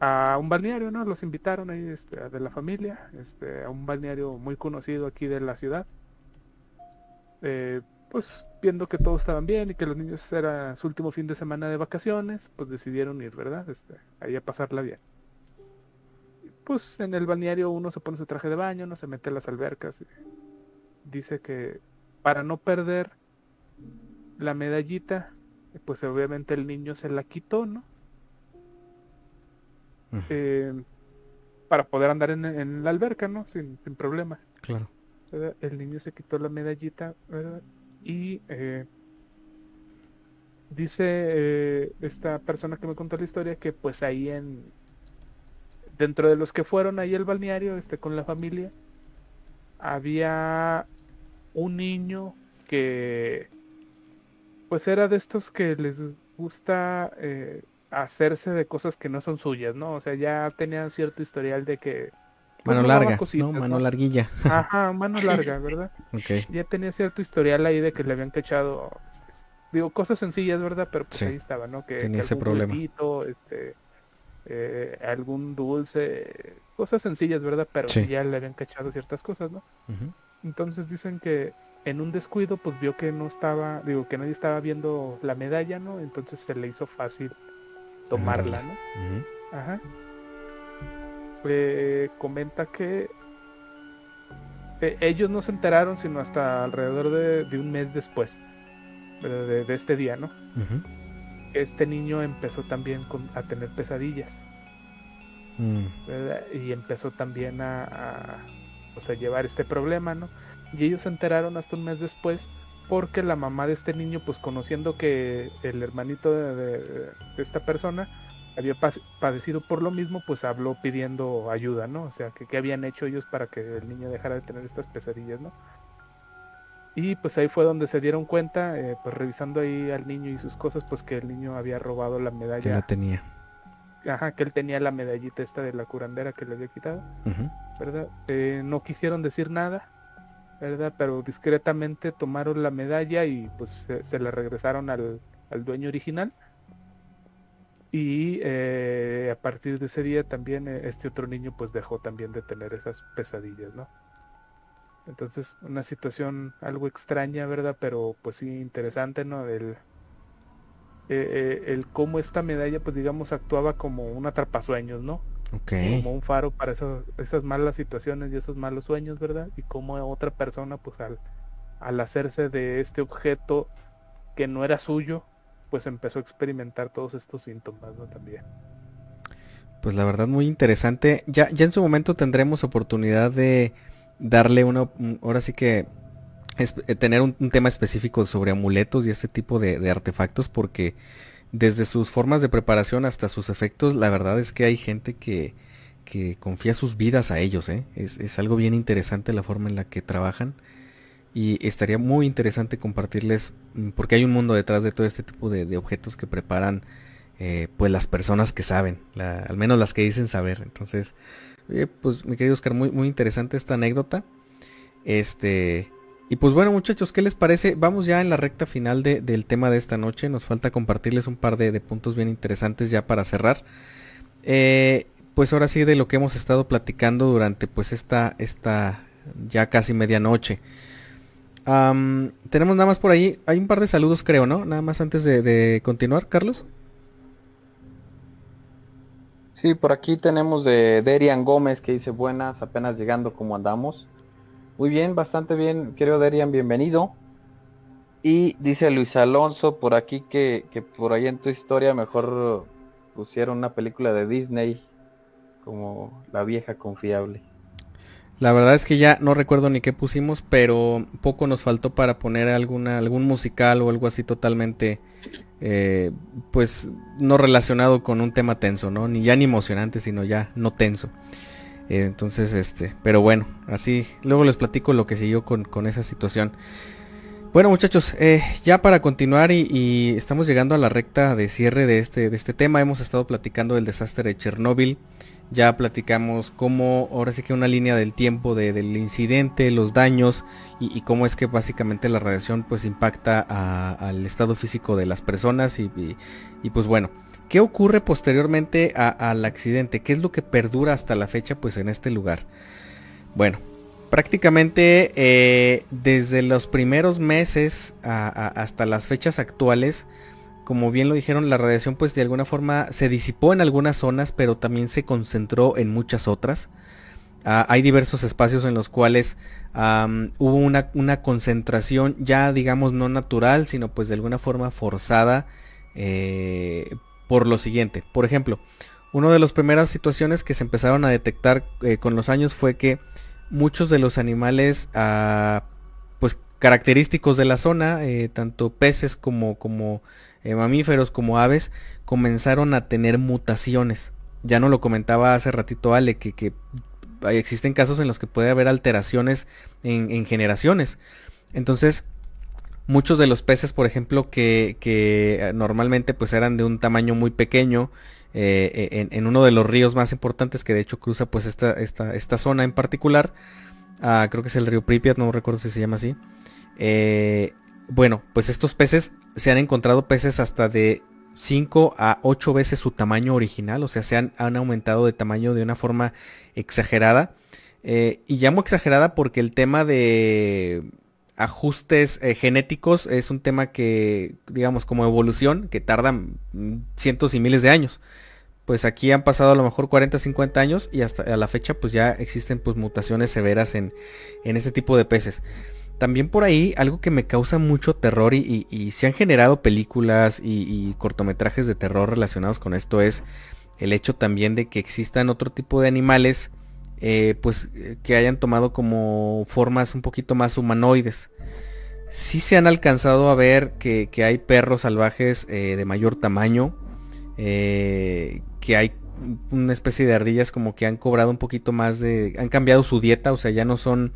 Speaker 3: a un balneario, ¿no? Los invitaron ahí este, de la familia, este, a un balneario muy conocido aquí de la ciudad. Eh, pues viendo que todos estaban bien y que los niños era su último fin de semana de vacaciones, pues decidieron ir, ¿verdad? Este, ahí a pasarla bien. Pues en el balneario uno se pone su traje de baño, no se mete a las albercas. dice que para no perder la medallita, pues obviamente el niño se la quitó, ¿no? Eh, para poder andar en, en la alberca, ¿no? Sin, sin problemas.
Speaker 5: Claro.
Speaker 3: ¿verdad? El niño se quitó la medallita, ¿verdad? Y eh, dice eh, esta persona que me contó la historia que pues ahí en dentro de los que fueron ahí al balneario, este con la familia, había un niño que pues era de estos que les gusta eh, hacerse de cosas que no son suyas, ¿no? O sea, ya tenían cierto historial de que pues,
Speaker 5: Mano larga,
Speaker 3: cositas,
Speaker 5: ¿no? Mano larguilla.
Speaker 3: Ajá, mano larga, ¿verdad? Ya tenía cierto historial ahí de que le habían cachado, este, digo, cosas sencillas, ¿verdad? Pero pues
Speaker 5: Sí,
Speaker 3: ahí estaba, ¿no? Que,
Speaker 5: tenía
Speaker 3: que
Speaker 5: ese problema.
Speaker 3: este, eh, algún dulce, cosas sencillas, ¿verdad? Pero
Speaker 5: Sí.
Speaker 3: ya le habían cachado ciertas cosas, ¿no? Entonces dicen que en un descuido, pues vio que no estaba, digo, que nadie estaba viendo la medalla, ¿no? Entonces se le hizo fácil tomarla, ¿no? Ajá. Eh, comenta que eh, ellos no se enteraron sino hasta alrededor de, de un mes después de, de este día, ¿no?
Speaker 5: Ujú.
Speaker 3: Este niño empezó también con- a tener pesadillas,
Speaker 5: Mm.
Speaker 3: Y empezó también a, a, pues, a llevar este problema, ¿no? Y ellos se enteraron hasta un mes después porque la mamá de este niño, pues conociendo que el hermanito de, esta persona había padecido por lo mismo, pues habló pidiendo ayuda, ¿no? O sea, que qué habían hecho ellos para que el niño dejara de tener estas pesadillas, ¿no? Y pues ahí fue donde se dieron cuenta, eh, pues revisando ahí al niño y sus cosas, pues que el niño había robado la medalla. Que
Speaker 5: la tenía.
Speaker 3: Ajá, que él tenía la medallita esta de la curandera que le había quitado, ¿verdad? Eh, no quisieron decir nada, ¿verdad? Pero discretamente tomaron la medalla y pues se, la regresaron al, dueño original. Y eh, a partir de ese día también este otro niño pues dejó también de tener esas pesadillas, ¿no? Entonces, una situación algo extraña, ¿verdad? Pero pues sí interesante, ¿no? El, eh, eh, el cómo esta medalla, pues digamos, actuaba como un atrapasueños, ¿no? Como un faro para esas malas situaciones y esos malos sueños, ¿verdad? Y como otra persona, pues al, al hacerse de este objeto que no era suyo, pues empezó a experimentar todos estos síntomas, ¿no? También.
Speaker 5: Pues la verdad muy interesante. Ya, ya en su momento tendremos oportunidad de darle una, ahora sí que es, eh, tener un, tema específico sobre amuletos y este tipo de, artefactos porque desde sus formas de preparación hasta sus efectos, la verdad es que hay gente que, que confía sus vidas a ellos, ¿eh? es, algo bien interesante la forma en la que trabajan y estaría muy interesante compartirles mm, porque hay un mundo detrás de todo este tipo de, objetos que preparan eh, pues las personas que saben, al menos las que dicen saber, entonces pues mi querido Oscar, muy, muy interesante esta anécdota. Este. Y pues bueno muchachos, ¿qué les parece? Vamos ya en la recta final del tema de esta noche. Nos falta compartirles un par de, puntos bien interesantes ya para cerrar. Eh, pues ahora sí de lo que hemos estado platicando durante pues esta, esta ya casi medianoche. tenemos nada más por ahí, hay un par de saludos creo, ¿no? Nada más antes de continuar, Carlos.
Speaker 1: Sí, por aquí tenemos de Derian Gómez que dice buenas, apenas llegando como andamos. Muy bien, bastante bien, querido Derian, bienvenido. Y dice Luis Alonso por aquí que, que por ahí en tu historia mejor pusieron una película de Disney como La vieja confiable.
Speaker 5: La verdad es que ya no recuerdo ni qué pusimos, pero poco nos faltó para poner alguna, algún musical o algo así totalmente eh, pues no relacionado con un tema tenso, ¿no? Ni ya ni emocionante, sino ya no tenso. Eh, entonces, este, pero bueno, así, luego les platico lo que siguió con, con esa situación. Bueno muchachos, eh, ya para continuar y, estamos llegando a la recta de cierre de este, de este tema, hemos estado platicando del desastre de Chernóbil, ya platicamos cómo, ahora sí que una línea del tiempo del incidente, los daños y, cómo es que básicamente la radiación pues impacta al estado físico de las personas y, pues bueno, ¿qué ocurre posteriormente al accidente? ¿Qué es lo que perdura hasta la fecha pues en este lugar? Bueno, prácticamente eh, desde los primeros meses hasta las fechas actuales, como bien lo dijeron, la radiación pues de alguna forma se disipó en algunas zonas, pero también se concentró en muchas otras. Ah, hay diversos espacios en los cuales hubo una, concentración ya digamos no natural, sino pues de alguna forma forzada eh, por lo siguiente. Por ejemplo, una de las primeras situaciones que se empezaron a detectar eh, con los años fue que muchos de los animales ah, pues característicos de la zona, eh, tanto peces como, como eh, mamíferos como aves comenzaron a tener mutaciones. Ya no lo comentaba hace ratito Ale, que, que existen casos en los que puede haber alteraciones en, generaciones. Entonces, muchos de los peces, por ejemplo, que, que normalmente pues eran de un tamaño muy pequeño, eh, en, uno de los ríos más importantes que de hecho cruza pues esta, esta, esta zona en particular, ah, creo que es el río Pripyat, no recuerdo si se llama así, eh, bueno, pues estos peces se han encontrado peces hasta de 5 a 8 veces su tamaño original, o sea, se han, aumentado de tamaño de una forma exagerada. Eh, y llamo exagerada porque el tema de ajustes eh, genéticos es un tema que, digamos, como evolución, que tarda cientos y miles de años. Pues aquí han pasado a lo mejor 40, 50 años y hasta a la fecha pues ya existen pues mutaciones severas en, en este tipo de peces. También por ahí algo que me causa mucho terror y, se han generado películas y, cortometrajes de terror relacionados con esto es el hecho también de que existan otro tipo de animales eh, pues eh, que hayan tomado como formas un poquito más humanoides. sí se han alcanzado a ver que, hay perros salvajes eh, de mayor tamaño, que hay una especie de ardillas como que han cobrado un poquito más de, han cambiado su dieta, o sea, ya no son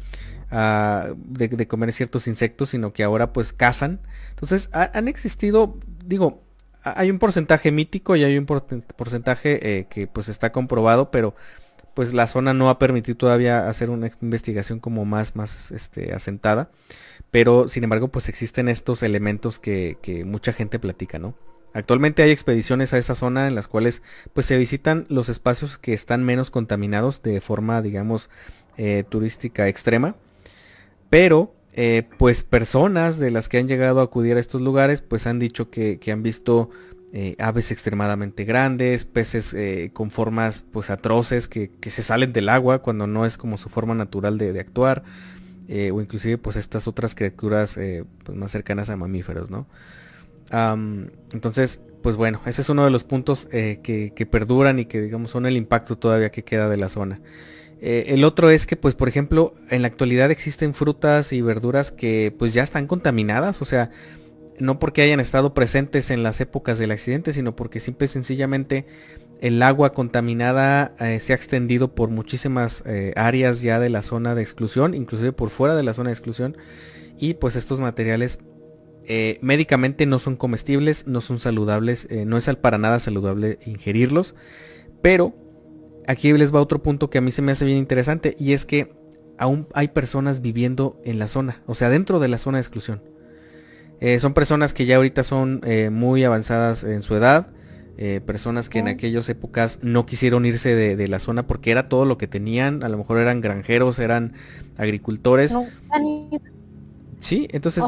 Speaker 5: de, comer ciertos insectos, sino que ahora pues cazan. Entonces han existido, digo, hay un porcentaje mítico y hay un porcentaje eh, que pues está comprobado, pero pues la zona no ha permitido todavía hacer una investigación como más, más este, asentada. Pero sin embargo, pues existen estos elementos que, mucha gente platica, ¿no? Actualmente hay expediciones a esa zona en las cuales pues se visitan los espacios que están menos contaminados de forma, digamos, eh, turística extrema. Pero eh, pues personas de las que han llegado a acudir a estos lugares pues han dicho que, han visto eh, aves extremadamente grandes, peces con formas pues atroces que, se salen del agua cuando no es como su forma natural de actuar. Eh, o inclusive pues estas otras criaturas eh, pues, más cercanas a mamíferos, ¿no? entonces, pues bueno, ese es uno de los puntos eh, que, perduran y que digamos son el impacto todavía que queda de la zona. El otro es que pues por ejemplo en la actualidad existen frutas y verduras que pues ya están contaminadas, o sea, no porque hayan estado presentes en las épocas del accidente, sino porque simple y sencillamente el agua contaminada eh, se ha extendido por muchísimas eh, áreas ya de la zona de exclusión, inclusive por fuera de la zona de exclusión. Y pues estos materiales eh, médicamente no son comestibles, no son saludables, no es para nada saludable ingerirlos. Pero aquí les va otro punto que a mí se me hace bien interesante y es que aún hay personas viviendo en la zona, o sea, dentro de la zona de exclusión. son personas que ya ahorita son muy avanzadas en su edad, eh, personas que en aquellas épocas no quisieron irse de, la zona porque era todo lo que tenían, a lo mejor eran granjeros, eran agricultores. sí, entonces...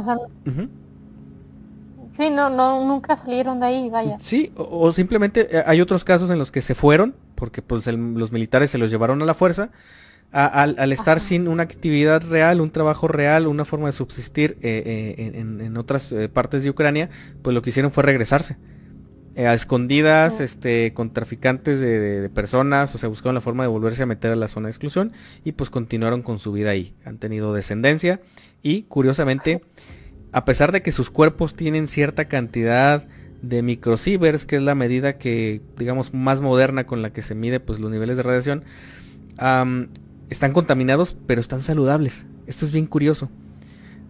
Speaker 2: Sí, no, no, nunca salieron de ahí, vaya.
Speaker 5: Sí, o, simplemente eh, hay otros casos en los que se fueron, porque pues los militares se los llevaron a la fuerza, al, estar sin una actividad real, un trabajo real, una forma de subsistir eh, en, otras partes de Ucrania, pues lo que hicieron fue regresarse. Eh, a escondidas, este, con traficantes de, personas, o sea, buscaron la forma de volverse a meter a la zona de exclusión y pues continuaron con su vida ahí. Han tenido descendencia y curiosamente, a pesar de que sus cuerpos tienen cierta cantidad de microsieverts, que es la medida que, digamos, más moderna con la que se mide pues los niveles de radiación, están contaminados, pero están saludables. Esto es bien curioso.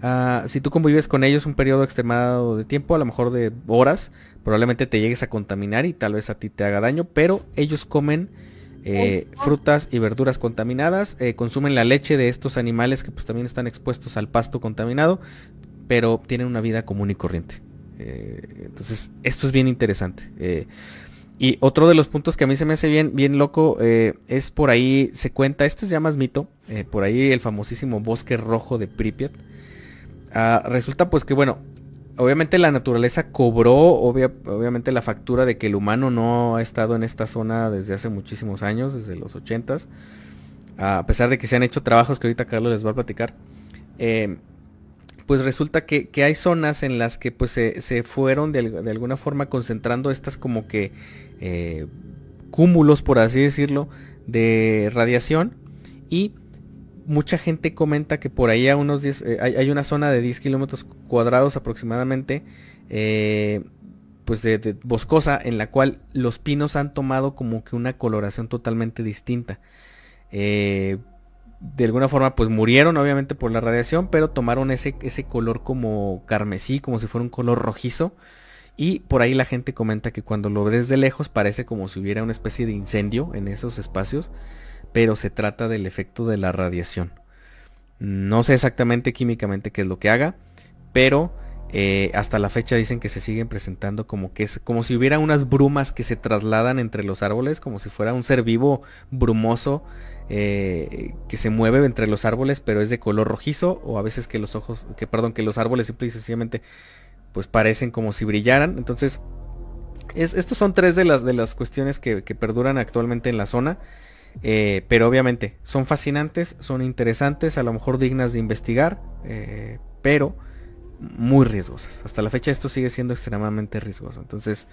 Speaker 5: Ah, si tú convives con ellos un periodo extremado de tiempo, a lo mejor de horas, probablemente te llegues a contaminar y tal vez a ti te haga daño, pero ellos comen eh, frutas y verduras contaminadas, eh, consumen la leche de estos animales que pues también están expuestos al pasto contaminado, pero tienen una vida común y corriente. Eh, entonces, esto es bien interesante. y otro de los puntos que a mí se me hace bien, bien loco es por ahí, se cuenta, esto se llama mito, por ahí el famosísimo bosque rojo de Pripyat. Ah, resulta pues que bueno, obviamente la naturaleza cobró obviamente la factura de que el humano no ha estado en esta zona desde hace muchísimos años, desde los 80s. A pesar de que se han hecho trabajos que ahorita Carlos les va a platicar. Pues resulta que, hay zonas en las que pues se, fueron de, alguna forma concentrando estas como que eh, cúmulos, por así decirlo, de radiación y mucha gente comenta que por ahí a unos 10, eh, hay, una zona de 10 kilómetros cuadrados aproximadamente, eh, pues de, boscosa, en la cual los pinos han tomado como que una coloración totalmente distinta. Eh, de alguna forma pues murieron obviamente por la radiación, pero tomaron ese, ese color como carmesí, como si fuera un color rojizo. Y por ahí la gente comenta que cuando lo ves de lejos parece como si hubiera una especie de incendio en esos espacios pero se trata del efecto de la radiación. No sé exactamente químicamente qué es lo que haga, pero eh, hasta la fecha dicen que se siguen presentando como que es como si hubiera unas brumas que se trasladan entre los árboles, como si fuera un ser vivo brumoso eh, que se mueve entre los árboles, pero es de color rojizo, o a veces que los ojos, que perdón, que los árboles simple y sencillamente pues parecen como si brillaran. Entonces, estos son tres de las, de las cuestiones que perduran actualmente en la zona. Eh, pero obviamente son fascinantes, son interesantes, a lo mejor dignas de investigar, eh, pero muy riesgosas. Hasta la fecha esto sigue siendo extremadamente riesgoso. Entonces,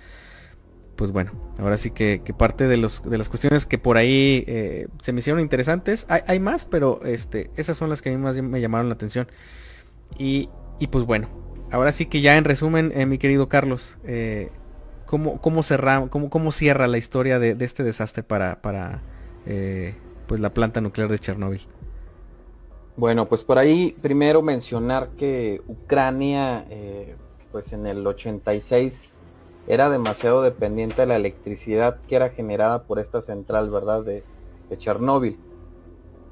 Speaker 5: pues bueno, ahora sí que, parte de, los, de las cuestiones que por ahí eh, se me hicieron interesantes, hay, más, pero este, esas son las que a mí más me llamaron la atención. Y y pues bueno, ahora sí que ya en resumen, eh, mi querido Carlos, eh, ¿cómo, cómo, cierra la historia de, este desastre para, para pues la planta nuclear de Chernóbil?
Speaker 1: Bueno, pues por ahí primero mencionar que Ucrania, pues en el 86 era demasiado dependiente de la electricidad que era generada por esta central, ¿verdad? De, de Chernóbil.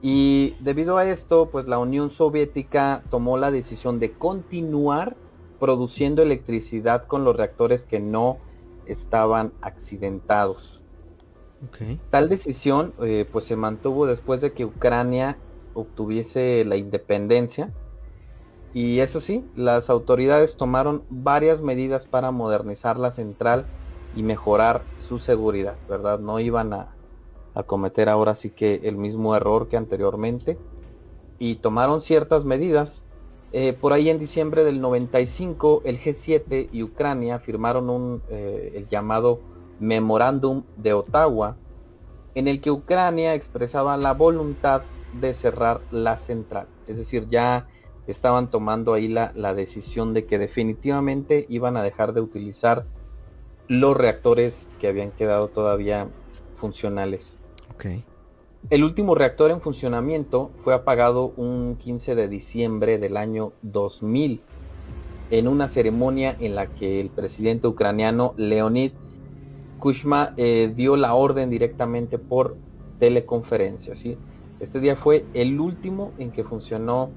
Speaker 1: Y debido a esto, pues la Unión Soviética tomó la decisión de continuar produciendo electricidad con los reactores que no estaban accidentados. Tal decisión eh, pues se mantuvo después de que Ucrania obtuviese la independencia y eso sí, las autoridades tomaron varias medidas para modernizar la central y mejorar su seguridad, ¿verdad? No iban a, a cometer ahora sí que el mismo error que anteriormente y tomaron ciertas medidas. Eh, por ahí en diciembre del 95 el G7 y Ucrania firmaron un, eh, el llamado Memorándum de Ottawa en el que Ucrania expresaba la voluntad de cerrar la central. Es decir, ya estaban tomando ahí la, la decisión de que definitivamente iban a dejar de utilizar los reactores que habían quedado todavía funcionales. El último reactor en funcionamiento fue apagado un 15 de diciembre del año 2000 en una ceremonia en la que el presidente ucraniano Leonid Kushma eh, dio la orden directamente por teleconferencia. ¿sí? Este día fue el último en que funcionó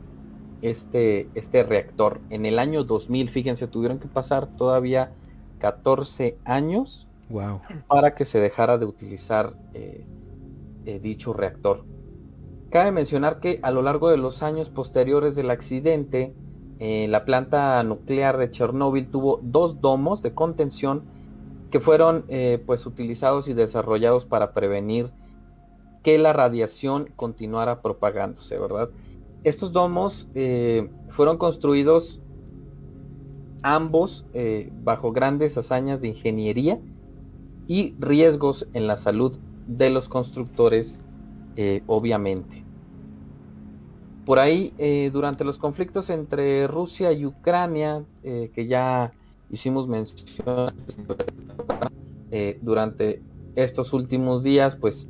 Speaker 1: este, este reactor. En el año 2000, fíjense, tuvieron que pasar todavía 14 años
Speaker 5: wow.
Speaker 1: para que se dejara de utilizar eh, eh, dicho reactor. Cabe mencionar que a lo largo de los años posteriores del accidente, eh, la planta nuclear de Chernóbil tuvo dos domos de contención que fueron pues utilizados y desarrollados para prevenir que la radiación continuara propagándose, ¿verdad? Estos domos fueron construidos ambos bajo grandes hazañas de ingeniería y riesgos en la salud de los constructores, eh, obviamente. Por ahí, eh, durante los conflictos entre Rusia y Ucrania, eh, que ya hicimos mención durante estos últimos días, pues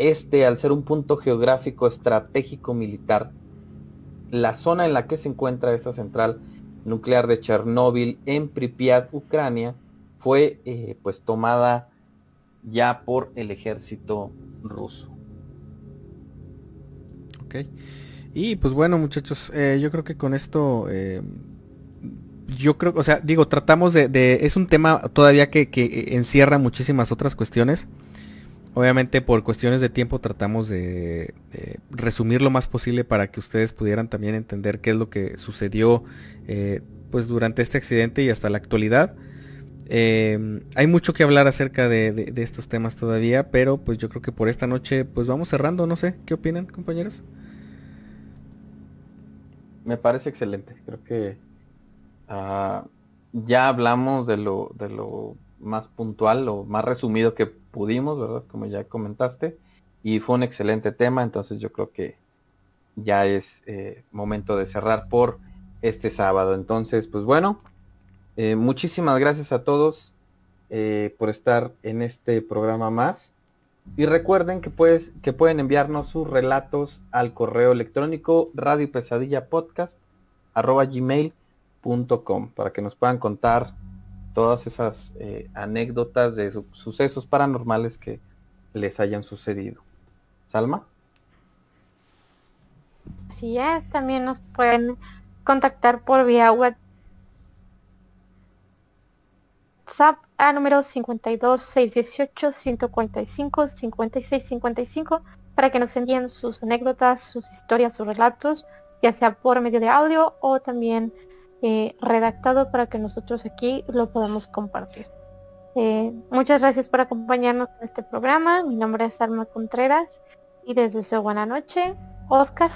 Speaker 1: este, al ser un punto geográfico estratégico militar, la zona en la que se encuentra esta central nuclear de Chernóbil en Pripyat, Ucrania, fue pues tomada ya por el ejército ruso.
Speaker 5: Ok. Y pues bueno muchachos, eh, yo creo que con esto, eh, yo creo, o sea, digo, tratamos de, es un tema todavía que, encierra muchísimas otras cuestiones. Obviamente por cuestiones de tiempo tratamos de, resumir lo más posible para que ustedes pudieran también entender qué es lo que sucedió eh, pues durante este accidente y hasta la actualidad. Em, hay mucho que hablar acerca de, estos temas todavía, pero pues yo creo que por esta noche pues vamos cerrando, no sé, ¿qué opinan compañeros?
Speaker 1: Me parece excelente, creo que ah, ya hablamos de lo, de lo más puntual, lo más resumido que pudimos, ¿verdad? Como ya comentaste, y fue un excelente tema, entonces yo creo que ya es eh, momento de cerrar por este sábado. Entonces, pues bueno, eh, muchísimas gracias a todos eh, por estar en este programa más. Y recuerden que, pues, que pueden enviarnos sus relatos al correo electrónico radio pesadilla podcast gmail.com para que nos puedan contar todas esas eh, anécdotas de sucesos paranormales que les hayan sucedido. Salma.
Speaker 2: Así es, también nos pueden contactar por vía WhatsApp a número 52 618 145 56 55 para que nos envíen sus anécdotas, sus historias, sus relatos, ya sea por medio de audio o también eh, redactado para que nosotros aquí lo podamos compartir. Eh, muchas gracias por acompañarnos en este programa. Mi nombre es Alma Contreras y les deseo buena noche. Oscar.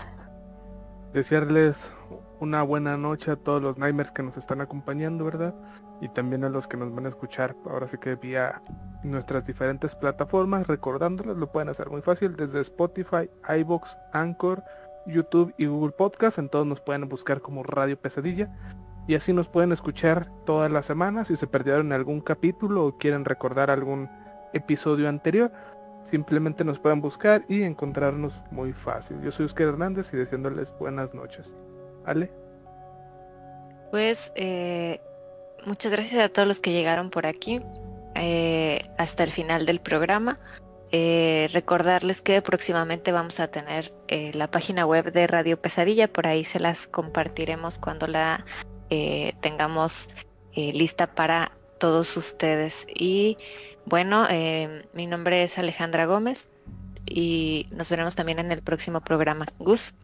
Speaker 3: Desearles una buena noche a todos los Nightmares que nos están acompañando, ¿verdad? y también a los que nos van a escuchar ahora sí que vía nuestras diferentes plataformas recordándoles lo pueden hacer muy fácil desde Spotify, iBox, Anchor, YouTube y Google Podcast. En todos nos pueden buscar como Radio Pesadilla. Y así nos pueden escuchar todas las semanas. Si se perdieron algún capítulo o quieren recordar algún episodio anterior, simplemente nos pueden buscar y encontrarnos muy fácil. Yo soy Oscar Hernández y deseándoles buenas noches. ¿Ale?
Speaker 4: Pues eh, muchas gracias a todos los que llegaron por aquí eh, hasta el final del programa. Eh, recordarles que próximamente vamos a tener la página web de Radio Pesadilla, por ahí se las compartiremos cuando la tengamos lista para todos ustedes. Y bueno, mi nombre es Alejandra Gómez y nos veremos también en el próximo programa. Gus.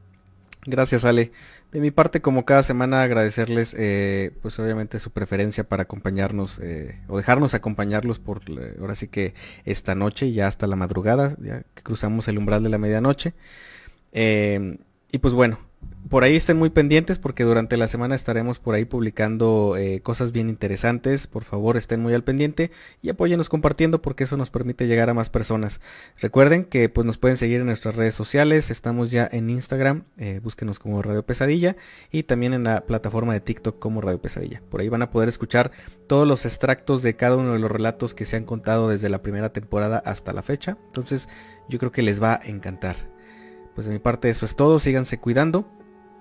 Speaker 5: Gracias, Ale. De mi parte, como cada semana, agradecerles, eh, pues obviamente su preferencia para acompañarnos eh, o dejarnos acompañarlos por ahora sí que esta noche, ya hasta la madrugada, ya que cruzamos el umbral de la medianoche. y pues bueno, por ahí estén muy pendientes porque durante la semana estaremos por ahí publicando eh, cosas bien interesantes. Por favor estén muy al pendiente y apóyenos compartiendo porque eso nos permite llegar a más personas. Recuerden que pues nos pueden seguir en nuestras redes sociales. Estamos ya en Instagram, eh, búsquenos como Radio Pesadilla y también en la plataforma de TikTok como Radio Pesadilla. Por ahí van a poder escuchar todos los extractos de cada uno de los relatos que se han contado desde la primera temporada hasta la fecha. Entonces yo creo que les va a encantar. Pues de mi parte eso es todo. Síganse cuidando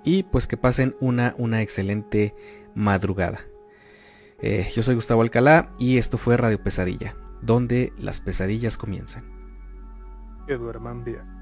Speaker 5: y pues que pasen una, una excelente madrugada. Eh, yo soy Gustavo Alcalá y esto fue Radio Pesadilla, donde las pesadillas comienzan.
Speaker 3: Que duerman bien.